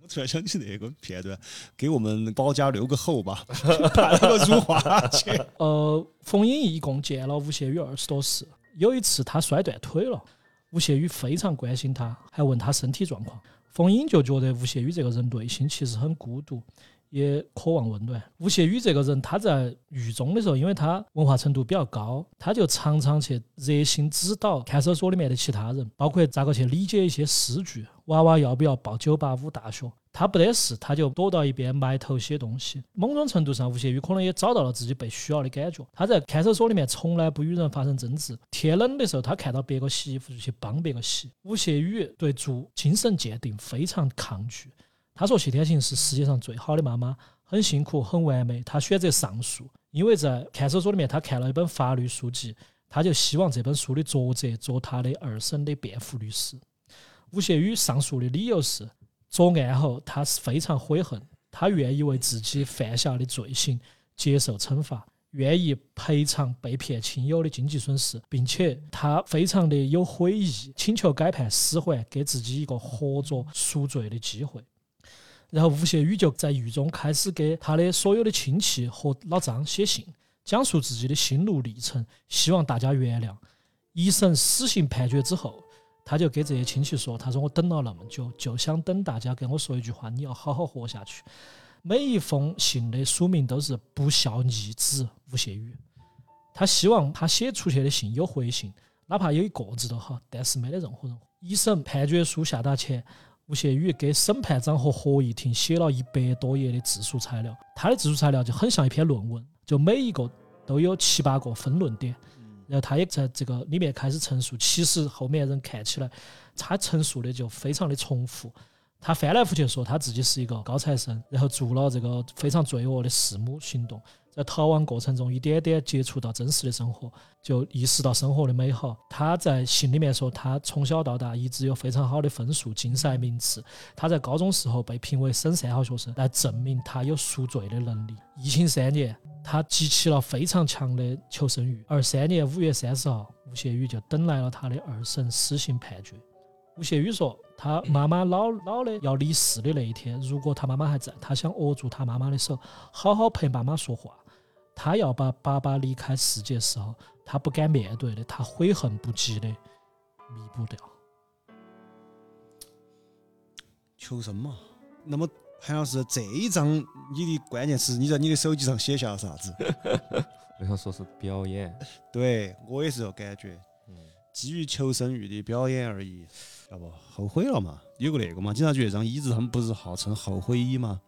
Speaker 1: 我突然想起那个片段，给我们保家留个后吧，判了个辱华去。
Speaker 2: 呃，冯颖一共见了吴谢宇二十多次，有一次他摔断腿了。吴谢宇非常关心他，还问他身体状况。冯英就觉得吴谢宇这个人内心其实很孤独，也渴望温暖。吴谢宇这个人，他在狱中的时候，因为他文化程度比较高，他就常常去热心指导看守所里面的其他人，包括咋个去理解一些诗句。娃娃要不要报九八五大学？他不得事，他就躲到一边埋头写东西。某种程度上，吴谢宇可能也找到了自己被需要的感觉。他在看守所里面从来不与人发生争执。天冷的时候，他看到别个洗衣服就去帮别个洗。吴谢宇对做精神鉴定非常抗拒。他说谢天晴是世界上最好的妈妈，很辛苦，很完美。他选择上诉，因为在看守所里面，他看了一本法律书籍，他就希望这本书的作者做他的二审的辩护律师。吴谢宇上诉的理由是，作案后他是非常悔恨，他愿意为自己犯下的罪行接受惩罚，愿意赔偿被骗亲友的经济损失，并且他非常的有悔意，请求改判死缓，给自己一个合作赎罪的机会。然后吴谢宇就在狱中开始给他的所有的亲戚和老张写信，讲述自己的心路历程，希望大家原谅。一审死刑判决之后。他就给这些亲戚说：“他说我等了那么久，就想等大家跟我说一句话，你要好好活下去。”每一封信的署名都是“不孝逆子吴谢宇”。他希望他写出去的信有回信，哪怕有一个字都好，但是没得任何人。一审判决书下达前，吴谢宇给审判长和合议庭写了一百多页的自述材料。他的自述材料就很像一篇论文，就每一个都有七八个分论点。然后他也在这个里面开始陈述，其实后面人看起来，他陈述的就非常的重复。他翻来覆去说他自己是一个高材生，然后做了这个非常罪恶的弑母行动。在逃亡过程中，一点点接触到真实的生活，就意识到生活的美好。他在信里面说，他从小到大一直有非常好的分数，竞赛名次。他在高中时候被评为省三好学生，来证明他有赎罪的能力。疫情三年，他集齐了非常强的求生欲。而三年五月三十号，吴谢宇就等来了他的二审死刑判决。吴谢宇说。他 妈妈老老的要离世的那一天，如果他妈妈还在，他想握住他妈妈的手，好好陪妈妈说话。他要把爸爸离开世界时候他不敢面对的，他悔恨不及的弥补掉。
Speaker 1: 求生嘛。那么韩老师，这一张你的关键词，你在你的手机上写下了啥子？
Speaker 3: 我想说是表演，
Speaker 1: 对我也是这感觉，
Speaker 3: 嗯，
Speaker 1: 基于求生欲的表演而已。要不后悔了嘛？有个那个嘛，警察局那张椅子，他们不是号称后悔椅吗？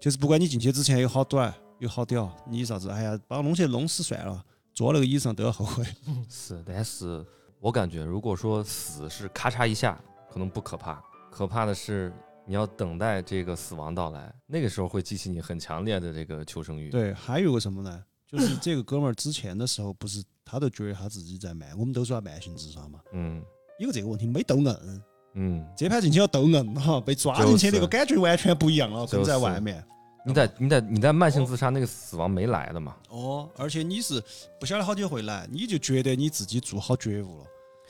Speaker 1: 就是不管你进去之前有好短有好屌，你啥子，哎呀，把我弄去弄死算了，坐那个椅子上都要后悔。
Speaker 3: 是，但是我感觉如果说死是咔嚓一下，可能不可怕，可怕的是你要等待这个死亡到来，那个时候会激起你很强烈的这个求生欲。，
Speaker 1: 对，还有个什么呢？就是这个哥们儿之前的时候，不是他都觉得他自己在慢，我们都说他慢性自杀嘛。
Speaker 3: 嗯
Speaker 1: 有个这个问题没斗硬，
Speaker 3: 嗯，
Speaker 1: 这盘进去要斗硬哈，被抓进去那个感觉完全不一样了，跟在外面。
Speaker 3: 你在你在你在慢性自杀那个死亡没来的嘛？
Speaker 1: 哦，而且你是不晓得好久会来，你就觉得你自己做好觉悟了。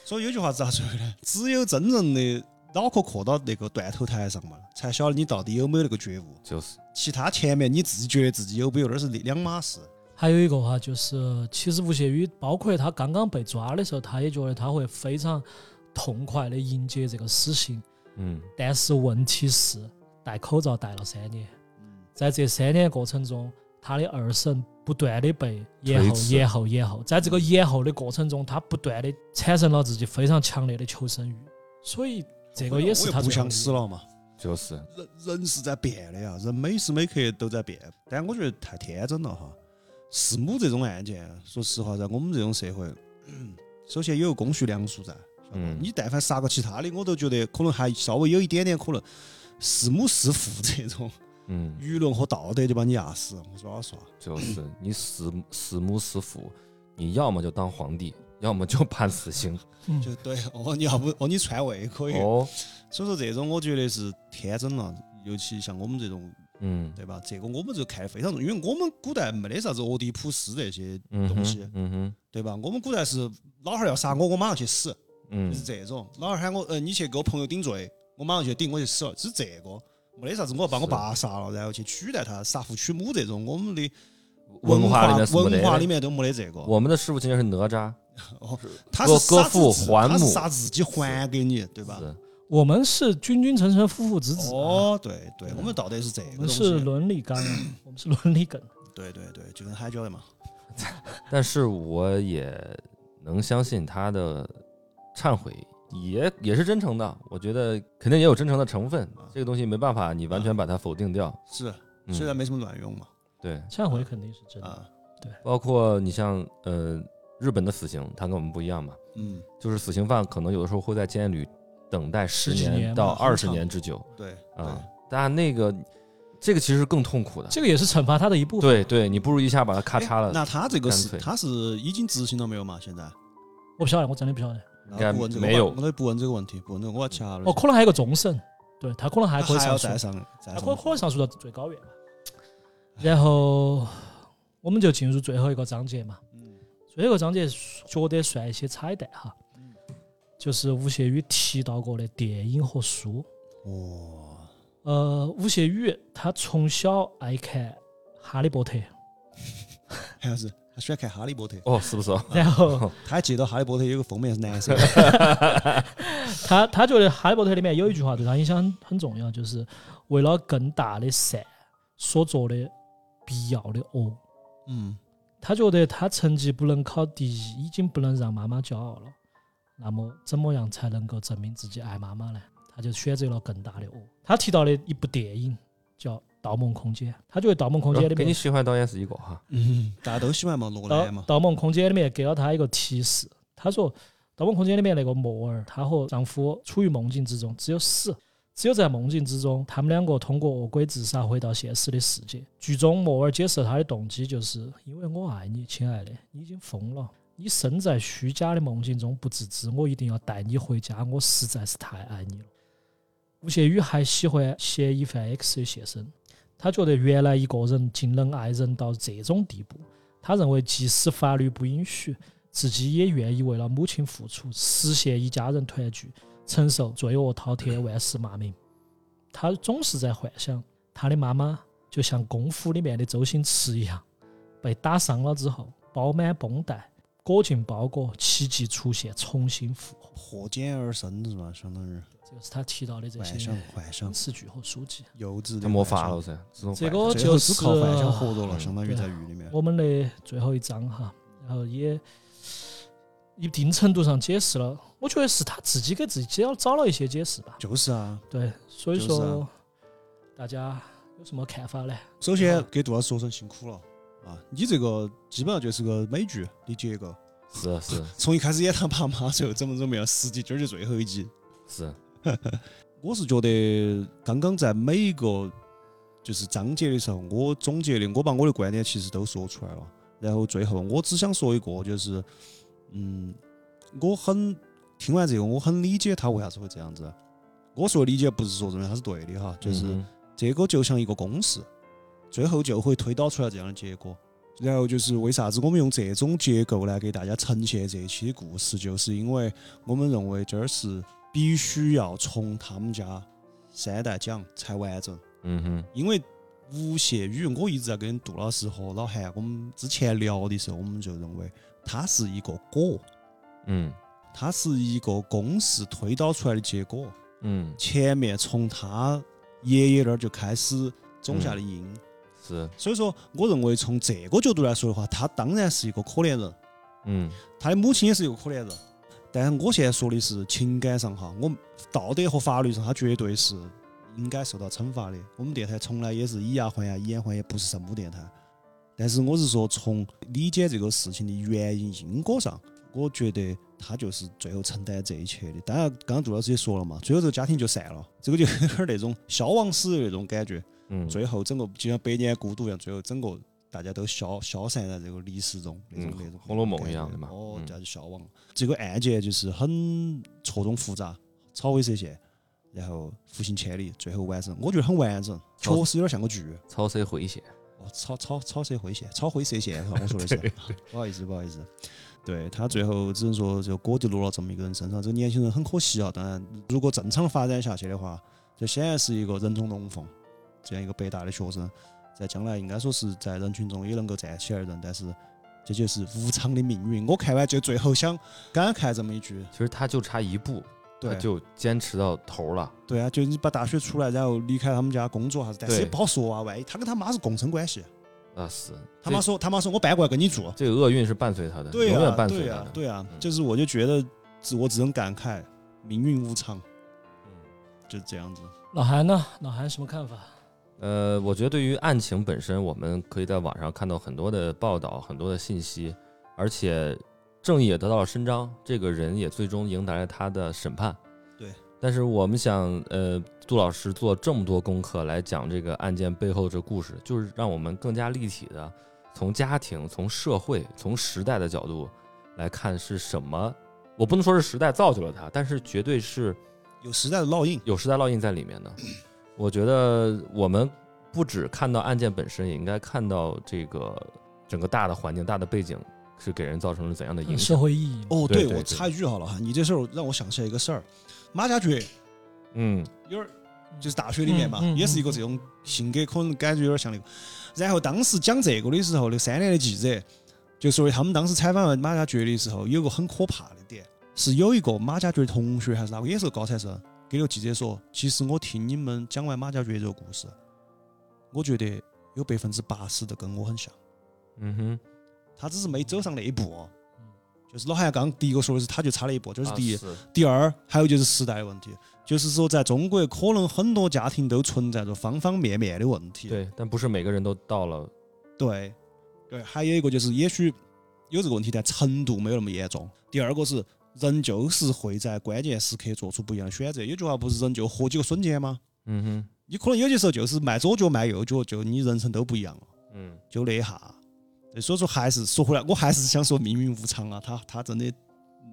Speaker 1: 所以有句话咋说的呢？只有真正的脑壳磕到那个断头台上嘛，才晓得你到底有没有那个觉悟。
Speaker 3: 就是，
Speaker 1: 其他前面你自己觉得自己有没有，那是两码事。
Speaker 2: 还有一个哈，就是其实吴谢宇，包括他刚刚被抓的时候，他也觉得他会非常痛快的迎接这个死刑。
Speaker 3: 嗯
Speaker 2: 但是问题是，戴口罩戴了三年，
Speaker 1: 嗯，
Speaker 2: 在这三年过程中，他的二审不断的被延后、延后、延后，在这个延后的过程中，他不断的产生了自己非常强烈的求生欲，所以这个也是他
Speaker 1: 不想死了嘛。
Speaker 3: 就是，
Speaker 1: 人人是在变的呀，人每时每刻都在变。但我觉得太天真了哈。弑母这种案件，说实话，在我们这种社会，首先有个公序良俗在。
Speaker 3: 嗯
Speaker 1: 你但凡杀个其他的，我都觉得可能还稍微有一点点可能。弑母弑父这种
Speaker 3: 嗯，
Speaker 1: 舆论和道德就把你压死，我说老实话。
Speaker 3: 就是你弑弑母弑父，你要么就当皇帝，要么就判死刑。
Speaker 2: 嗯
Speaker 1: 就对哦，你要不哦，你篡位可以。
Speaker 3: 哦，
Speaker 1: 所以说这种我觉得是天真了，尤其像我们这种
Speaker 3: 嗯
Speaker 1: 对吧？这个我们就看得非常重，因为我们古代没得啥子俄狄浦斯这些
Speaker 3: 嗯
Speaker 1: 东西
Speaker 3: 哼，嗯哼，
Speaker 1: 对吧？我们古代是老汉儿要杀我，我马上去死，
Speaker 3: 嗯
Speaker 1: 就是这种。老汉儿喊我，呃，你去给我朋友顶罪，我马上去顶，我就死了，是这个，没得啥子我要把我爸杀了，然后去取代他，杀父娶母这种，我们的
Speaker 3: 文
Speaker 1: 化
Speaker 3: 化里面没得
Speaker 1: 文化里面都没得这个。
Speaker 3: 我们的师傅今天是哪吒，
Speaker 1: 他
Speaker 3: 割割
Speaker 1: 是杀
Speaker 3: 父还母
Speaker 1: 杀自己还给你，对吧？
Speaker 2: 我们是君君臣臣，父父子子啊，
Speaker 1: 哦，对对，我们道德是这个东
Speaker 2: 我们是。伦理纲啊，我们是伦理梗。
Speaker 1: 对对对，就跟海椒的嘛。
Speaker 3: 但是我也能相信他的忏悔也也是真诚的，我觉得肯定也有真诚的成分
Speaker 1: 啊。
Speaker 3: 这个东西没办法，你完全把它否定掉。
Speaker 1: 是，
Speaker 3: 嗯
Speaker 1: 虽然没什么卵用嘛。
Speaker 3: 对，
Speaker 2: 忏悔肯定是真的。
Speaker 1: 对，
Speaker 3: 包括你像呃日本的死刑，它跟我们不一样嘛，
Speaker 1: 嗯，
Speaker 3: 就是死刑犯可能有的时候会在监狱里等待十
Speaker 2: 年
Speaker 3: 年到二十年之久
Speaker 1: 对
Speaker 3: 啊，但那个这个其实更痛苦的。
Speaker 2: 这个也是惩罚他的一部分。
Speaker 3: 对对，你不如一下把他咔。嚓了。
Speaker 1: 那他这个是他是已经执行了没有嘛？现在
Speaker 2: 我不晓得，我真的不晓得。
Speaker 3: 应该
Speaker 1: 不问这个
Speaker 3: 没有
Speaker 1: 我都不问这个问题，不问这个，我要掐了。
Speaker 2: 哦，可能还有个终审，对他可能还可以上诉
Speaker 1: 还要再，上再
Speaker 2: 他
Speaker 1: 上
Speaker 2: 可可能上诉到最高院吧。然后我们就进入最后一个章节嘛。
Speaker 1: 嗯
Speaker 2: 最后一个章节觉得算一些彩蛋哈，
Speaker 1: 嗯
Speaker 2: 就是吴谢宇提到过的电影和书。
Speaker 1: 哇，
Speaker 2: 呃，吴谢宇他从小爱看《哈利波特》，
Speaker 1: 还是他喜欢看《哈利波特》，
Speaker 3: 哦，是不是？
Speaker 2: 然后
Speaker 1: 他还记得《哈利波特》有个封面是蓝色的。
Speaker 2: 他他觉得《哈利波特》里面有一句话对他影响很很重要，就是为了更大的善所做的必要的恶。
Speaker 1: 嗯，
Speaker 2: 他觉得他成绩不能考第一，已经不能让妈妈骄傲了。那么怎么样才能够证明自己爱妈妈呢？他就选择了更大的恶。他提到的一部电影叫《盗梦空间》，他觉得《盗梦空间》里面
Speaker 3: 跟你喜欢导演是一个哈。
Speaker 1: 嗯，大家都喜欢嘛，罗
Speaker 2: 盗
Speaker 1: 兰嘛。
Speaker 2: 盗梦空间》里面给了他一个提示，他说《盗梦空间》里面那个莫尔，她和丈夫处于梦境之中，只有死，只有在梦境之中，他们两个通过恶鬼自杀回到现实的世界。剧中莫尔解释他的动机，就是因为我爱你，亲爱的，你已经疯了。你身在虚假的梦境中不自知，我一定要带你回家，我实在是太爱你了。吴谢宇还喜欢嫌疑犯 X 的现身，他觉得原来一个人竟能爱人到这种地步，他认为即使法律不允许，自己也愿意为了母亲付出，实现一家人团聚，承受罪恶滔天、万世骂名。他总是在幻想，他的妈妈就像《功夫》里面的周星驰一样，被打伤了之后，包满绷带，裹进包裹，奇迹出现，重新复。
Speaker 1: 破茧而生是吧？相当于
Speaker 2: 这个是他提到的这些
Speaker 1: 幻想，幻想，
Speaker 2: 词句和书籍。
Speaker 1: 幼稚的
Speaker 3: 他魔法了噻，这种
Speaker 2: 这个就
Speaker 1: 最后只靠幻想活着了，
Speaker 3: 嗯
Speaker 1: 相当于在狱里面。
Speaker 2: 我们的最后一章哈，然后也一定程度上解释了，我觉得是他自己给自己找找了一些解释吧。
Speaker 1: 就是啊，
Speaker 2: 对，所以
Speaker 1: 就是啊
Speaker 2: 说大家有什么看法呢？
Speaker 1: 首先给杜老师说声辛苦了啊！你这个基本上就是个美剧的结构，
Speaker 3: 是是
Speaker 1: 从一开始演他爸妈，最后怎么怎么样，实际今儿就最后一集。
Speaker 3: 是，
Speaker 1: 我是觉得刚刚在每一个就是章节的时候，我总结的，我把我的观点其实都说出来了。然后最后我只想说一个，就是嗯，我很听完这个，我很理解他为啥子会这样子。我说理解不是说认为他是对的哈，就是
Speaker 3: 嗯
Speaker 1: 这个就像一个公式，最后就会推导出来这样的结果。然后就是为啥子我们用这种结构来给大家呈现这一期的故事，就是因为我们认为这儿是必须要从他们家三代讲才完整。
Speaker 3: 嗯哼，
Speaker 1: 因为吴谢宇，我一直在跟杜老师和老韩我们之前聊的时候，我们就认为它是一个果，
Speaker 3: 嗯。
Speaker 1: 它是一个公式推导出来的结果。
Speaker 3: 嗯。
Speaker 1: 前面从他爷爷那儿就开始种下的因，
Speaker 3: 是，
Speaker 1: 所以说，我认为从这个角度来说的话，他当然是一个可怜人，
Speaker 3: 嗯
Speaker 1: 他的母亲也是一个可怜人。但是我现在说的是情感上哈，我道德和法律上，他绝对是应该受到惩罚的。我们电台从来也是以牙还牙，以眼还眼，不是圣母电台。但是我是说，从理解这个事情的原因因果上，我觉得他就是最后承担这一切的。当然，刚刚杜老师也说了嘛，最后这个家庭就散了，这个就有点那种消亡史的那种感觉。
Speaker 3: 嗯，
Speaker 1: 最后整个就像百年孤独一样，最后整个大家都消消散在这个历史中，那种
Speaker 3: 嗯
Speaker 1: 那种
Speaker 3: 红楼梦一样的嘛
Speaker 1: 哦，
Speaker 3: 嗯
Speaker 1: 这样就消亡了。这个案件就是很错综复杂，草灰蛇线，然后复行千里，最后完整，我觉得很完整，确实有点像个剧。
Speaker 3: 草蛇灰线，
Speaker 1: 哦，草草草蛇灰线，草灰蛇线？我说的是，不好意思，不好意思。对他最后只能说就锅就落了这么一个人身上，这个年轻人很可惜啊。当然，如果正常发展下去的话，这显然是一个人中龙凤，这样一个北大的学生，在将来应该说是在人群中也能够站起来的人，但是这就是无常的命运。我看完就最后想感慨这么一句，
Speaker 3: 其实他就差一步，他
Speaker 1: 对
Speaker 3: 就坚持到头了。
Speaker 1: 对啊，就你把大学出来，然后离开他们家工作啥子，但是也不好说啊，万一他跟他妈是共生关系，
Speaker 3: 那，是
Speaker 1: 他妈说他妈说我搬过来跟你住，
Speaker 3: 这个厄运是伴随他的，永
Speaker 1: 对永、
Speaker 3: 远伴随他的。
Speaker 1: 对呀、
Speaker 3: 嗯
Speaker 1: 就是我就觉得只我只能感慨命运无常，
Speaker 3: 嗯
Speaker 1: 就这样子。
Speaker 2: 老韩呢？老韩什么看法？
Speaker 3: 呃，我觉得对于案情本身，我们可以在网上看到很多的报道，很多的信息，而且正义也得到了伸张，这个人也最终迎来了他的审判。
Speaker 1: 对。
Speaker 3: 但是我们想，呃，杜老师做这么多功课来讲这个案件背后的这故事，就是让我们更加立体的从家庭、从社会、从时代的角度来看是什么。我不能说是时代造就了他，但是绝对是
Speaker 1: 有时代的烙印，
Speaker 3: 有时代烙印在里面的。我觉得我们不只看到案件本身，也应该看到这个整个大的环境、大的背景是给人造成了怎样的影响
Speaker 2: 社
Speaker 3: 响。
Speaker 2: 会意义。
Speaker 1: 哦，我
Speaker 3: 对对对
Speaker 1: 插一句好了哈，你这事儿让我想起来一个事儿，马加爵
Speaker 3: 嗯
Speaker 1: 有点儿就是大学里面嘛，
Speaker 2: 嗯嗯
Speaker 1: 也是一个这种性格，可能感觉有点像那个。然后当时讲这个的时候，那三联的记者就说的，他们当时采访完马加爵的时候，有个很可怕的点，是有一个马加爵同学还是哪个，也是个高材生，给那个记者说，其实我听你们讲完马家爵这个故事，我觉得有百分之八十都跟我很像。
Speaker 3: 嗯哼，
Speaker 1: 他只是没走上那一步哦。就是老韩刚第一个说的是，他就差了一步，这是第一。
Speaker 3: 啊
Speaker 1: 第二，还有就是时代的问题，就是说在中国，可能很多家庭都存在着方方面面的问题。
Speaker 3: 对，但不是每个人都到了。
Speaker 1: 对对，还有一个就是，也许有这个问题，但程度没有那么严重。第二个是，人就是会在关键时刻做出不一样的选择。有句话不是人就活几个瞬间吗？
Speaker 3: 嗯哼，
Speaker 1: 你可能有些时候就是迈左脚迈右脚，就你人生都不一样了。
Speaker 3: 嗯，
Speaker 1: 就那一下。对，所以说还是说回来，我还是想说命运无常啊，他他真的，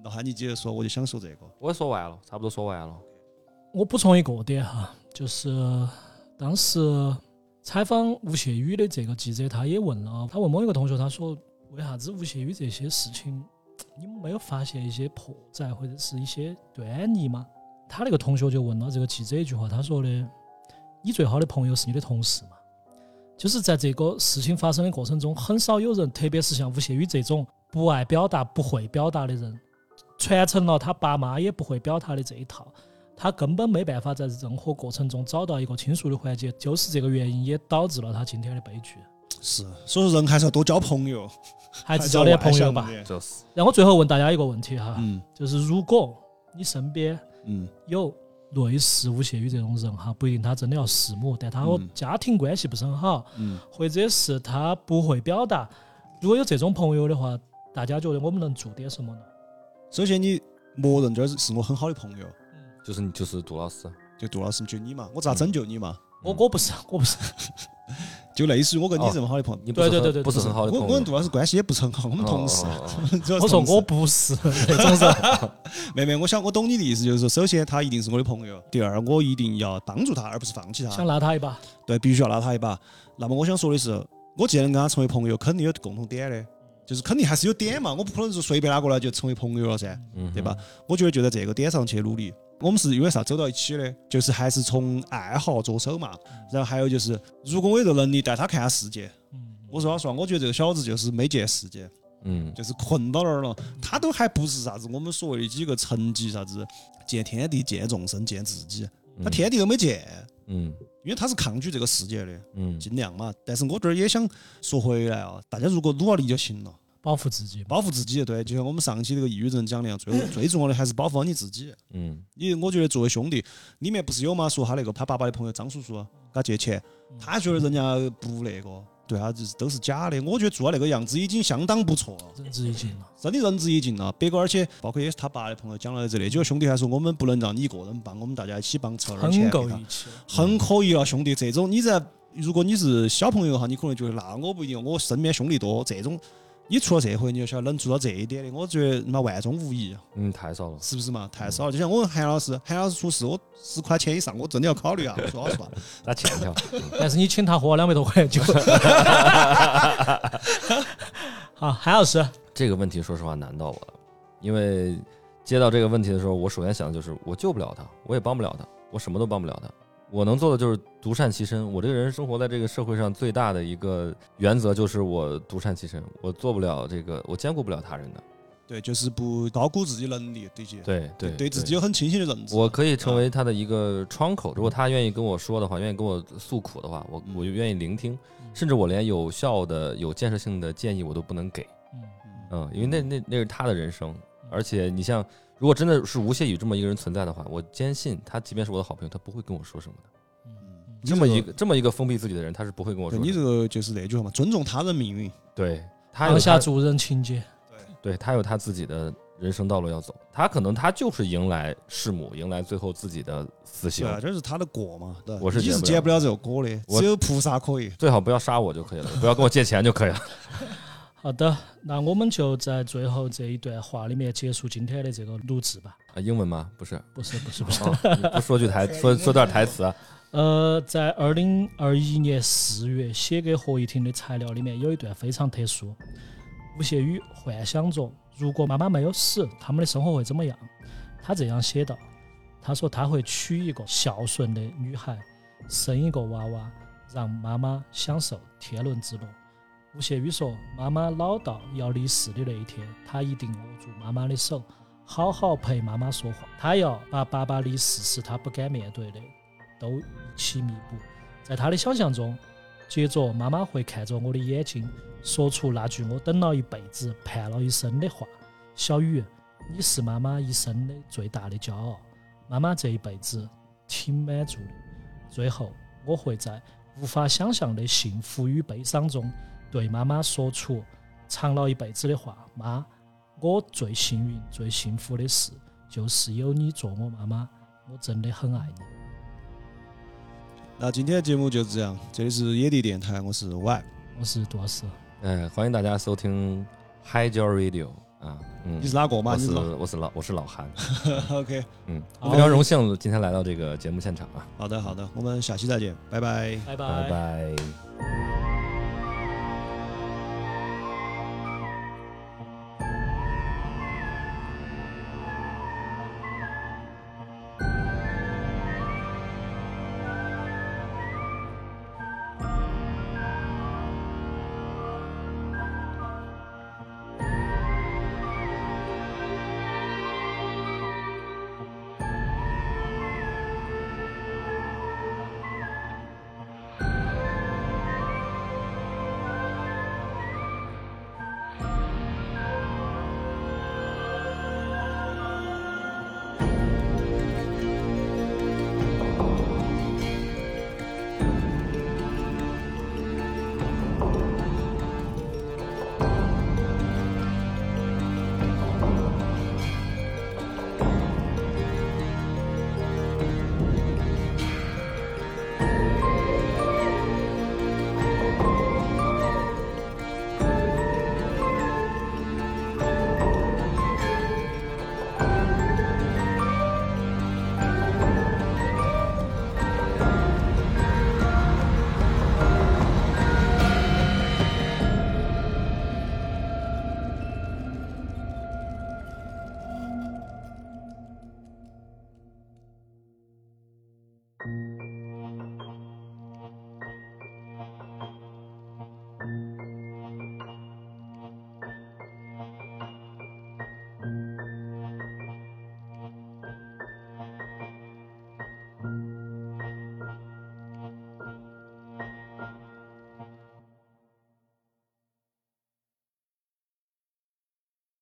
Speaker 1: 老汉你接着说，我就想说这个。
Speaker 3: 我也说完了，差不多说完了。
Speaker 2: 我补充一个点哈，就是当时采访吴谢宇的这个记者，他也问了，他问某一个同学，他说为啥子吴谢宇这些事情你们没有发现一些破绽或者是一些端倪吗？他那个同学就问了这个记者一句话，他说的：“你最好的朋友是你的同事嘛？”就是在这个事情发生的过程中，很少有人，特别是像吴谢宇这种不爱表达、不会表达的人，传承了他爸妈也不会表达的这一套，他根本没办法在任何过程中找到一个倾诉的环节，就是这个原因也导致了他今天的悲剧。
Speaker 1: 是，所以说人还是要多交朋友，
Speaker 2: 还是交点朋友吧。
Speaker 3: 就是，
Speaker 2: 让我最后问大家一个问题哈，
Speaker 1: 嗯。
Speaker 2: 就是如果你身边
Speaker 1: 嗯。
Speaker 2: 有类似吴谢宇这种人哈，不一定他真的要弑母，但他和
Speaker 1: 嗯。
Speaker 2: 家庭关系不是很好，
Speaker 1: 嗯，
Speaker 2: 或者是他不会表达。如果有这种朋友的话，大家觉得我们能做点什么呢？
Speaker 1: 首先你默认这儿是我很好的朋友，
Speaker 3: 就是你就是杜老师，
Speaker 1: 就杜老师就你嘛，我咋拯救你嘛？
Speaker 2: 我我不是我不是，
Speaker 1: 就类似于我跟你这么好的朋友，
Speaker 3: 你不是
Speaker 2: 对对对对
Speaker 3: 不是很好的朋友。
Speaker 1: 我我跟杜老师关系也不是很好，我们同事
Speaker 2: 我说我不是那种人。
Speaker 1: 妹妹，我想我懂你的意思，就是说，首先他一定是我的朋友，第二我一定要帮助他，而不是放弃他想。
Speaker 2: 拉他一把，
Speaker 1: 对，必须要拉他一把。那么我想说的是，我既然能跟他成为朋友，肯定有共同点的，就是肯定还是有点嘛，我不可能说随便拉过来就成为朋友了噻，对吧？？我觉得就在这个点上去努力。我们是因为啥走到一起的？就是还是从爱好着手嘛。然后还有就是，如果我有这个能力带他看下世界，
Speaker 2: 嗯，
Speaker 1: 我说老实话，我觉得这个小子就是没见世界。
Speaker 3: 嗯
Speaker 1: 就是困到那儿了。他都还不是啥子我们所谓的几个层级，啥子见天地、见众生、见自己，他天地都没见，
Speaker 3: 嗯
Speaker 1: 因为他是抗拒这个世界的，
Speaker 3: 嗯
Speaker 1: 尽量嘛。但是我这儿也想说回来啊，大家如果努了力就行了，
Speaker 2: 保护自己。
Speaker 1: 保护自己。对，就像我们上期那个抑郁症讲的样，最 最重要的还是保护好你自己。
Speaker 3: 嗯
Speaker 1: 你我觉得作为兄弟，里面不是有吗？说他那个他爸爸的朋友张叔叔给他借钱，他觉得人家不那个，对他就是都是假的。我觉得做到那个样子已经相当不错了。
Speaker 2: 仁至义尽了。
Speaker 1: 真的仁至义尽了。别个而且包括也是他爸的朋友讲了这里，几个兄弟还说我们不能让你一个人帮，我们大家一起帮，凑点钱
Speaker 2: 很够
Speaker 1: 给他
Speaker 2: 义气。
Speaker 1: 很可以了，兄弟。这种你在如果你是小朋友哈，你可能觉得那我不一定，我身边兄弟多，这种你出了社会，你就晓得能做到这一点的，我觉得那万中无一，
Speaker 3: 嗯，太少了。
Speaker 1: 是不是嘛？太少了。就像我韩老师，韩老师出事，我十块钱以上，我真的要考虑啊。说老实话，
Speaker 3: 那欠条。
Speaker 2: 但是你请他喝了两百多块酒。好，韩老师，
Speaker 3: 这个问题说实话难到我了，因为接到这个问题的时候，我首先想的就是我救不了他，我也帮不了他，我什么都帮不了他。我能做的就是独善其身。我这个人生活在这个社会上最大的一个原则就是我独善其身，我做不了这个，我兼顾不了他人的。
Speaker 1: 对，就是不高估自己能力，对些
Speaker 3: 对对
Speaker 1: 对自己有很清晰的认知。
Speaker 3: 我可以成为他的一个窗口，如果他愿意跟我说的话，愿意跟我诉苦的话，我
Speaker 1: 嗯
Speaker 3: 我就愿意聆听，甚至我连有效的、有建设性的建议我都不能给，
Speaker 2: 嗯
Speaker 3: 嗯，因为那那那是他的人生，而且你像，如果真的是吴谢宇这么一个人存在的话，我坚信他即便是我的好朋友，他不会跟我说什么的。
Speaker 1: 嗯
Speaker 3: 这么一个这么一个封闭自己的人，他是不会跟我说
Speaker 1: 对
Speaker 3: 什么的。
Speaker 1: 你这个就是那句话嘛，尊重他人命运。
Speaker 3: 对他有他
Speaker 2: 放下主人情节。
Speaker 3: 对他有他自己的人生道路要走，他可能他就是迎来弑母，迎来最后自己的死刑
Speaker 1: 对。啊，这是他的果嘛，对？
Speaker 3: 我是
Speaker 1: 你是
Speaker 3: 结不了
Speaker 1: 结不了这个果的，只有菩萨可以。
Speaker 3: 最好不要杀我就可以了，不要跟我借钱就可以了。
Speaker 2: 好的，那我们就在最后这一段话里面结束今天的这个录制吧。
Speaker 3: 啊，英文吗？不是，
Speaker 2: 不是，不是，不是。
Speaker 3: 哦，不说句台，说说段台词啊。
Speaker 2: 呃，在二零二一年四月写给何一婷的材料里面有一段非常特殊。吴谢宇幻想着，如果妈妈没有死，他们的生活会怎么样？他这样写道：“他说他会娶一个孝顺的女孩，生一个娃娃，让妈妈享受天伦之乐。”吴谢宇说：“妈妈老到要离世的那一天，他一定握住妈妈的手，好好陪妈妈说话。他要把爸爸离世时他不敢面对的都一起弥补。在他的想象中，接着妈妈会看着我的眼睛，说出那句我等了一辈子、盼了一生的话：“小雨，你是妈妈一生的最大的骄傲。妈妈这一辈子挺满足的。最后，我会在无法想象的幸福与悲伤中，对妈妈说出藏了一辈子的话：妈，我最幸运、最幸福的事，就是有你做我妈妈。我真的很爱你。”
Speaker 1: 那今天的节目就是这样，这里是野地电台，我是 Y，
Speaker 2: 我是杜老师。
Speaker 3: 嗯，欢迎大家收听 Hi j o Radio 啊，嗯
Speaker 1: 你，是哪个嘛？
Speaker 3: 我是
Speaker 1: 你是
Speaker 3: 我是老我是老韩，
Speaker 1: OK，
Speaker 3: 嗯，
Speaker 2: 好
Speaker 3: 非常荣幸今天来到这个节目现场啊，
Speaker 1: 好的好的，我们下期再见，拜拜。
Speaker 2: 拜
Speaker 3: 拜拜。